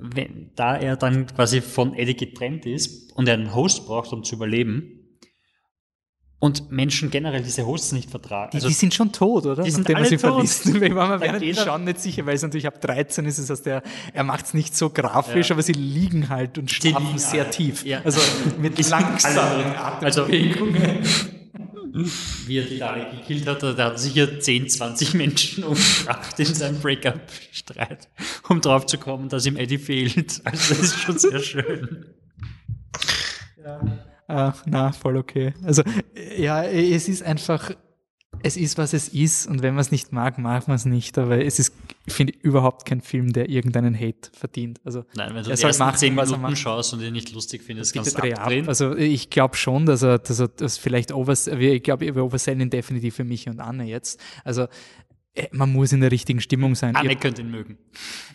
wenn, da er dann quasi von Eddie getrennt ist und er einen Host braucht, um zu überleben, und Menschen generell diese Hosts nicht vertragen. Die, die sind schon tot, oder? die sind Nachdem alle sie tot. verliest. Ich war mir Da während dem geht er- Schauen nicht sicher, weil es natürlich ab 13 ist. Das heißt, er, er macht es nicht so grafisch, Ja. aber sie liegen halt und schlafen sehr alle. tief. Ja. Also mit langsamen Also, Atembewegungen. wie er die alle gekillt hat, der hat sicher 10, 20 Menschen umgebracht in seinem Breakup-Streit, um drauf zu kommen, dass ihm Eddie fehlt. Also das ist schon sehr schön. Ah, na, voll okay. Also, ja, es ist einfach, es ist, was es ist. Und wenn man es nicht mag, mag man es nicht. Aber es ist, ich finde, überhaupt kein Film, der irgendeinen Hate verdient. Also, Nein, wenn du er soll machen, 10 was er Minuten macht. schaust und ihn nicht lustig findest, kannst du dreh ab. abdrehen. Also ich glaube schon, dass er, dass er das vielleicht overs ich glaube, wir oversellen ihn definitiv für mich und Anne jetzt. Also äh, man muss in der richtigen Stimmung sein. Anne Ihr- könnte ihn mögen.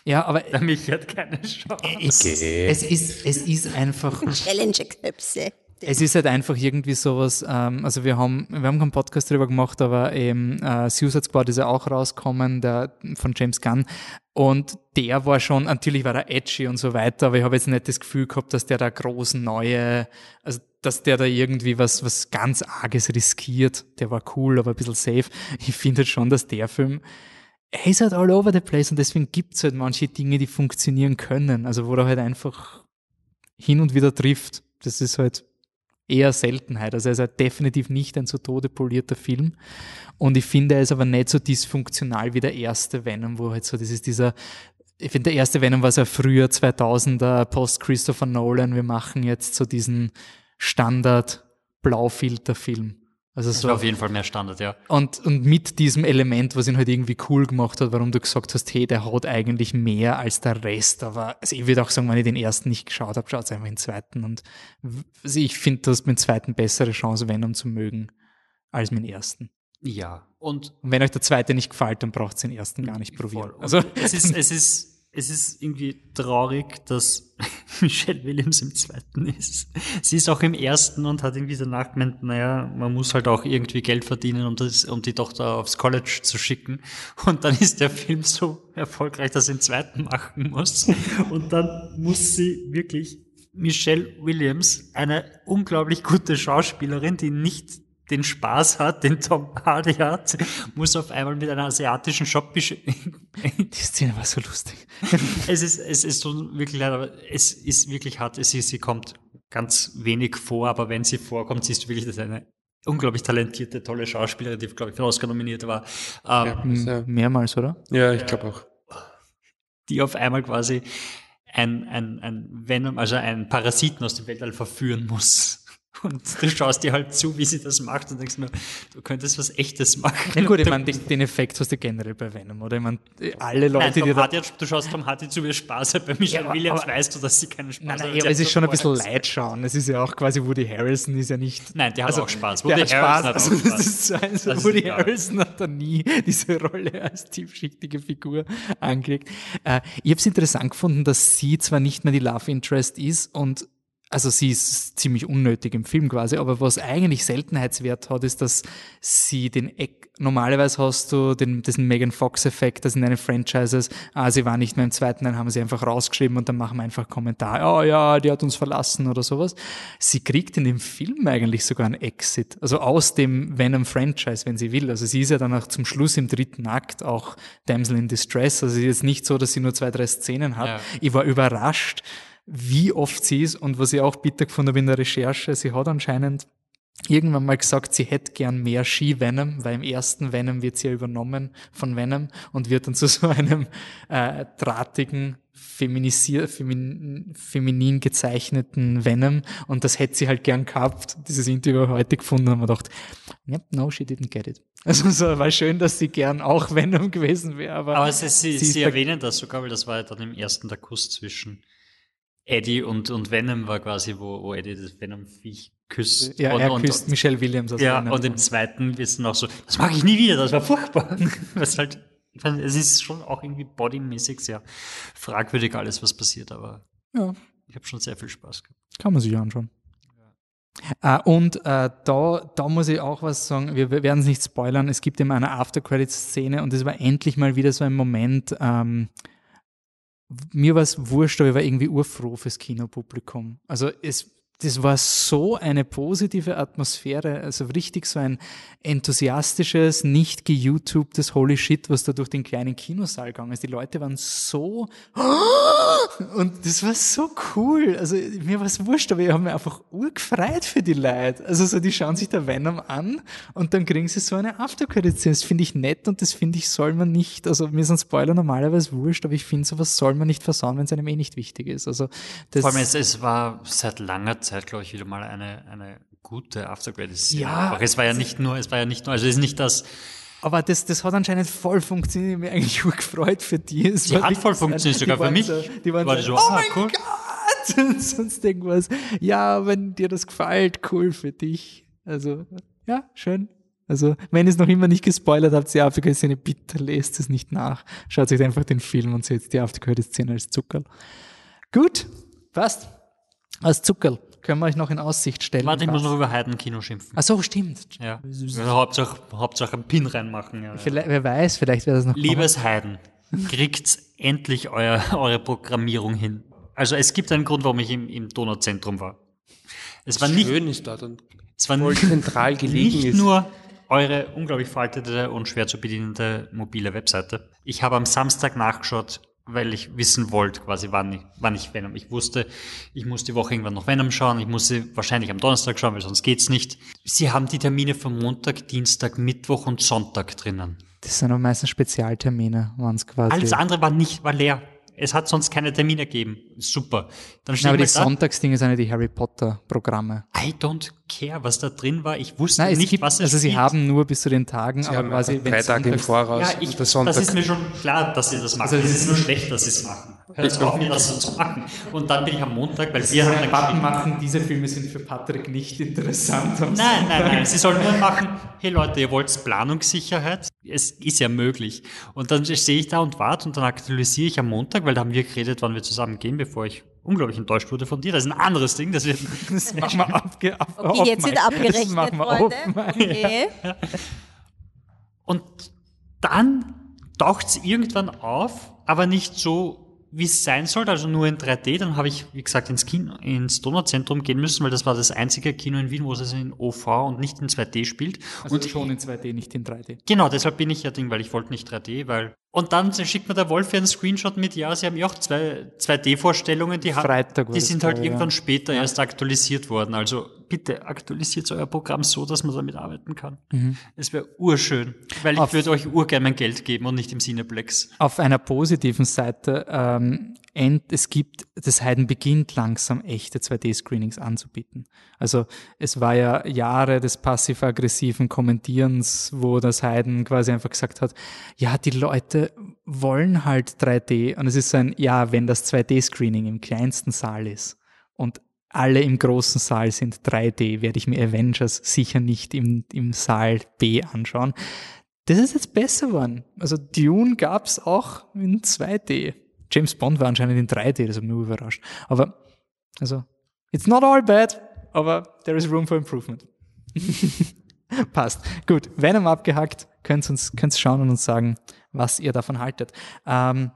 Ja, aber Der mich hat keine Chance. es, es, ist, es ist einfach, Challenger-Knöpse. Es ist halt einfach irgendwie sowas, ähm, also wir haben, wir haben keinen Podcast drüber gemacht, aber eben äh, Suicide Squad ist ja auch rausgekommen, der von James Gunn. Und der war schon, natürlich war er edgy und so weiter, aber ich habe jetzt nicht das Gefühl gehabt, dass der da groß neue, also dass der da irgendwie was, was ganz Arges riskiert. Der war cool, aber ein bisschen safe. Ich finde halt schon, dass der Film, er ist halt all over the place und deswegen gibt's halt manche Dinge, die funktionieren können. Also wo er halt einfach hin und wieder trifft. Das ist halt eher Seltenheit. Also er ist ja definitiv nicht ein zu Tode polierter Film. Und ich finde, er ist aber nicht so dysfunktional wie der erste Venom, wo halt so, ist dieser, ich finde, der erste Venom war so früher 2000er, Post Christopher Nolan, wir machen jetzt so diesen Standard Blaufilter-Film. Also Das so. auf jeden Fall mehr Standard, ja. Und, und mit diesem Element, was ihn halt irgendwie cool gemacht hat, warum du gesagt hast, hey, der hat eigentlich mehr als der Rest. Aber also ich würde auch sagen, wenn ich den ersten nicht geschaut habe, schaut einfach den zweiten. Und also ich finde, du hast mit dem zweiten bessere Chance, Venom zu mögen, als mit dem ersten. Ja. Und Und wenn euch der zweite nicht gefällt, dann braucht ihr den ersten gar nicht probieren. Also, es ist, es ist, es ist irgendwie traurig, dass Michelle Williams im zweiten ist. Sie ist auch im ersten und hat irgendwie danach gemeint, naja, man muss halt auch irgendwie Geld verdienen, um, das, um die Tochter aufs College zu schicken. Und dann ist der Film so erfolgreich, dass sie den zweiten machen muss. Und dann muss sie wirklich Michelle Williams, eine unglaublich gute Schauspielerin, die nicht den Spaß hat, den Tom Hardy hat, muss auf einmal mit einer asiatischen Shop die Szene war so lustig. es ist, es ist so wirklich leid, aber es ist wirklich hart. Sie, sie kommt ganz wenig vor, aber wenn sie vorkommt, siehst du wirklich, dass eine unglaublich talentierte, tolle Schauspielerin, die, glaube ich, für den Oscar nominiert war, ähm, Ja, Mehrmals, oder? ja ich glaube auch. die auf einmal quasi ein, ein, ein Venom, also einen Parasiten aus dem Weltall verführen muss. Und du schaust dir halt zu, wie sie das macht und denkst nur, du könntest was Echtes machen. Ja gut, ich meine, den, den Effekt hast du generell bei Venom, oder? Ich meine, alle Leute, Nein, die Hardy, du schaust Tom Hardy zu, wie er Spaß hat. Bei Michelle aber- Williams aber- weißt du, dass sie keinen Spaß Nein, hat. nein, aber es ist schon ein bisschen Leid schauen. Es ist ja auch quasi Woody Harrelson ist ja nicht. Nein, der hat auch Spaß. Woody hat Spaß. Hat Also, Spaß. ist so, also Das Woody egal. Harrelson hat da nie diese Rolle als tiefschichtige Figur angelegt. Äh, ich habe es interessant gefunden, dass sie zwar nicht mehr die Love Interest ist und also sie ist ziemlich unnötig im Film quasi, aber was eigentlich Seltenheitswert hat, ist, dass sie den Eck, normalerweise hast du den, diesen Megan Fox-Effekt, dass in deinen Franchises, ah, sie war nicht mehr im zweiten, dann haben sie einfach rausgeschrieben und dann machen wir einfach Kommentar, oh ja, die hat uns verlassen oder sowas. Sie kriegt in dem Film eigentlich sogar einen Exit, also aus dem Venom-Franchise, wenn sie will. Also sie ist ja dann auch zum Schluss im dritten Akt auch Damsel in Distress, also sie ist jetzt nicht so, dass sie nur zwei, drei Szenen hat. Ja. Ich war überrascht, wie oft sie ist und was ich auch bitter gefunden habe in der Recherche, sie hat anscheinend irgendwann mal gesagt, sie hätte gern mehr Ski-Venom, weil im ersten Venom wird sie ja übernommen von Venom und wird dann zu so einem äh, drahtigen, feminisier, femin, feminin gezeichneten Venom und das hätte sie halt gern gehabt. Dieses Interview heute gefunden und man gedacht, yep, no, she didn't get it. Also so, war schön, dass sie gern auch Venom gewesen wäre, aber, Aber sie, sie, sie sie erwähnen das sogar, weil das war ja dann im ersten der Kuss zwischen Eddie und, und Venom war quasi, wo, wo Eddie das Venom-Viech küsst. ja, und, er und, küsst Michelle Williams. aus Ja, Venom. und im zweiten dann auch so, das mag ich nie wieder, das war furchtbar. Was halt, es ist schon auch irgendwie bodymäßig sehr fragwürdig alles, was passiert, aber ja. ich habe schon sehr viel Spaß gehabt. Kann man sich anschauen. Äh, und äh, da, da muss ich auch was sagen, wir, wir werden es nicht spoilern, es gibt immer eine After-Credits-Szene und es war endlich mal wieder so ein Moment, ähm, mir war es wurscht, aber ich war irgendwie urfroh fürs Kinopublikum. Also es, das war so eine positive Atmosphäre, also richtig so ein enthusiastisches, nicht geYouTubtes Holy Shit, was da durch den kleinen Kinosaal gegangen ist. Die Leute waren so und das war so cool. Also mir war es wurscht, aber ich habe mich einfach urgefreut für die Leute. Also so, die schauen sich der Venom an und dann kriegen sie so eine Aftercredit-Szene. Das finde ich nett und das finde ich, soll man nicht, also mir sind Spoiler normalerweise wurscht, aber ich finde, sowas soll man nicht versauen, wenn es einem eh nicht wichtig ist. Also das, Vor allem, es, es war seit langer Zeit, glaube ich, wieder mal eine, eine gute After-Credits-Szene. Ja. Aber es war ja nicht nur, es war ja nicht nur, also es ist nicht das, aber das, das hat anscheinend voll funktioniert. Ich mich eigentlich urgefreut für die. Es war hat voll funktioniert, die sogar für mich. So, die waren War so, so, oh ah, mein cool. Gott! Und sonst irgendwas. Ja, wenn dir das gefällt, cool für dich. Also, ja, schön. Also, wenn ihr es noch immer nicht gespoilert habt, die Afrika-Szene, bitte lest es nicht nach. Schaut euch einfach den Film und seht die Afrika-Szene als Zuckerl. Gut, passt. Als Zuckerl können wir euch noch in Aussicht stellen. warte, ich muss noch über Heidenkino schimpfen. Ach so, stimmt. Ja. Also Hauptsache, Hauptsache einen Pin reinmachen. Ja. Vielleicht, wer weiß, vielleicht wäre das noch Liebes Heiden, kriegt endlich euer, eure Programmierung hin. Also es gibt einen Grund, warum ich im, im Donauzentrum war. Es war nicht, Schön ist dort und es war voll nicht, zentral gelegen nicht ist. nur eure unglaublich faltete und schwer zu bedienende mobile Webseite. Ich habe am Samstag nachgeschaut, weil ich wissen wollte, quasi, wann ich, wann ich Venom. Ich wusste, ich muss die Woche irgendwann noch Venom schauen. Ich musste wahrscheinlich am Donnerstag schauen, weil sonst geht's nicht. Sie haben die Termine für Montag, Dienstag, Mittwoch und Sonntag drinnen. Das sind aber meistens Spezialtermine, waren es quasi. Alles andere war nicht, war leer. Es hat sonst keine Termine gegeben. Super. Dann Nein, aber die Sonntagsdinge sind ja die Harry Potter Programme. I don't care, was da drin war. Ich wusste Nein, es nicht, gibt, was es also sie spielt. haben nur bis zu den Tagen, Sie aber quasi drei Tage im Voraus. Ja, ich, das ist mir schon klar, dass sie das machen. Also, es ist nur schlecht, dass sie es machen. Hört auf, mir das so zu machen. Und dann bin ich am Montag, weil wir haben dann Button machen, diese Filme sind für Patrick nicht interessant. Nein, nein, nein. Sie sollen nur machen, hey Leute, ihr wollt Planungssicherheit? Es ist ja möglich. Und dann stehe ich da und warte und dann aktualisiere ich am Montag, weil da haben wir geredet, wann wir zusammen gehen, bevor ich unglaublich enttäuscht wurde von dir. Das ist ein anderes Ding. Das wird Das machen wir abge ab, Okay, jetzt wird abgerechnet, Das machen wir Freunde. offen. Okay. Und dann taucht es irgendwann auf, aber nicht so, wie es sein sollte, also nur in 3D. Dann habe ich, wie gesagt, ins, Kino, ins Donauzentrum gehen müssen, weil das war das einzige Kino in Wien, wo es in OV und nicht in 2D spielt. Also und schon in 2D, nicht in 3D. Genau, deshalb bin ich ja Ding, weil ich wollte nicht 3D, weil. Und dann schickt mir der Wolf ja einen Screenshot mit, ja, sie haben ja auch zwei 2D-Vorstellungen, die, haben- Freitag die sind halt ich, irgendwann ja. später erst aktualisiert worden. Also bitte aktualisiert euer Programm so, dass man damit arbeiten kann. Es wäre urschön, weil Mhm. Auf- ich würde euch urgern mein Geld geben und nicht im Cineplex. Auf einer positiven Seite, ähm, end, es gibt, das Heiden beginnt langsam echte 2D-Screenings anzubieten. Also es war ja Jahre des passiv-aggressiven Kommentierens, wo das Heiden quasi einfach gesagt hat, ja, die Leute wollen halt 3D und es ist so ein, ja, wenn das 2D-Screening im kleinsten Saal ist und alle im großen Saal sind 3D, werde ich mir Avengers sicher nicht im, im Saal B anschauen. Das ist jetzt besser geworden. Also Dune gab's auch in 2D. James Bond war anscheinend in 3D, das hat mich überrascht. Aber, also, it's not all bad, aber there is room for improvement. Passt. Gut, Venom abgehackt, könnt uns könnt schauen und uns sagen, was ihr davon haltet. Ähm,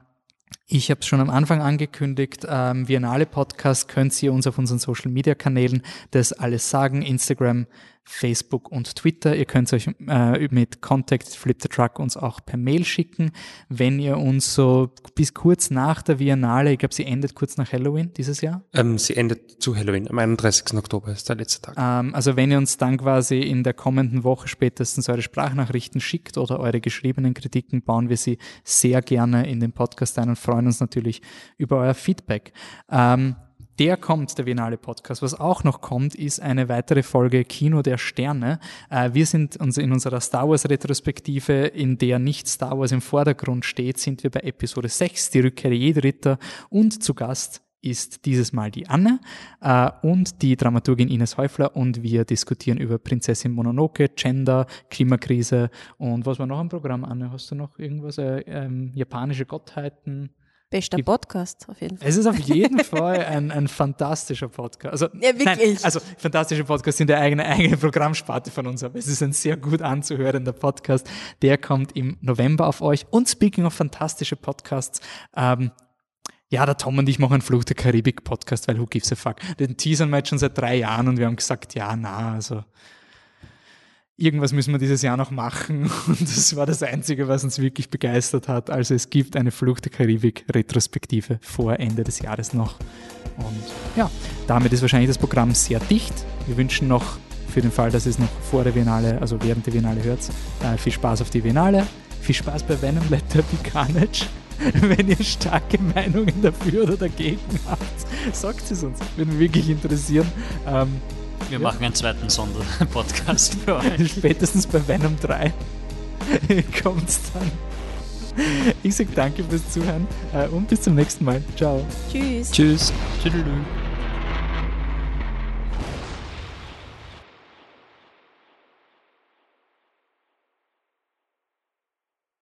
ich habe es schon am Anfang angekündigt, ähm, Viennale Podcast könnt ihr uns auf unseren Social Media Kanälen das alles sagen, Instagram, Facebook und Twitter. Ihr könnt euch äh, mit Contact Flip the Truck uns auch per Mail schicken. Wenn ihr uns so bis kurz nach der Viennale, ich glaube, sie endet kurz nach Halloween dieses Jahr, Ähm, sie endet zu Halloween. Am 31. Oktober ist der letzte Tag. ähm, also wenn ihr uns dann quasi in der kommenden Woche spätestens eure Sprachnachrichten schickt oder eure geschriebenen Kritiken, bauen wir sie sehr gerne in den Podcast ein und freuen uns natürlich über euer Feedback. Ähm, der kommt, der Biennale Podcast. Was auch noch kommt, ist eine weitere Folge Kino der Sterne. Äh, wir sind uns in unserer Star Wars Retrospektive, in der nicht Star Wars im Vordergrund steht, sind wir bei Episode 6, die Rückkehr jeder Ritter und zu Gast ist dieses Mal die Anne äh, und die Dramaturgin Ines Häufler und wir diskutieren über Prinzessin Mononoke, Gender, Klimakrise und was war noch im Programm, Anne? Hast du noch irgendwas? Äh, ähm, japanische Gottheiten? Bester Podcast, auf jeden Fall. Es ist auf jeden Fall ein, ein fantastischer Podcast. Also, Ja, wirklich. Nein, also fantastische Podcasts sind der eigene, eigene Programmsparte von uns, aber es ist ein sehr gut anzuhörender Podcast. Der kommt im November auf euch. Und speaking of fantastische Podcasts, ähm, ja, der Tom und ich machen einen Fluch der Karibik Podcast, weil who gives a fuck. Den teasern wir jetzt schon seit drei Jahren und wir haben gesagt, ja, na, also irgendwas müssen wir dieses Jahr noch machen und das war das Einzige, was uns wirklich begeistert hat. Also es gibt eine Flucht der Karibik Retrospektive vor Ende des Jahres noch. Und ja, damit ist wahrscheinlich das Programm sehr dicht. Wir wünschen noch für den Fall, dass ihr es noch vor der Biennale, also während der Biennale hört, äh, viel Spaß auf die Biennale. Viel Spaß bei Venom Let There Be Carnage. Wenn ihr starke Meinungen dafür oder dagegen habt, sagt es uns. Würde mich wirklich interessieren. Ähm, Wir Ja. machen einen zweiten Sonderpodcast für euch. Spätestens bei Venom 3 kommt's dann. Ich sage danke fürs Zuhören äh, und bis zum nächsten Mal. Ciao. Tschüss. Tschüss. Tschüdelü.